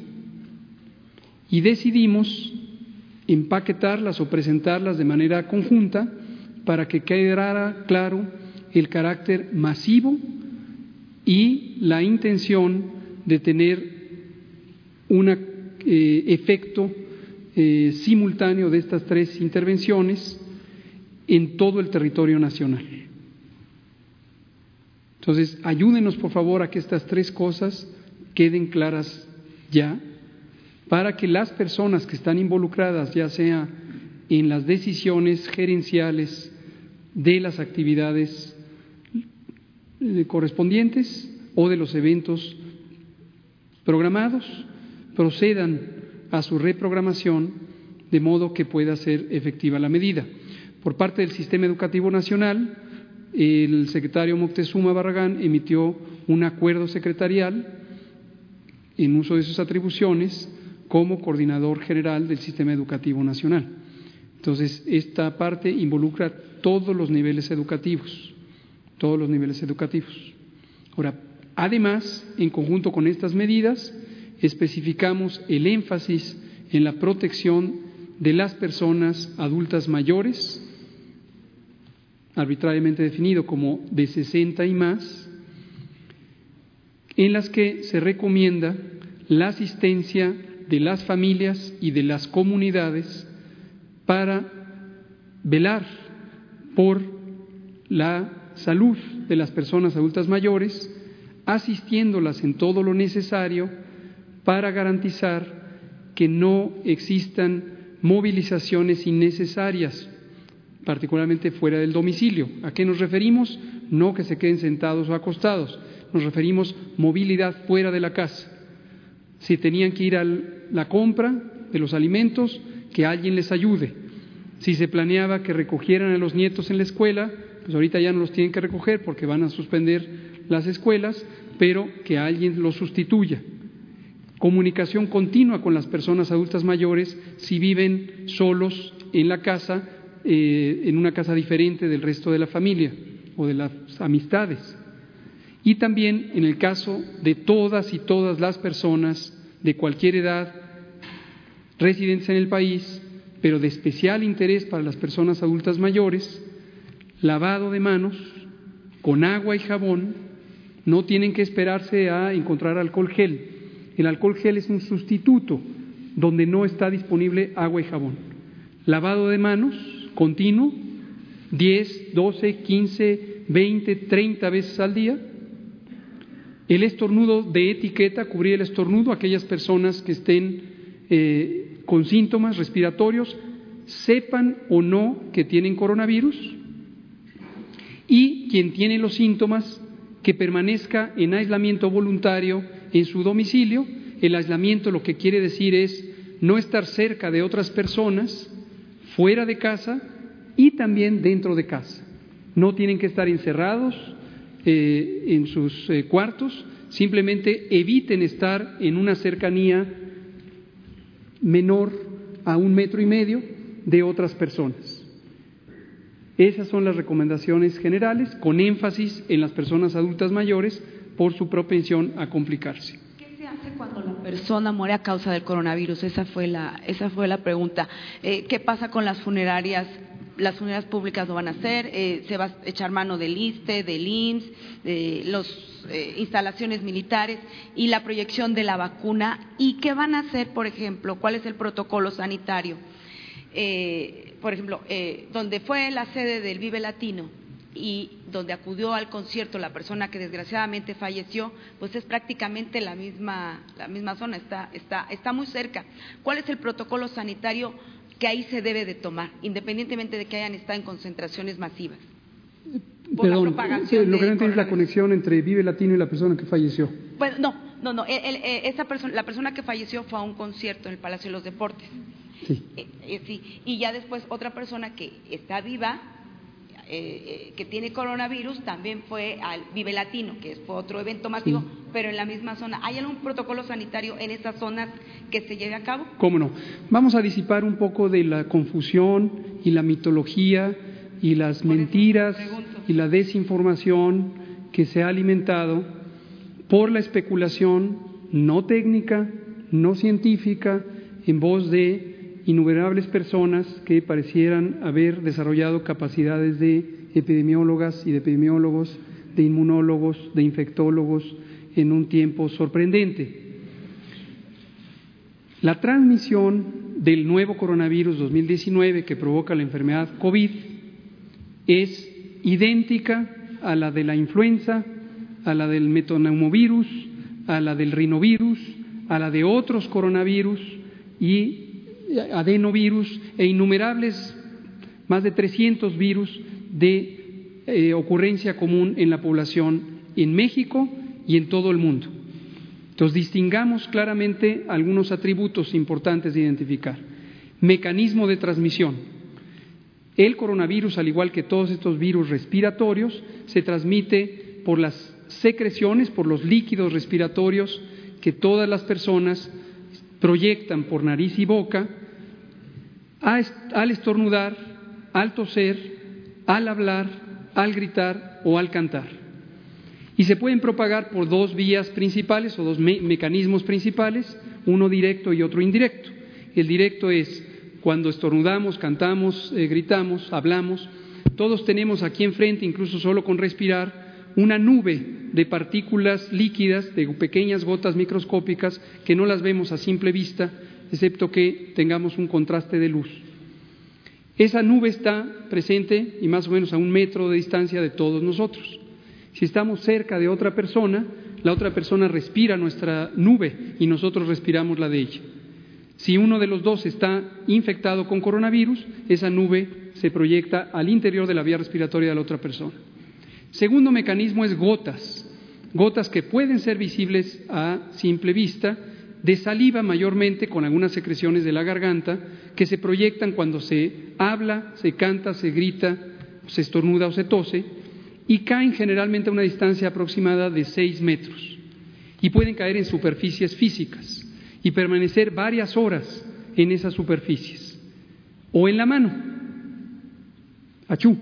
y decidimos empaquetarlas o presentarlas de manera conjunta para que quedara claro el carácter masivo y la intención de tener un eh, efecto eh, simultáneo de estas tres intervenciones en todo el territorio nacional. Entonces, ayúdenos por favor a que estas tres cosas queden claras ya, para que las personas que están involucradas, ya sea en las decisiones gerenciales de las actividades eh, correspondientes o de los eventos programados, procedan a su reprogramación de modo que pueda ser efectiva la medida. Por parte del Sistema Educativo Nacional, el secretario Moctezuma Barragán emitió un acuerdo secretarial en uso de sus atribuciones como coordinador general del Sistema Educativo Nacional. Entonces, esta parte involucra todos los niveles educativos, todos los niveles educativos. Ahora, además, en conjunto con estas medidas, especificamos el énfasis en la protección de las personas adultas mayores, arbitrariamente definido como de 60 y más, en las que se recomienda la asistencia de las familias y de las comunidades para velar por la salud de las personas adultas mayores, asistiéndolas en todo lo necesario para garantizar que no existan movilizaciones innecesarias, particularmente fuera del domicilio. ¿A qué nos referimos? No que se queden sentados o acostados, nos referimos movilidad fuera de la casa. Si tenían que ir a la compra de los alimentos, que alguien les ayude. Si se planeaba que recogieran a los nietos en la escuela, pues ahorita ya no los tienen que recoger porque van a suspender las escuelas, pero que alguien los sustituya comunicación continua con las personas adultas mayores si viven solos en la casa, eh, en una casa diferente del resto de la familia o de las amistades. Y también en el caso de todas y todas las personas de cualquier edad residentes en el país, pero de especial interés para las personas adultas mayores, lavado de manos con agua y jabón, no tienen que esperarse a encontrar alcohol gel el alcohol gel es un sustituto donde no está disponible agua y jabón. Lavado de manos continuo, 10, 12, 15, 20, 30 veces al día. El estornudo de etiqueta, cubrir el estornudo, aquellas personas que estén eh, con síntomas respiratorios, sepan o no que tienen coronavirus. Y quien tiene los síntomas, que permanezca en aislamiento voluntario en su domicilio. El aislamiento lo que quiere decir es no estar cerca de otras personas, fuera de casa y también dentro de casa. No tienen que estar encerrados eh, en sus eh, cuartos, simplemente eviten estar en una cercanía menor a un metro y medio de otras personas. Esas son las recomendaciones generales, con énfasis en las personas adultas mayores por su propensión a complicarse. ¿Qué se hace cuando la persona muere a causa del coronavirus? Esa fue la, esa fue la pregunta. Eh, ¿Qué pasa con las funerarias? Las funerarias públicas lo van a hacer, eh, se va a echar mano del ISTE, del IMSS, de las eh, instalaciones militares y la proyección de la vacuna. ¿Y qué van a hacer, por ejemplo? ¿Cuál es el protocolo sanitario? por ejemplo, donde fue la sede del Vive Latino, y donde acudió al concierto la persona que desgraciadamente falleció, pues es prácticamente la misma, la misma zona, está, está, está muy cerca. ¿Cuál es el protocolo sanitario que ahí se debe de tomar, independientemente de que hayan estado en concentraciones masivas? Perdón, lo que no es la conexión entre Vive Latino y la persona que falleció. Bueno, no, no, no. Eh, esa persona, la persona que falleció fue a un concierto en el Palacio de los Deportes. Sí. Eh, eh, sí. Y ya después otra persona que está viva eh, eh, que tiene coronavirus también fue al Vive Latino, que fue otro evento masivo, pero en la misma zona. ¿Hay algún protocolo sanitario en estas zonas que se lleve a cabo? ¿Cómo no? Vamos a disipar un poco de la confusión y la mitología y las mentiras y la desinformación que se ha alimentado por la especulación no técnica, no científica, en voz de innumerables personas que parecieran haber desarrollado capacidades de epidemiólogas y de epidemiólogos, de inmunólogos, de infectólogos en un tiempo sorprendente. La transmisión del nuevo coronavirus 2019 que provoca la enfermedad COVID es idéntica a la de la influenza, a la del metoneumovirus, a la del rinovirus, a la de otros coronavirus y adenovirus e innumerables, más de 300 virus de eh, ocurrencia común en la población en México y en todo el mundo. Entonces, distingamos claramente algunos atributos importantes de identificar. Mecanismo de transmisión. El coronavirus, al igual que todos estos virus respiratorios, se transmite por las secreciones, por los líquidos respiratorios que todas las personas proyectan por nariz y boca al estornudar, al toser, al hablar, al gritar o al cantar. Y se pueden propagar por dos vías principales o dos mecanismos principales, uno directo y otro indirecto. El directo es cuando estornudamos, cantamos, eh, gritamos, hablamos, todos tenemos aquí enfrente, incluso solo con respirar, una nube de partículas líquidas, de pequeñas gotas microscópicas que no las vemos a simple vista, excepto que tengamos un contraste de luz. Esa nube está presente y más o menos a un metro de distancia de todos nosotros. Si estamos cerca de otra persona, la otra persona respira nuestra nube y nosotros respiramos la de ella. Si uno de los dos está infectado con coronavirus, esa nube se proyecta al interior de la vía respiratoria de la otra persona. Segundo mecanismo es gotas, gotas que pueden ser visibles a simple vista, de saliva mayormente con algunas secreciones de la garganta que se proyectan cuando se habla, se canta, se grita, se estornuda o se tose y caen generalmente a una distancia aproximada de seis metros y pueden caer en superficies físicas y permanecer varias horas en esas superficies o en la mano. Achú.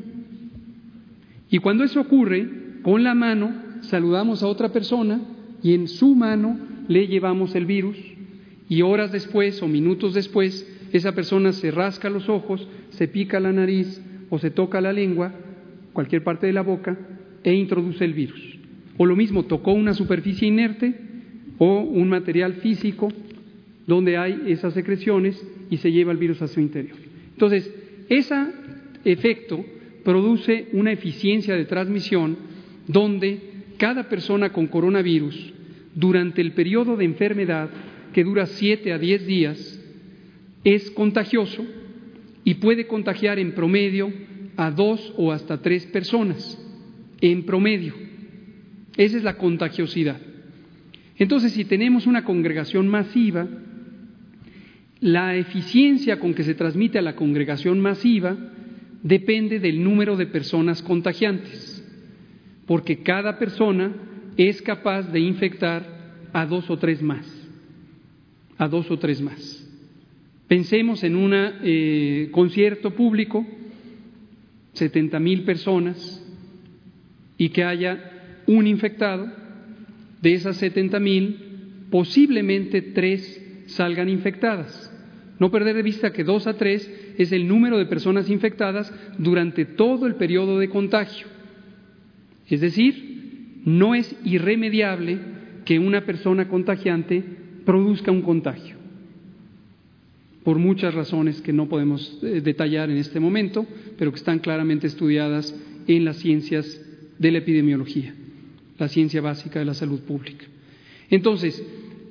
Y cuando eso ocurre, con la mano saludamos a otra persona y en su mano le llevamos el virus y horas después o minutos después esa persona se rasca los ojos, se pica la nariz o se toca la lengua, cualquier parte de la boca, e introduce el virus. O lo mismo, tocó una superficie inerte o un material físico donde hay esas secreciones y se lleva el virus a su interior. Entonces, ese efecto produce una eficiencia de transmisión donde cada persona con coronavirus, durante el periodo de enfermedad, que dura siete a diez días, es contagioso y puede contagiar en promedio a dos o hasta tres personas, en promedio. Esa es la contagiosidad. Entonces, si tenemos una congregación masiva, la eficiencia con que se transmite a la congregación masiva depende del número de personas contagiantes, porque cada persona es capaz de infectar a dos o tres más, a dos o tres más. Pensemos en un eh, concierto público, 70 mil personas, y que haya un infectado, de esas 70 mil, posiblemente tres salgan infectadas. No perder de vista que dos a tres es el número de personas infectadas durante todo el periodo de contagio. Es decir, no es irremediable que una persona contagiante produzca un contagio, por muchas razones que no podemos eh, detallar en este momento, pero que están claramente estudiadas en las ciencias de la epidemiología, la ciencia básica de la salud pública. Entonces,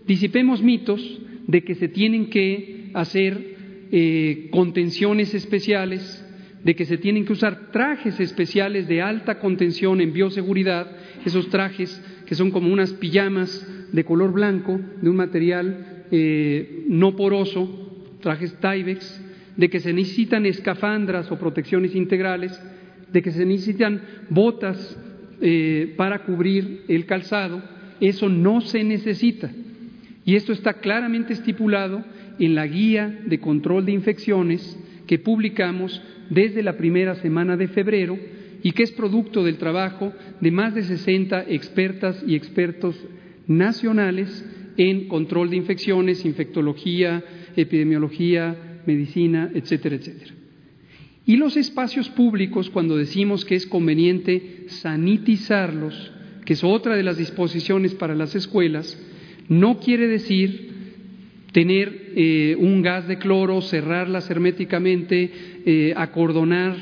disipemos mitos de que se tienen que hacer eh, contenciones especiales, de que se tienen que usar trajes especiales de alta contención en bioseguridad, esos trajes que son como unas pijamas de color blanco, de un material eh, no poroso, trajes Tyvex, de que se necesitan escafandras o protecciones integrales, de que se necesitan botas eh, para cubrir el calzado Eso no se necesita. Y esto está claramente estipulado en la guía de control de infecciones que publicamos desde la primera semana de febrero y que es producto del trabajo de más de 60 expertas y expertos nacionales en control de infecciones, infectología, epidemiología, medicina, etcétera, etcétera. Y los espacios públicos, cuando decimos que es conveniente sanitizarlos, que es otra de las disposiciones para las escuelas, no quiere decir tener eh, un gas de cloro, cerrarlas herméticamente, eh, acordonar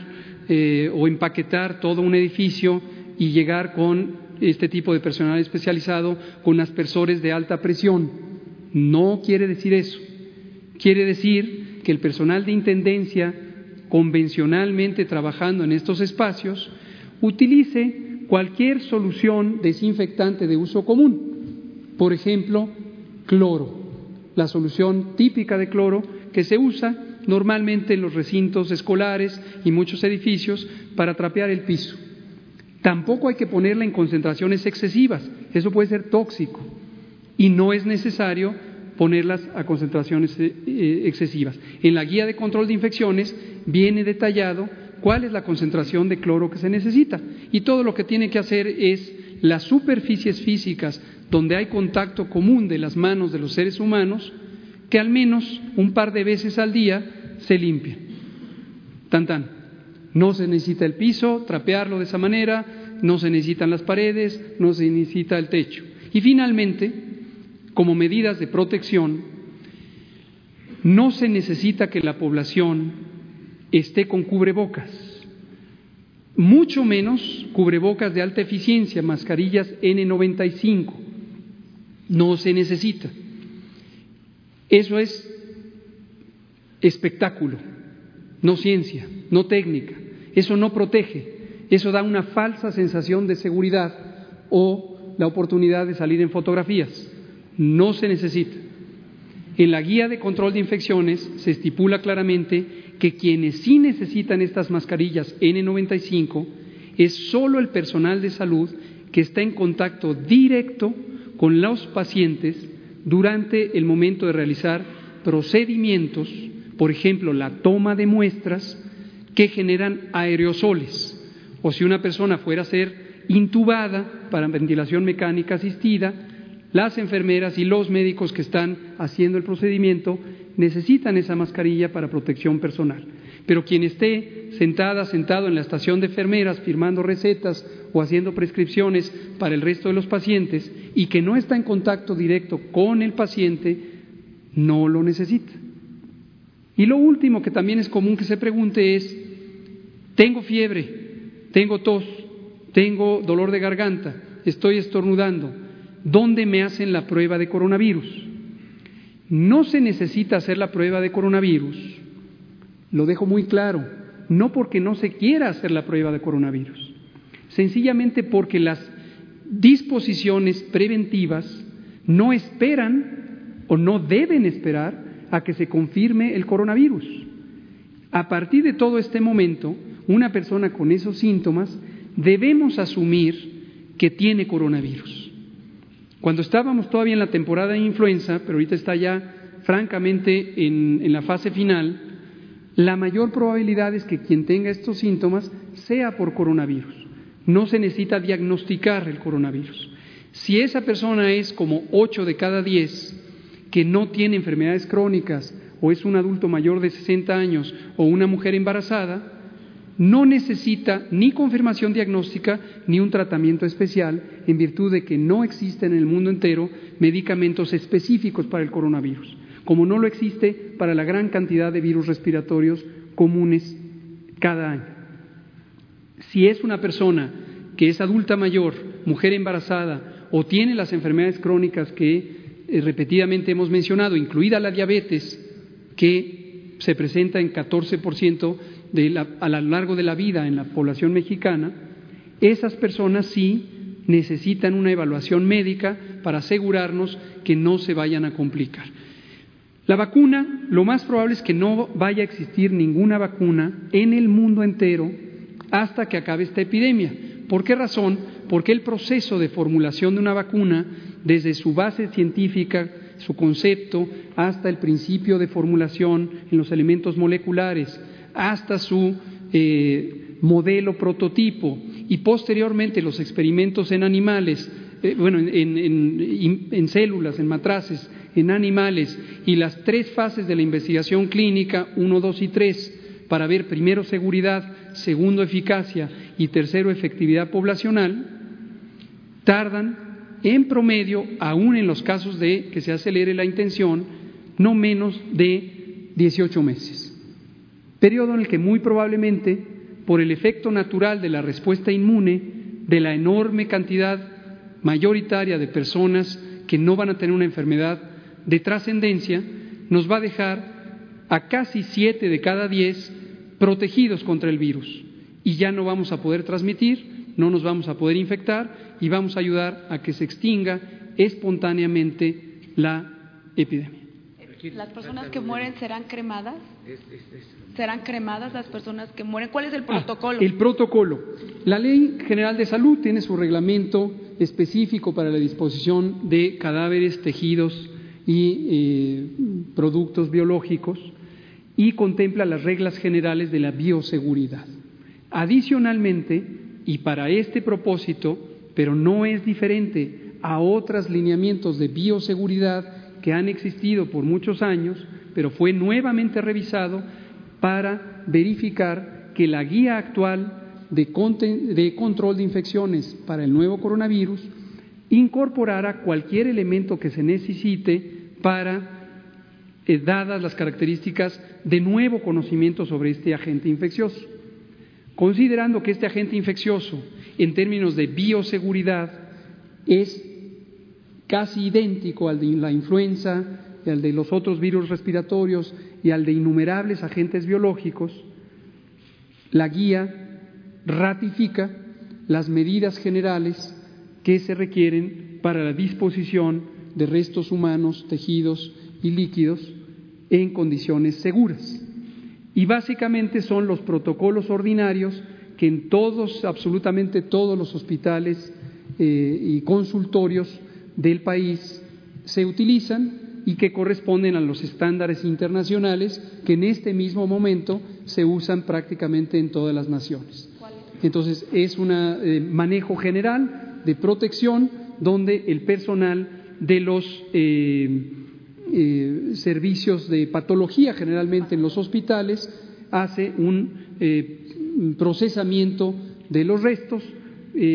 eh, o empaquetar todo un edificio y llegar con este tipo de personal especializado con aspersores de alta presión. No quiere decir eso. Quiere decir que el personal de intendencia convencionalmente trabajando en estos espacios utilice cualquier solución desinfectante de uso común. Por ejemplo, cloro la solución típica de cloro que se usa normalmente en los recintos escolares y muchos edificios para trapear el piso. Tampoco hay que ponerla en concentraciones excesivas, eso puede ser tóxico y no es necesario ponerlas a concentraciones eh, eh, excesivas. En la guía de control de infecciones viene detallado cuál es la concentración de cloro que se necesita y todo lo que tiene que hacer es las superficies físicas donde hay contacto común de las manos de los seres humanos, que al menos un par de veces al día se limpien. Tan tan. No se necesita el piso, trapearlo de esa manera, no se necesitan las paredes, no se necesita el techo. Y finalmente, como medidas de protección, no se necesita que la población esté con cubrebocas, mucho menos cubrebocas de alta eficiencia, mascarillas N95 no se necesita. Eso es espectáculo, no ciencia, no técnica. Eso no protege, eso da una falsa sensación de seguridad o la oportunidad de salir en fotografías. No se necesita. En la guía de control de infecciones se estipula claramente que quienes sí necesitan estas mascarillas N95 es solo el personal de salud que está en contacto directo con los pacientes durante el momento de realizar procedimientos, por ejemplo, la toma de muestras que generan aerosoles. O si una persona fuera a ser intubada para ventilación mecánica asistida, las enfermeras y los médicos que están haciendo el procedimiento necesitan esa mascarilla para protección personal. Pero quien esté sentada, sentado en la estación de enfermeras firmando recetas o haciendo prescripciones para el resto de los pacientes y que no está en contacto directo con el paciente, no lo necesita. Y lo último que también es común que se pregunte es, tengo fiebre, tengo tos, tengo dolor de garganta, estoy estornudando, ¿dónde me hacen la prueba de coronavirus? No se necesita hacer la prueba de coronavirus, lo dejo muy claro, no porque no se quiera hacer la prueba de coronavirus, sencillamente porque las disposiciones preventivas no esperan o no deben esperar a que se confirme el coronavirus. A partir de todo este momento, una persona con esos síntomas debemos asumir que tiene coronavirus. Cuando estábamos todavía en la temporada de influenza, pero ahorita está ya francamente en, la fase final, la mayor probabilidad es que quien tenga estos síntomas sea por coronavirus. No se necesita diagnosticar el coronavirus. Si esa persona es como 8 de cada 10 que no tiene enfermedades crónicas o es un adulto mayor de 60 años o una mujer embarazada, no necesita ni confirmación diagnóstica ni un tratamiento especial en virtud de que no existen en el mundo entero medicamentos específicos para el coronavirus como no lo existe para la gran cantidad de virus respiratorios comunes cada año. Si es una persona que es adulta mayor, mujer embarazada o tiene las enfermedades crónicas que eh, repetidamente hemos mencionado, incluida la diabetes, que se presenta en 14% a lo largo de la vida en la población mexicana, esas personas sí necesitan una evaluación médica para asegurarnos que no se vayan a complicar. La vacuna, lo más probable es que no vaya a existir ninguna vacuna en el mundo entero hasta que acabe esta epidemia, ¿Por qué razón? Porque el proceso de formulación de una vacuna, desde su base científica, su concepto, hasta el principio de formulación en los elementos moleculares, hasta su eh, modelo prototipo y posteriormente los experimentos en animales, eh, bueno, en, células, en matraces, en animales y las tres fases de la investigación clínica, uno, dos y tres, para ver primero seguridad, segundo eficacia y tercero efectividad poblacional, tardan en promedio, aún en los casos de que se acelere la intención, no menos de 18 meses. Periodo en el que muy probablemente, por el efecto natural de la respuesta inmune, de la enorme cantidad mayoritaria de personas que no van a tener una enfermedad de trascendencia, nos va a dejar a casi siete de cada diez protegidos contra el virus. Y ya no vamos a poder transmitir, no nos vamos a poder infectar y vamos a ayudar a que se extinga espontáneamente la epidemia. ¿Las personas que mueren serán cremadas? ¿Serán cremadas las personas que mueren? ¿Cuál es el ah, protocolo? el protocolo. La Ley General de Salud tiene su reglamento específico para la disposición de cadáveres, tejidos y eh, productos biológicos y contempla las reglas generales de la bioseguridad. Adicionalmente, y para este propósito, pero no es diferente a otros lineamientos de bioseguridad que han existido por muchos años, pero fue nuevamente revisado para verificar que la guía actual de, control de infecciones para el nuevo coronavirus incorporara cualquier elemento que se necesite para, eh, dadas las características de nuevo conocimiento sobre este agente infeccioso. Considerando que este agente infeccioso, en términos de bioseguridad, es casi idéntico al de la influenza y al de los otros virus respiratorios y al de innumerables agentes biológicos, la guía ratifica las medidas generales que se requieren para la disposición de restos humanos, tejidos y líquidos en condiciones seguras. Y básicamente son los protocolos ordinarios que en todos, absolutamente todos los hospitales eh, y consultorios del país se utilizan y que corresponden a los estándares internacionales que en este mismo momento se usan prácticamente en todas las naciones. Entonces, es un eh, manejo general de protección donde el personal de los eh, eh, servicios de patología, generalmente en los hospitales, hace un procesamiento de los restos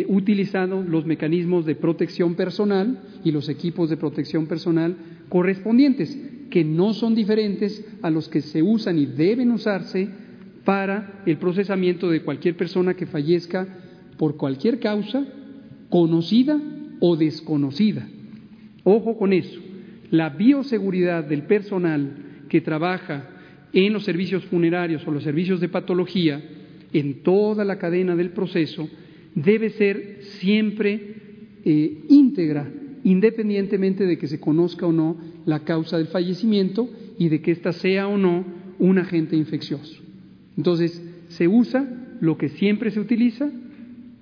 utilizando los mecanismos de protección personal y los equipos de protección personal correspondientes, que no son diferentes a los que se usan y deben usarse para el procesamiento de cualquier persona que fallezca por cualquier causa, conocida o desconocida. Ojo con eso. La bioseguridad del personal que trabaja en los servicios funerarios o los servicios de patología, en toda la cadena del proceso, debe ser siempre eh, íntegra independientemente de que se conozca o no la causa del fallecimiento y de que ésta sea o no un agente infeccioso. Entonces, se usa lo que siempre se utiliza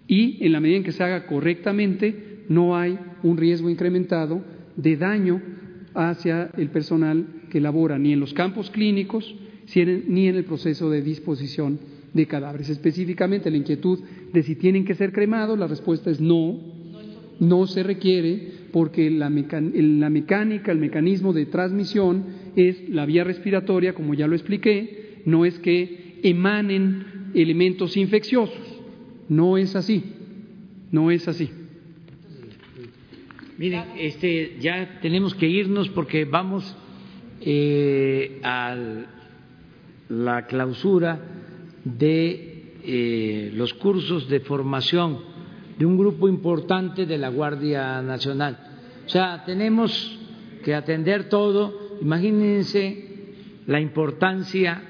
y en la medida en que se haga correctamente no hay un riesgo incrementado de daño hacia el personal que labora ni en los campos clínicos ni en el proceso de disposición de cadáveres. Específicamente la inquietud de si tienen que ser cremados, la respuesta es no, no se requiere porque la, mecánica, el mecanismo de transmisión es la vía respiratoria, como ya lo expliqué, no es que emanen elementos infecciosos, no es así, no es así. Miren, este, ya tenemos que irnos porque vamos eh, a la clausura de eh, los cursos de formación de un grupo importante de la Guardia Nacional. O sea, tenemos que atender todo. Imagínense la importancia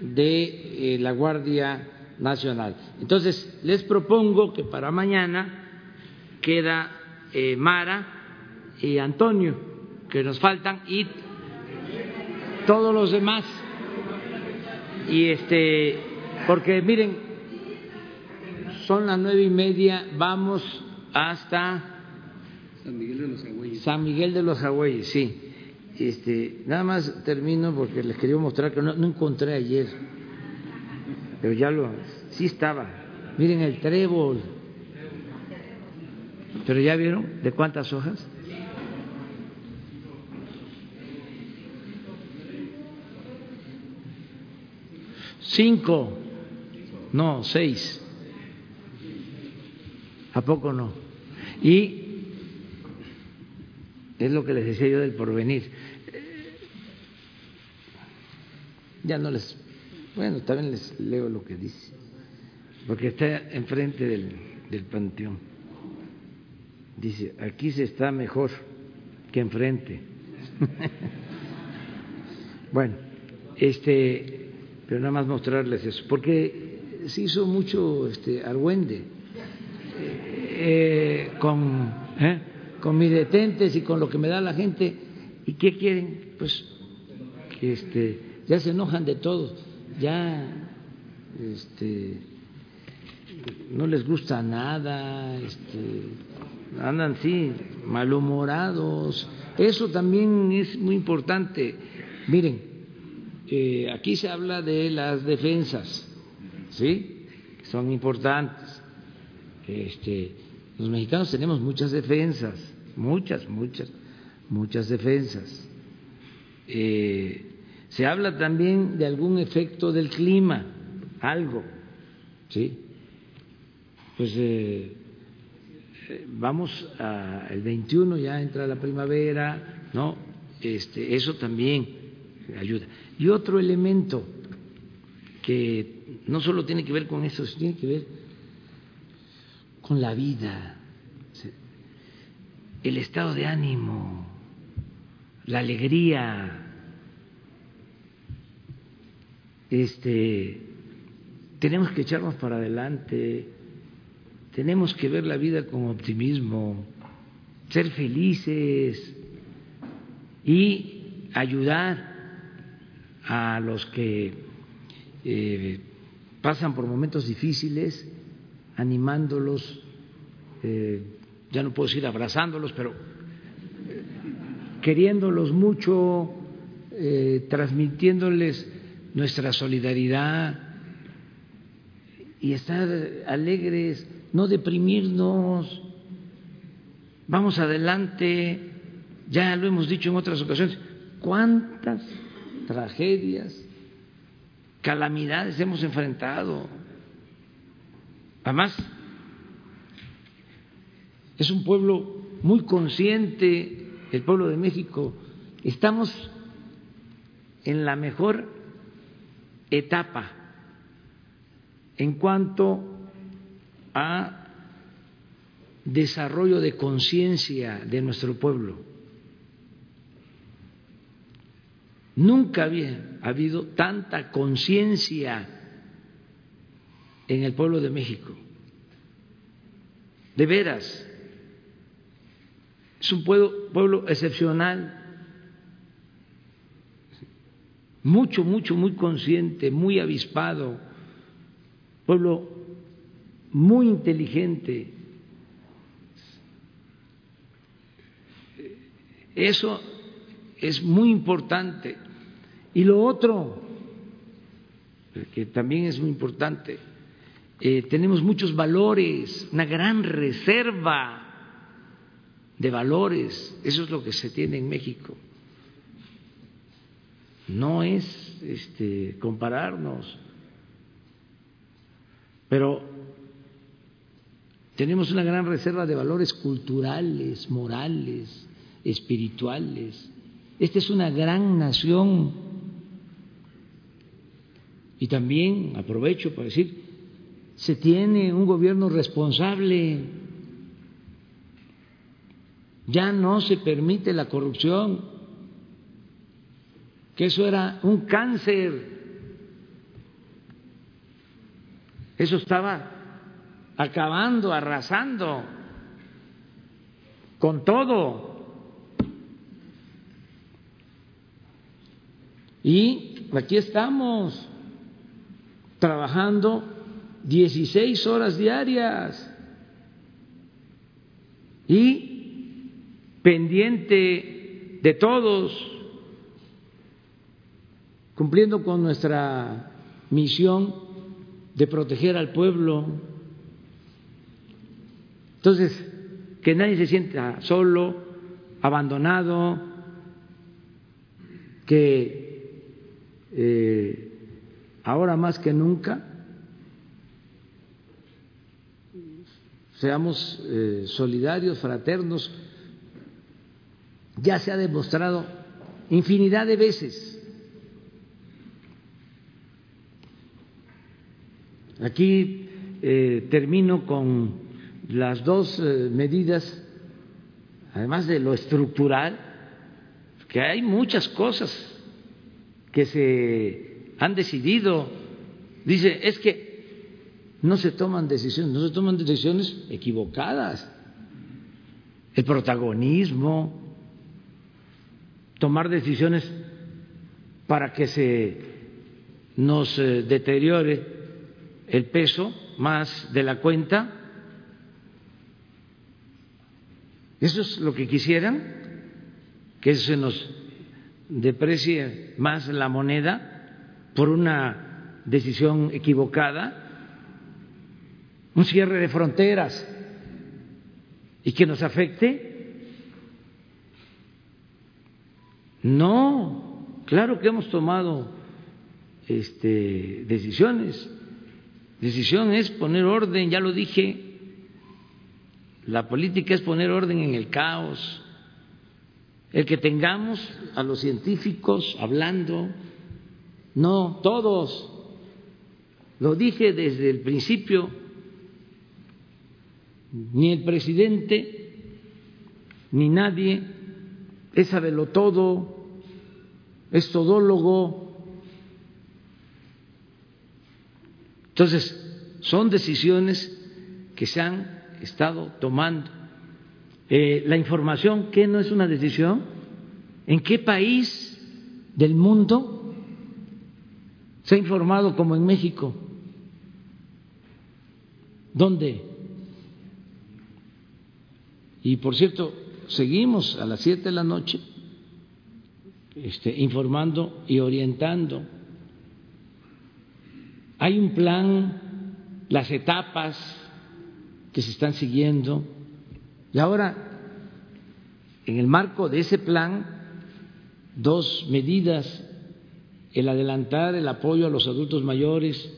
de eh, la Guardia Nacional. Entonces, les propongo que para mañana queda eh, Mara y Antonio, que nos faltan, y todos los demás. Y este, porque miren, son las nueve y media, vamos hasta San Miguel de los Agüeyes. San Miguel de los Agüeyes, sí. Este, nada más termino porque les quería mostrar que no, no encontré ayer, pero ya lo, sí estaba. Miren el trébol. Pero ya vieron de cuántas hojas. Cinco, no, seis. ¿A poco no? Y es lo que les decía yo del porvenir. Ya no les, bueno, también les leo lo que dice, porque está enfrente del, del panteón. Dice, aquí se está mejor que enfrente. bueno, este, pero nada más mostrarles eso, porque se hizo mucho este argüende eh, con ¿eh? con mis detentes y con lo que me da la gente. ¿Y qué quieren? Pues que este, ya se enojan de todo, ya este, no les gusta nada, este, andan sí, malhumorados. Eso también es muy importante. Miren, eh, aquí se habla de las defensas, ¿sí? Son importantes. Este, los mexicanos tenemos muchas defensas muchas, muchas, muchas defensas. Eh, se habla también de algún efecto del clima, algo, ¿sí? Pues eh, eh vamos al 21, ya entra la primavera, ¿no? Este, eso también ayuda. Y otro elemento que no solo tiene que ver con eso, tiene que ver con la vida. El estado de ánimo, la alegría, este, tenemos que echarnos para adelante, tenemos que ver la vida con optimismo, ser felices y ayudar a los que eh, pasan por momentos difíciles, animándolos, eh, ya no puedo decir abrazándolos, pero queriéndolos mucho, eh, transmitiéndoles nuestra solidaridad y estar alegres, no deprimirnos. Vamos adelante, ya lo hemos dicho en otras ocasiones, cuántas tragedias, calamidades hemos enfrentado. Además, es un pueblo muy consciente, el pueblo de México. Estamos en la mejor etapa en cuanto a desarrollo de conciencia de nuestro pueblo. Nunca había habido tanta conciencia en el pueblo de México. De veras, es un pueblo, pueblo excepcional, mucho, mucho, muy consciente, muy avispado, pueblo muy inteligente. Eso es muy importante. Y lo otro, que también es muy importante, eh, tenemos muchos valores, una gran reserva de valores, eso es lo que se tiene en México. No es este, compararnos, pero tenemos una gran reserva de valores culturales, morales, espirituales. Esta es una gran nación. Y también aprovecho para decir, se tiene un gobierno responsable ya no se permite la corrupción, que eso era un cáncer. Eso estaba acabando, arrasando con todo. Y aquí estamos trabajando 16 horas diarias y pendiente de todos, cumpliendo con nuestra misión de proteger al pueblo. Entonces, que nadie se sienta solo, abandonado, que eh, ahora más que nunca seamos eh, solidarios, fraternos. Ya se ha demostrado infinidad de veces. Aquí eh, termino con las dos eh, medidas, además de lo estructural, que hay muchas cosas que se han decidido. Dice, es que no se toman decisiones, no se toman decisiones equivocadas. El protagonismo, tomar decisiones para que se nos eh, deteriore el peso más de la cuenta. ¿Eso es lo que quisieran? ¿Que se nos deprecie más la moneda por una decisión equivocada? Un cierre de fronteras y que nos afecte. No, claro que hemos tomado este, decisiones. Decisión es poner orden, ya lo dije. La política es poner orden en el caos. El que tengamos a los científicos hablando, no todos, lo dije desde el principio, ni el presidente, ni nadie es todo, es todólogo. Entonces, son decisiones que se han estado tomando. Eh, la información, ¿qué no es una decisión? ¿En qué país del mundo se ha informado como en México? ¿Dónde? Y por cierto, seguimos a las siete de la noche este, informando y orientando. Hay un plan, las etapas que se están siguiendo. Y ahora, en el marco de ese plan, dos medidas, el adelantar el apoyo a los adultos mayores.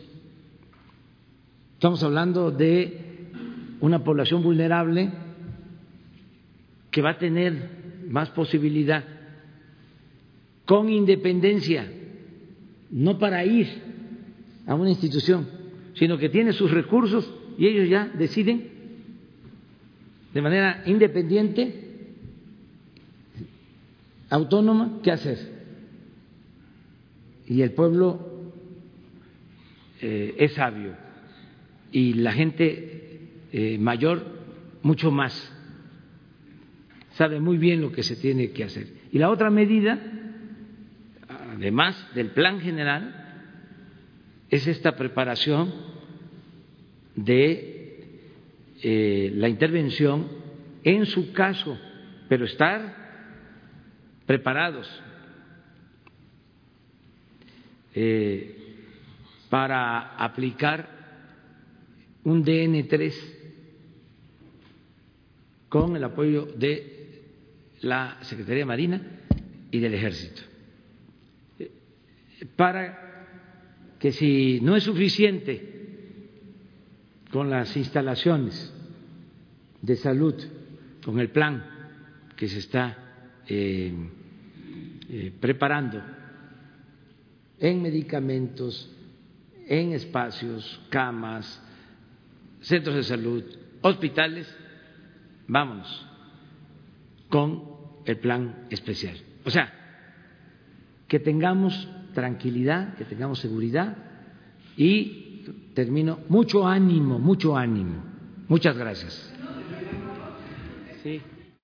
Estamos hablando de una población vulnerable que va a tener más posibilidad con independencia, no para ir a una institución, sino que tiene sus recursos y ellos ya deciden de manera independiente, autónoma, qué hacer. Y el pueblo eh, es sabio y la gente eh, mayor mucho más sabe muy bien lo que se tiene que hacer. Y la otra medida, además del plan general, es esta preparación de eh, la intervención en su caso, pero estar preparados eh, para aplicar un DN3 con el apoyo de la Secretaría de Marina y del Ejército. Para que si no es suficiente con las instalaciones de salud, con el plan que se está eh, eh, preparando en medicamentos, en espacios, camas, centros de salud, hospitales, vámonos con el plan especial. O sea, que tengamos tranquilidad, que tengamos seguridad y termino, mucho ánimo, mucho ánimo. Muchas gracias.